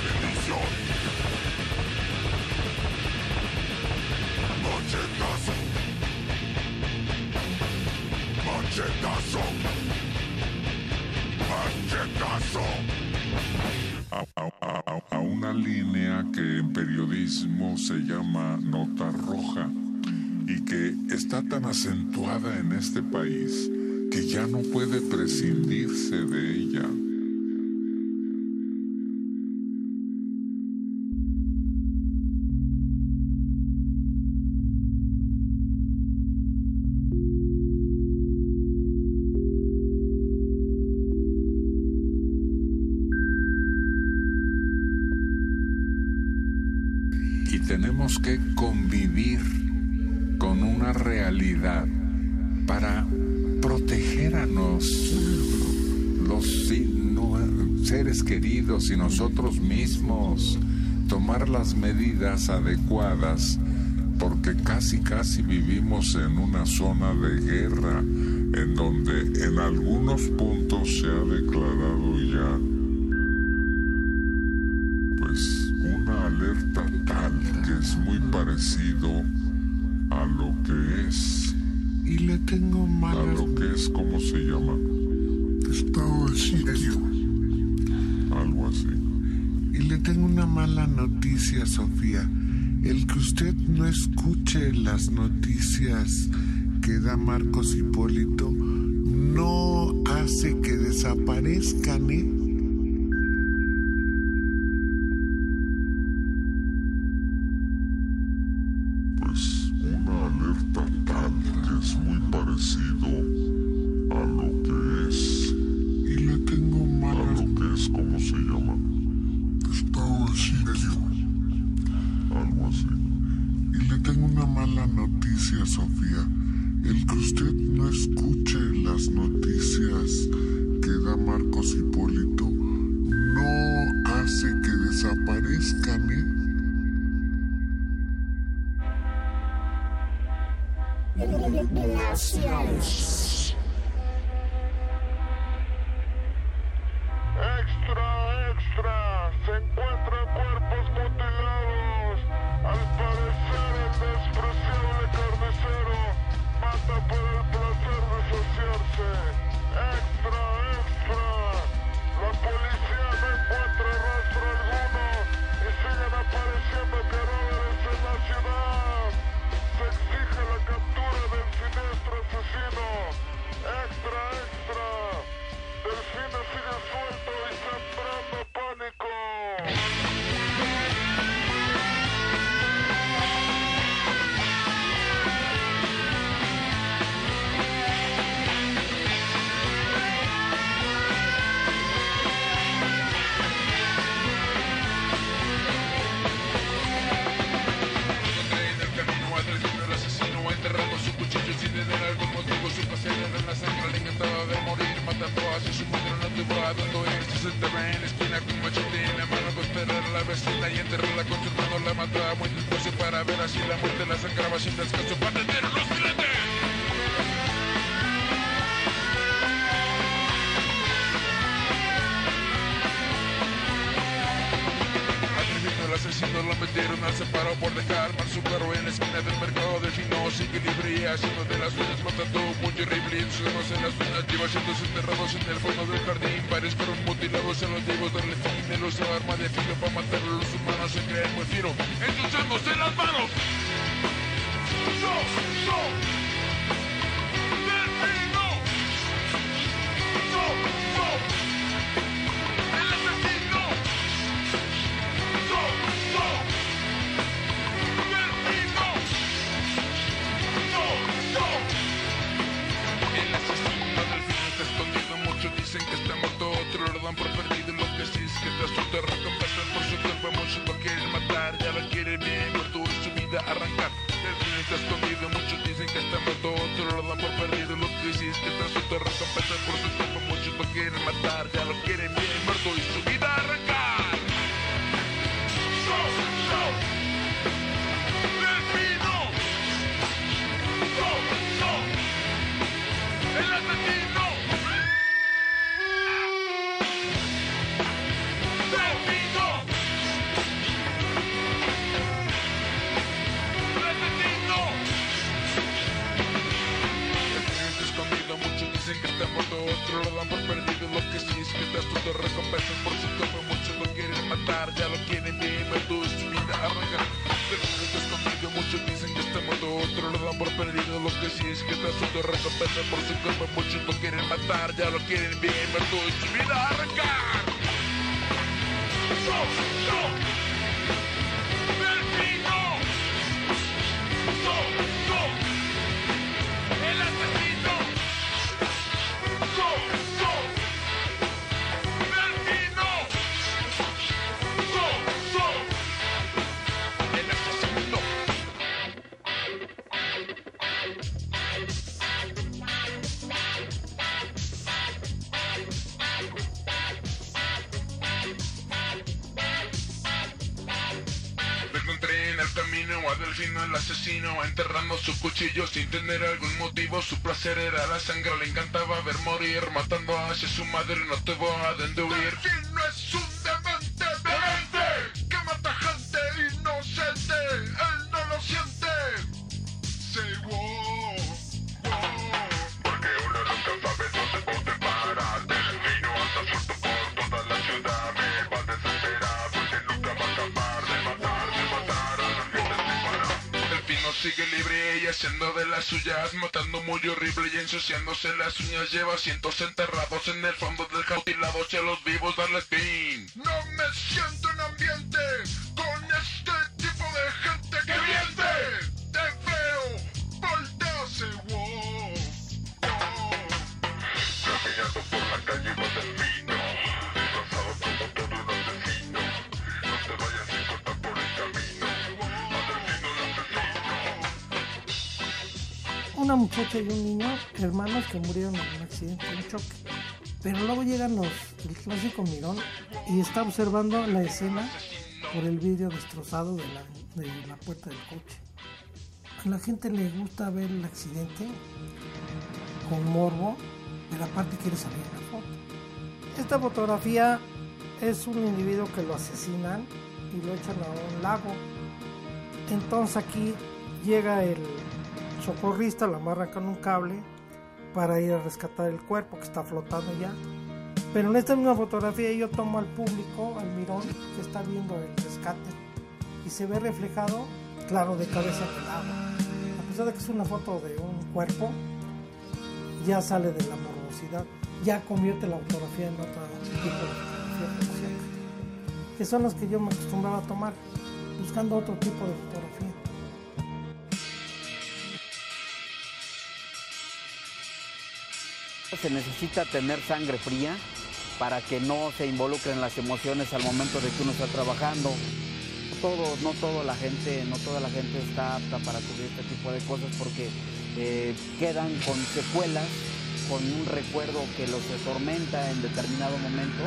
A una línea que en periodismo se llama nota roja y que está tan acentuada en este país que ya no puede prescindirse de ella. Nosotros mismos, tomar las medidas adecuadas, porque casi casi vivimos en una zona de guerra, en donde en algunos puntos se ha declarado ya pues una alerta tal que es muy parecido a lo que es Y le tengo a malas lo que es cómo se llama estado de sitio. Algo así. Y le tengo una mala noticia, Sofía. El que usted no escuche las noticias que da Marcos Hipólito no hace que desaparezcan, ¿eh? Cuchillo sin tener algún motivo Su placer era la sangre, le encantaba ver morir Matando hacia su madre, no tuvo a dónde ensuciándose las uñas Lleva cientos enterrados en el fondo del a los vivos darles fin muchacha y un niño, hermanos que murieron en un accidente, un choque. Pero luego llegan los, el clásico mirón y está observando la escena por el vidrio destrozado de la, de la puerta del coche. A la gente le gusta ver el accidente con morbo, pero aparte quiere salir en la foto. Esta fotografía es un individuo que lo asesinan y lo echan a un lago. Entonces aquí llega el socorrista, lo amarra con un cable para ir a rescatar el cuerpo que está flotando ya. Pero en esta misma fotografía yo tomo al público, al mirón, que está viendo el rescate y se ve reflejado, claro, de cabeza en. A pesar de que es una foto de un cuerpo, ya sale de la morbosidad, ya convierte la fotografía en otro tipo de fotografía que son las que yo me acostumbraba a tomar, buscando otro tipo de fotografía. Se necesita tener sangre fría para que no se involucren las emociones al momento de que uno está trabajando. Todo, no toda la gente, no toda la gente está apta para cubrir este tipo de cosas porque eh, quedan con secuelas, con un recuerdo que los atormenta en determinado momento.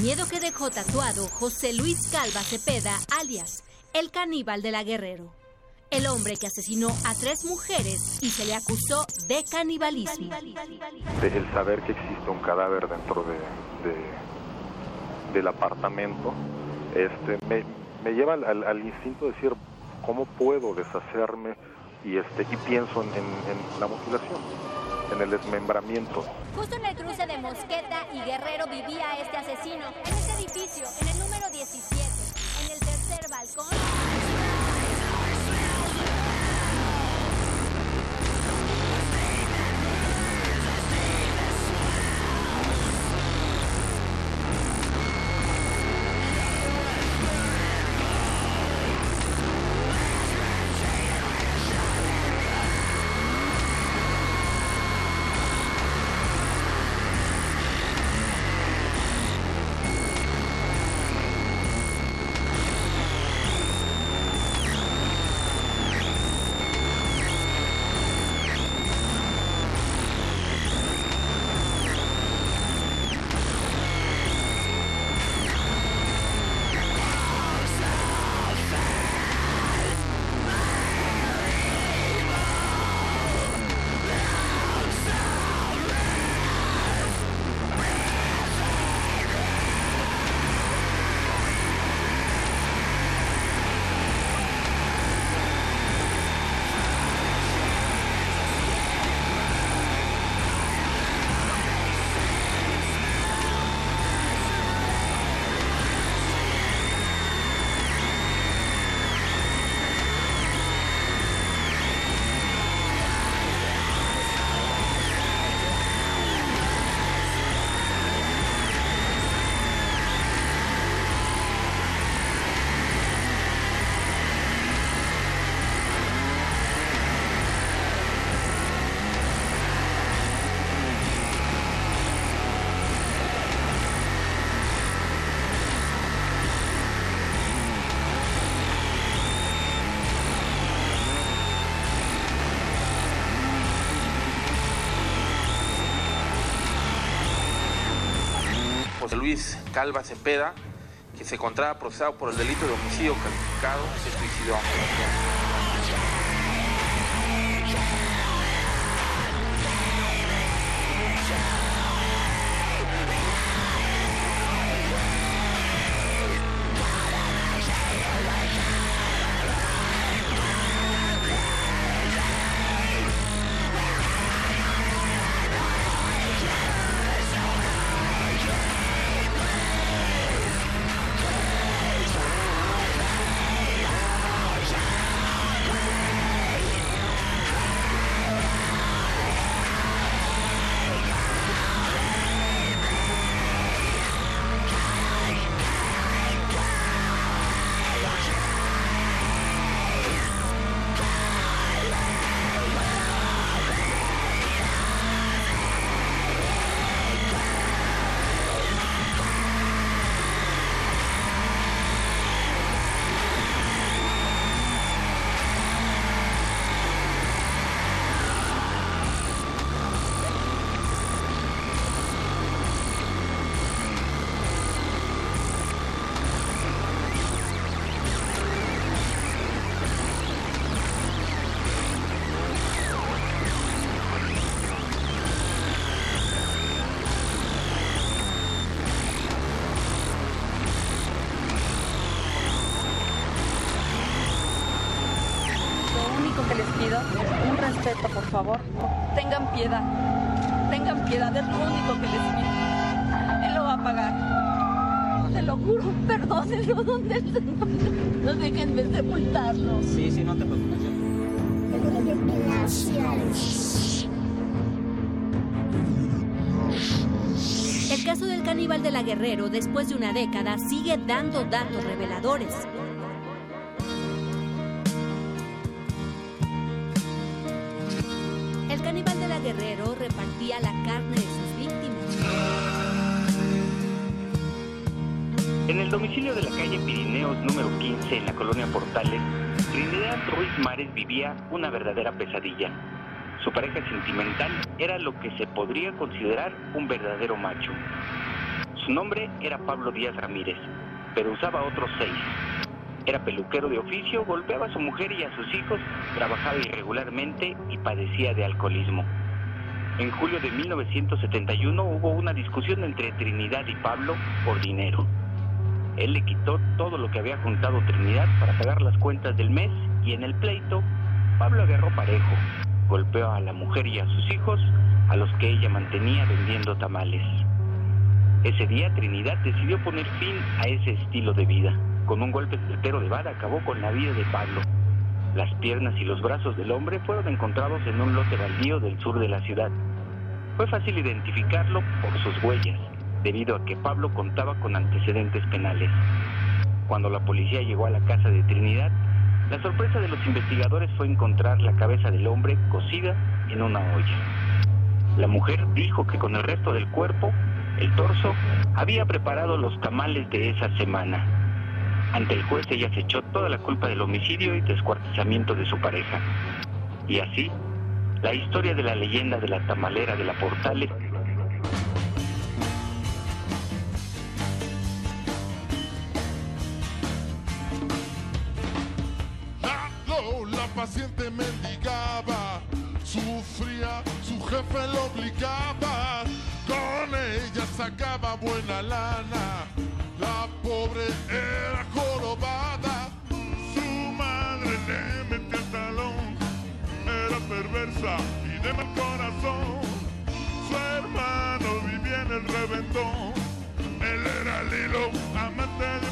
Miedo que dejó tatuado José Luis Calva Cepeda, alias el caníbal de la Guerrero. El hombre que asesinó a tres mujeres y se le acusó de canibalismo. el saber que existe un cadáver dentro de, de- del apartamento este me, me lleva al, al- al instinto de decir cómo puedo deshacerme y este y pienso en, en- en la mutilación, en el desmembramiento. Justo en el cruce de Mosqueta y Guerrero vivía este asesino. En este edificio, en el número 17, en el tercer balcón. Luis Calva Cepeda, que se encontraba procesado por el delito de homicidio calificado, se suicidó. Sí, sí, no te preocupes. El caso del caníbal de la Guerrero, después de una década, sigue dando datos reveladores. Mares vivía una verdadera pesadilla. Su pareja sentimental era lo que se podría considerar un verdadero macho. Su nombre era Pablo Díaz Ramírez, pero usaba otros seis. Era peluquero de oficio, golpeaba a su mujer y a sus hijos, trabajaba irregularmente y padecía de alcoholismo. En julio de 1971 hubo una discusión entre Trinidad y Pablo por dinero. Él le quitó todo lo que había juntado Trinidad para pagar las cuentas del mes y en el pleito, Pablo agarró parejo, golpeó a la mujer y a sus hijos, a los que ella mantenía vendiendo tamales. Ese día Trinidad decidió poner fin a ese estilo de vida. Con un golpe certero de vara acabó con la vida de Pablo. Las piernas y los brazos del hombre fueron encontrados en un lote baldío del sur de la ciudad. Fue fácil identificarlo por sus huellas, debido a que Pablo contaba con antecedentes penales. Cuando la policía llegó a la casa de Trinidad, la sorpresa de los investigadores fue encontrar la cabeza del hombre cocida en una olla. La mujer dijo que con el resto del cuerpo, el torso, había preparado los tamales de esa semana. Ante el juez ella se echó toda la culpa del homicidio y descuartizamiento de su pareja. Y así, la historia de la leyenda de la tamalera de la Portales lo obligaba, con ella sacaba buena lana, la pobre era jorobada, su madre le metía el talón, era perversa y de mal corazón, su hermano vivía en el reventón, él era Lilo, amante de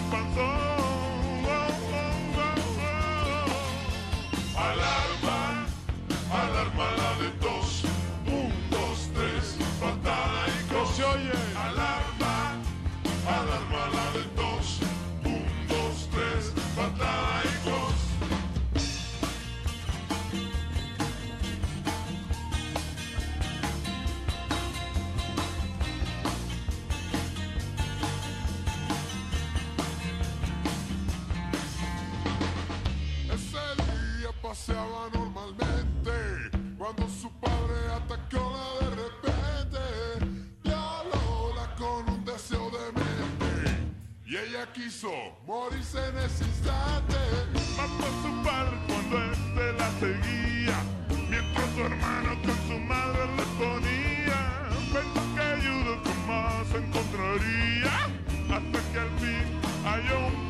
quiso morirse en ese instante. Mató a su padre cuando este la seguía, mientras su hermano con su madre le ponía. Pensó que ayuda jamás encontraría hasta que al fin halló un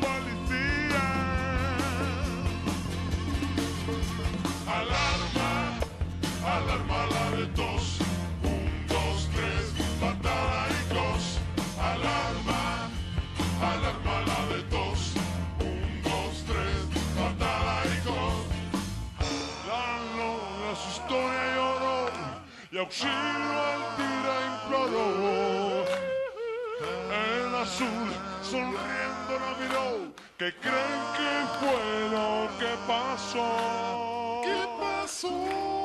auxilio al tira imploró. El azul sonriendo la miró. ¿Qué creen que fue lo que pasó? ¿Qué pasó?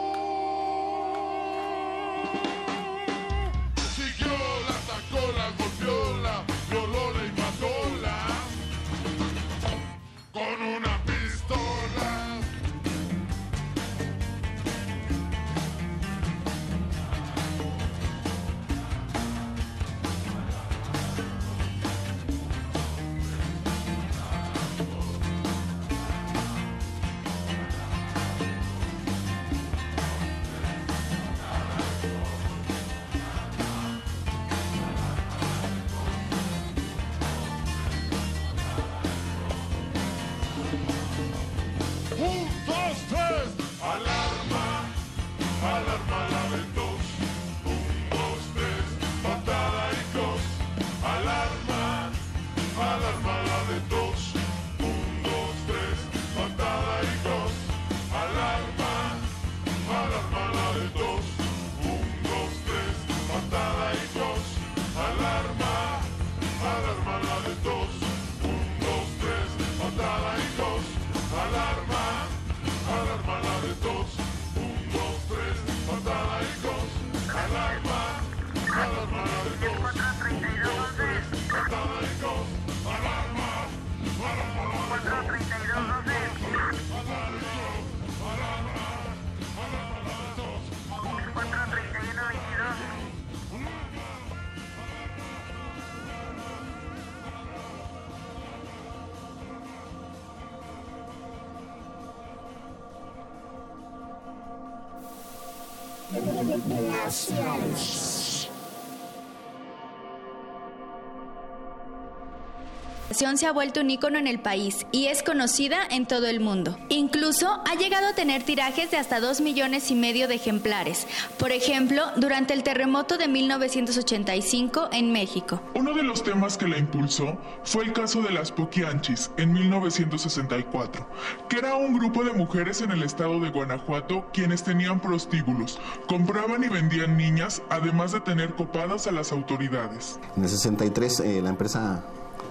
Se ha vuelto un ícono en el país y es conocida en todo el mundo. Incluso ha llegado a tener tirajes de hasta 2 millones y medio de ejemplares. Por ejemplo, durante el terremoto de 1985 en México. Uno de los temas que la impulsó fue el caso de las Poquianchis en 1964, que era un grupo de mujeres en el estado de Guanajuato quienes tenían prostíbulos, compraban y vendían niñas, además de tener copadas a las autoridades. En el 63 eh, la empresa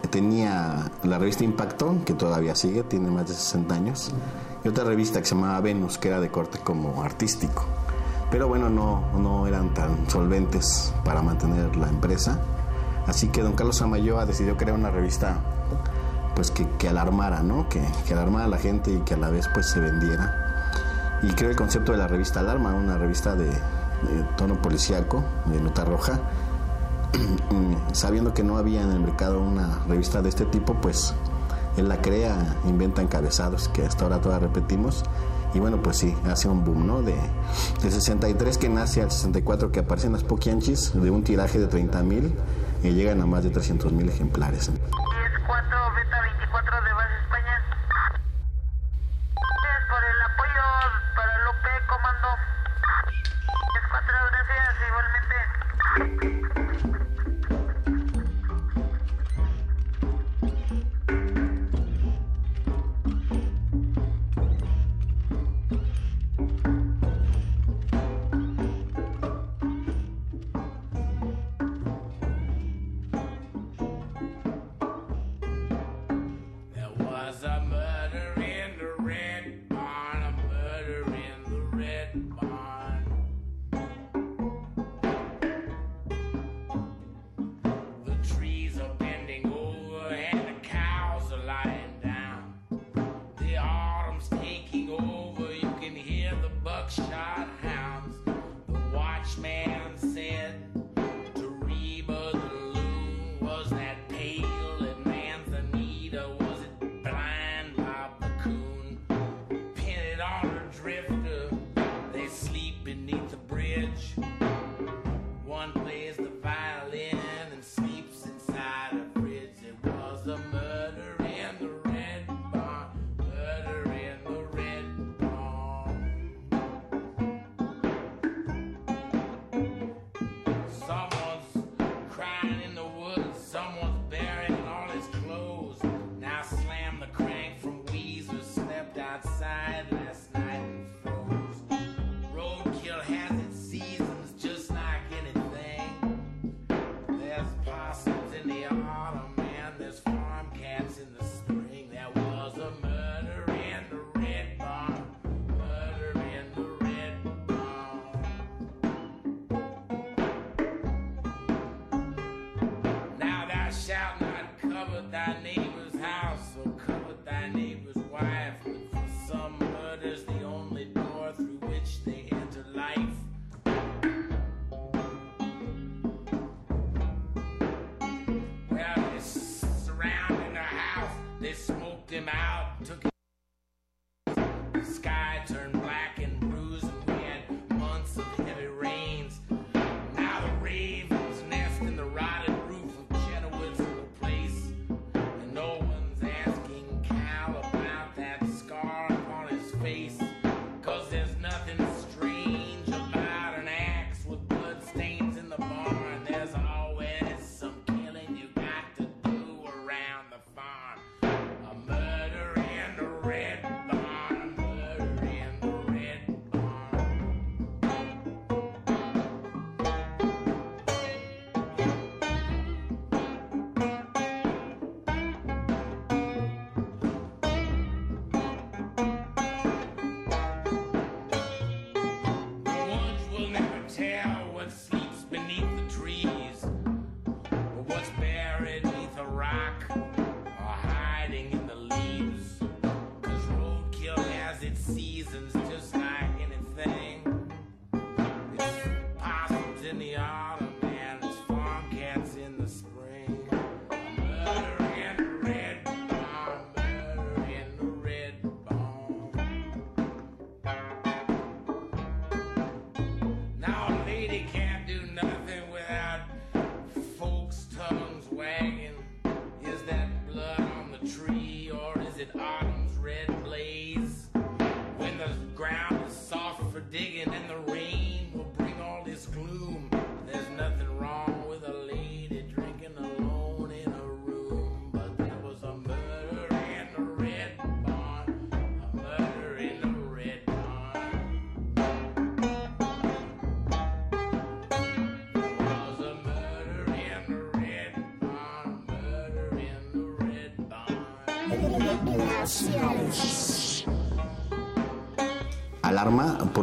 tenía la revista Impacto, que todavía sigue, tiene más de 60 años, y otra revista que se llamaba Venus, que era de corte como artístico. Pero bueno, no, no eran tan solventes para mantener la empresa. Así que don Carlos Amayoa decidió crear una revista pues que, que alarmara, ¿no? Que, que, alarmara a la gente y que a la vez pues se vendiera. Y creó el concepto de la revista Alarma, una revista de, de tono policíaco, de nota roja, sabiendo que no había en el mercado una revista de este tipo, pues él la crea, inventa encabezados que hasta ahora todas repetimos. Y bueno, pues sí, hace un boom, ¿no? De, de 63 que nace al 64 que aparecen las Poquianchis, de un tiraje de 30 mil, y llegan a más de 300 mil ejemplares.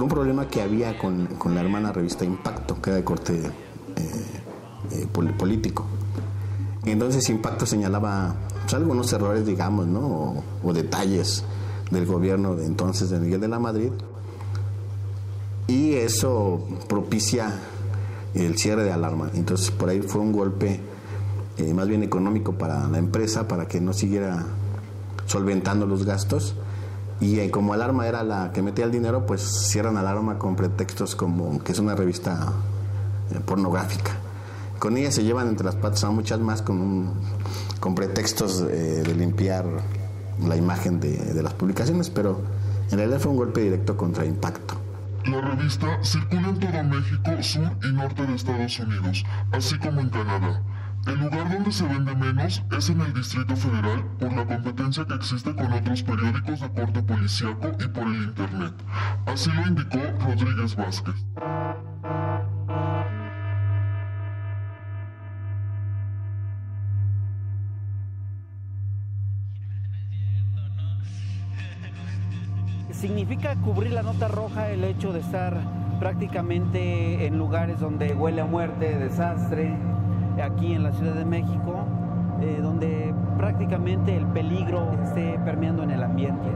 Un problema que había con, con la hermana revista Impacto, que era de corte eh, eh, pol- político. Entonces Impacto señalaba pues, algunos errores, digamos, ¿no? O, o detalles del gobierno de entonces de Miguel de la Madrid. Y eso propicia el cierre de alarma. Entonces por ahí fue un golpe eh, más bien económico para la empresa, para que no siguiera solventando los gastos. Y eh, como Alarma era la que metía el dinero, pues cierran Alarma con pretextos como que es una revista eh, pornográfica. Con ella se llevan entre las patas a muchas más con, un- con pretextos eh, de limpiar la imagen de, de las publicaciones, pero en realidad fue un golpe directo contra Impacto. La revista circula en todo México, sur y norte de Estados Unidos, así como en Canadá. El lugar donde se vende menos es en el Distrito Federal por la competencia que existe con otros periódicos de corte policíaco y por el Internet. Así lo indicó Rodríguez Vázquez. ¿Significa cubrir la nota roja el hecho de estar prácticamente en lugares donde huele a muerte, desastre, aquí en la Ciudad de México, eh, donde prácticamente el peligro esté permeando en el ambiente?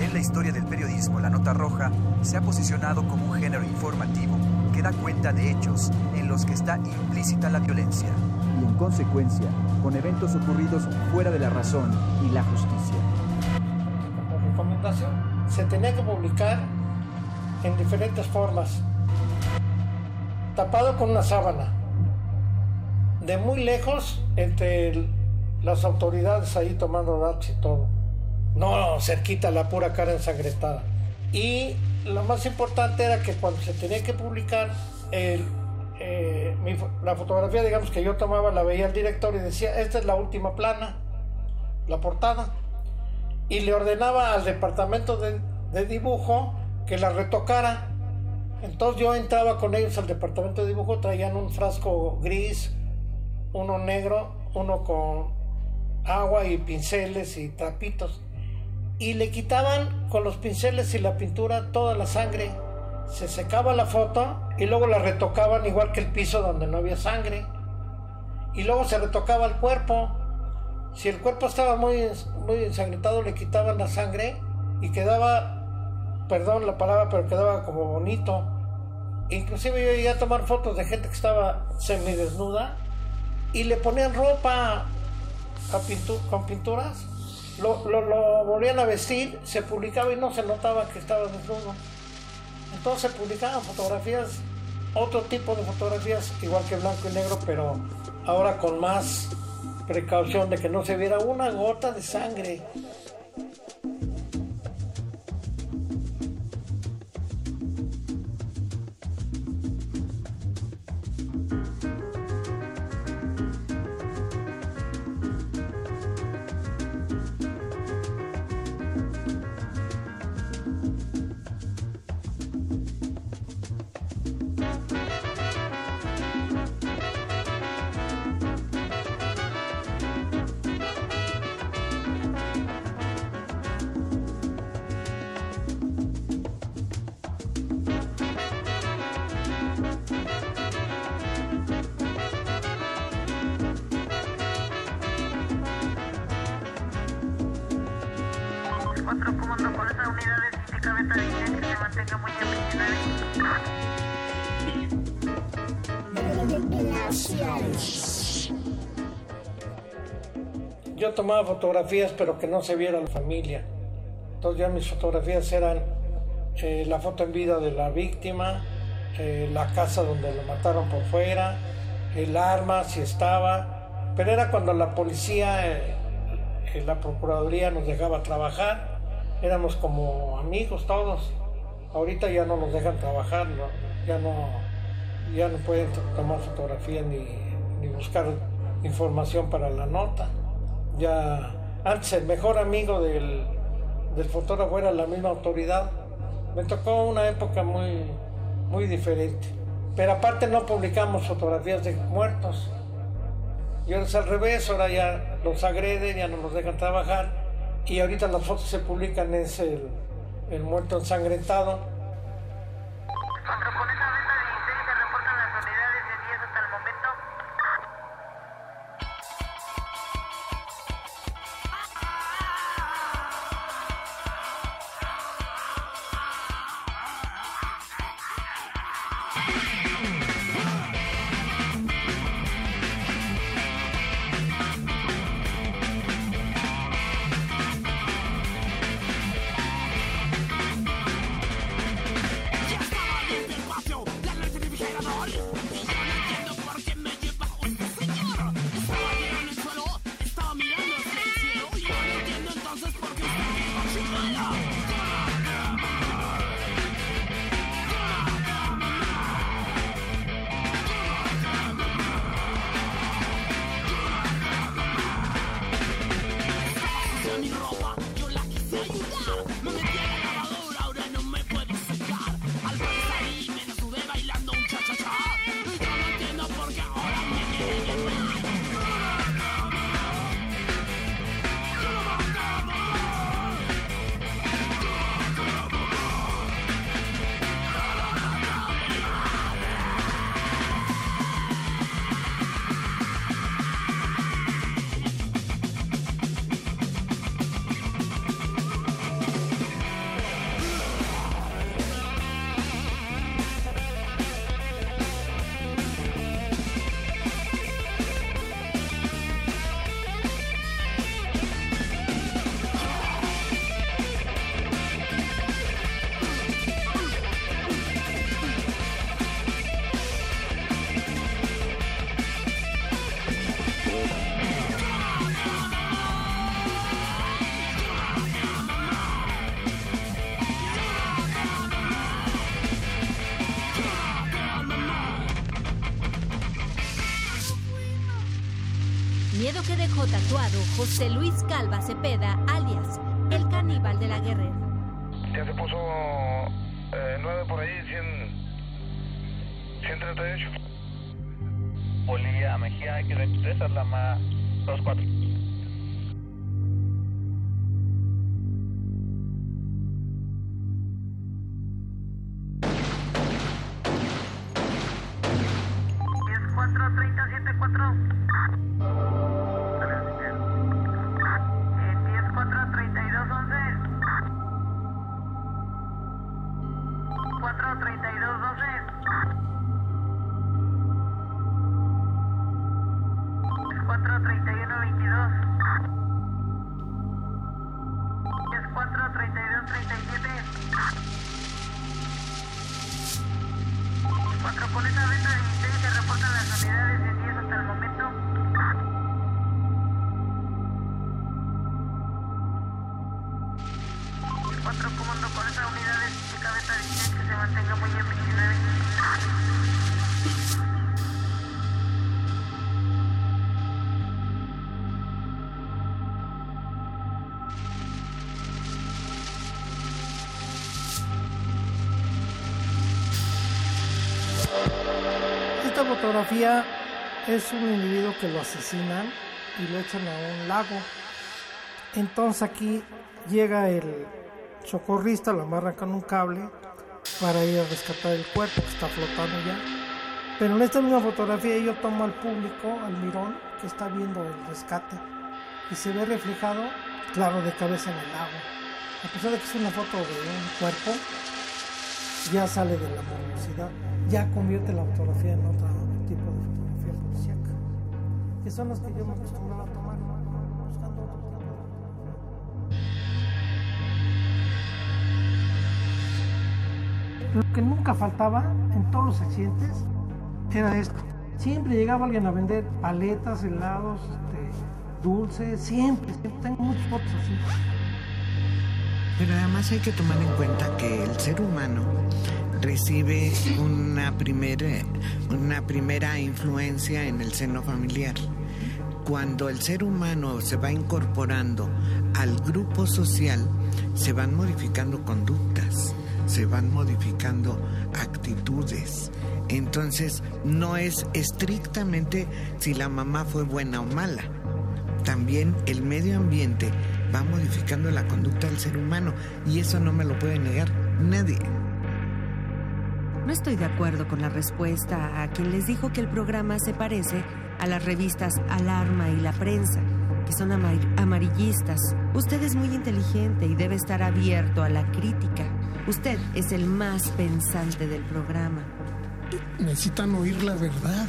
En la historia del periodismo, la nota roja se ha posicionado como un género informativo que da cuenta de hechos en los que está implícita la violencia. y en consecuencia con eventos ocurridos fuera de la razón y la justicia. Como recomendación, se tenía que publicar en diferentes formas. Tapado con una sábana. De muy lejos, entre el- las autoridades ahí tomando datos y todo. No, cerquita la pura cara ensangrentada. Y lo más importante era que cuando se tenía que publicar, el, eh, mi la fotografía, digamos, que yo tomaba, la veía el director y decía, esta es la última plana, la portada y le ordenaba al departamento de, de dibujo que la retocara. Entonces yo entraba con ellos al departamento de dibujo, traían un frasco gris, uno negro, uno con agua y pinceles y trapitos. Y le quitaban con los pinceles y la pintura toda la sangre. Se secaba la foto y luego la retocaban igual que el piso donde no había sangre. Y luego se retocaba el cuerpo. Si el cuerpo estaba muy, muy ensangrentado, le quitaban la sangre y quedaba, perdón la palabra, pero quedaba como bonito. Inclusive yo llegué a tomar fotos de gente que estaba semidesnuda y le ponían ropa con pinturas, lo, lo, volvían a vestir, se publicaba y no se notaba que estaba desnudo. Entonces publicaban fotografías, otro tipo de fotografías, igual que blanco y negro, pero ahora con más precaución de que no se viera una gota de sangre. Tomaba fotografías, pero que no se viera la familia. Entonces ya mis fotografías eran eh, la foto en vida de la víctima, eh, la casa donde lo mataron por fuera, el arma, si estaba. Pero era cuando la policía, eh, eh, la procuraduría nos dejaba trabajar. Éramos como amigos todos. Ahorita ya no nos dejan trabajar, ¿no? ya no, ya no pueden tomar fotografías ni, ni buscar información para la nota. Ya antes el mejor amigo del, del fotógrafo era la misma autoridad. Me tocó una época muy, muy diferente. Pero aparte no publicamos fotografías de muertos. Y ahora es al revés, ahora ya los agreden, ya no los dejan trabajar. Y ahorita las fotos se publican, es el, el muerto ensangrentado. José Luis Calva Cepeda, es un individuo que lo asesinan y lo echan a un lago. Entonces aquí llega el socorrista, lo amarran con un cable para ir a rescatar el cuerpo que está flotando ya. Pero en esta misma fotografía yo tomo al público, al mirón, que está viendo el rescate y se ve reflejado, claro, de cabeza en el lago. A pesar de que es una foto de un cuerpo, ya sale de la morbosidad, ya convierte la fotografía en otro de que son las que yo me acostumbraba a tomar, Lo que nunca faltaba en todos los accidentes era esto. Siempre llegaba alguien a vender paletas, helados, este, dulces, siempre, siempre. Tengo muchas fotos así. Pero además hay que tomar en cuenta que el ser humano recibe una primera, una primera influencia en el seno familiar. Cuando el ser humano se va incorporando al grupo social, se van modificando conductas, se van modificando actitudes. Entonces, no es estrictamente si la mamá fue buena o mala. También el medio ambiente va modificando la conducta del ser humano y eso no me lo puede negar nadie. No estoy de acuerdo con la respuesta a quien les dijo que el programa se parece a las revistas Alarma y La Prensa, que son amarillistas. Usted es muy inteligente y debe estar abierto a la crítica. Usted es el más pensante del programa. Necesitan oír la verdad,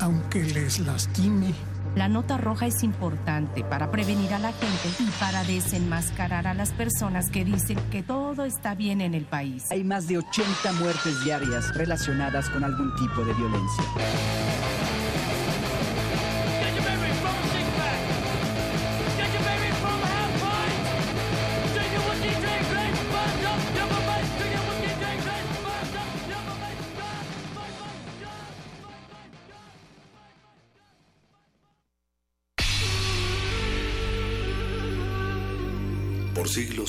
aunque les lastime. La nota roja es importante para prevenir a la gente y para desenmascarar a las personas que dicen que todo está bien en el país. Hay más de 80 muertes diarias relacionadas con algún tipo de violencia.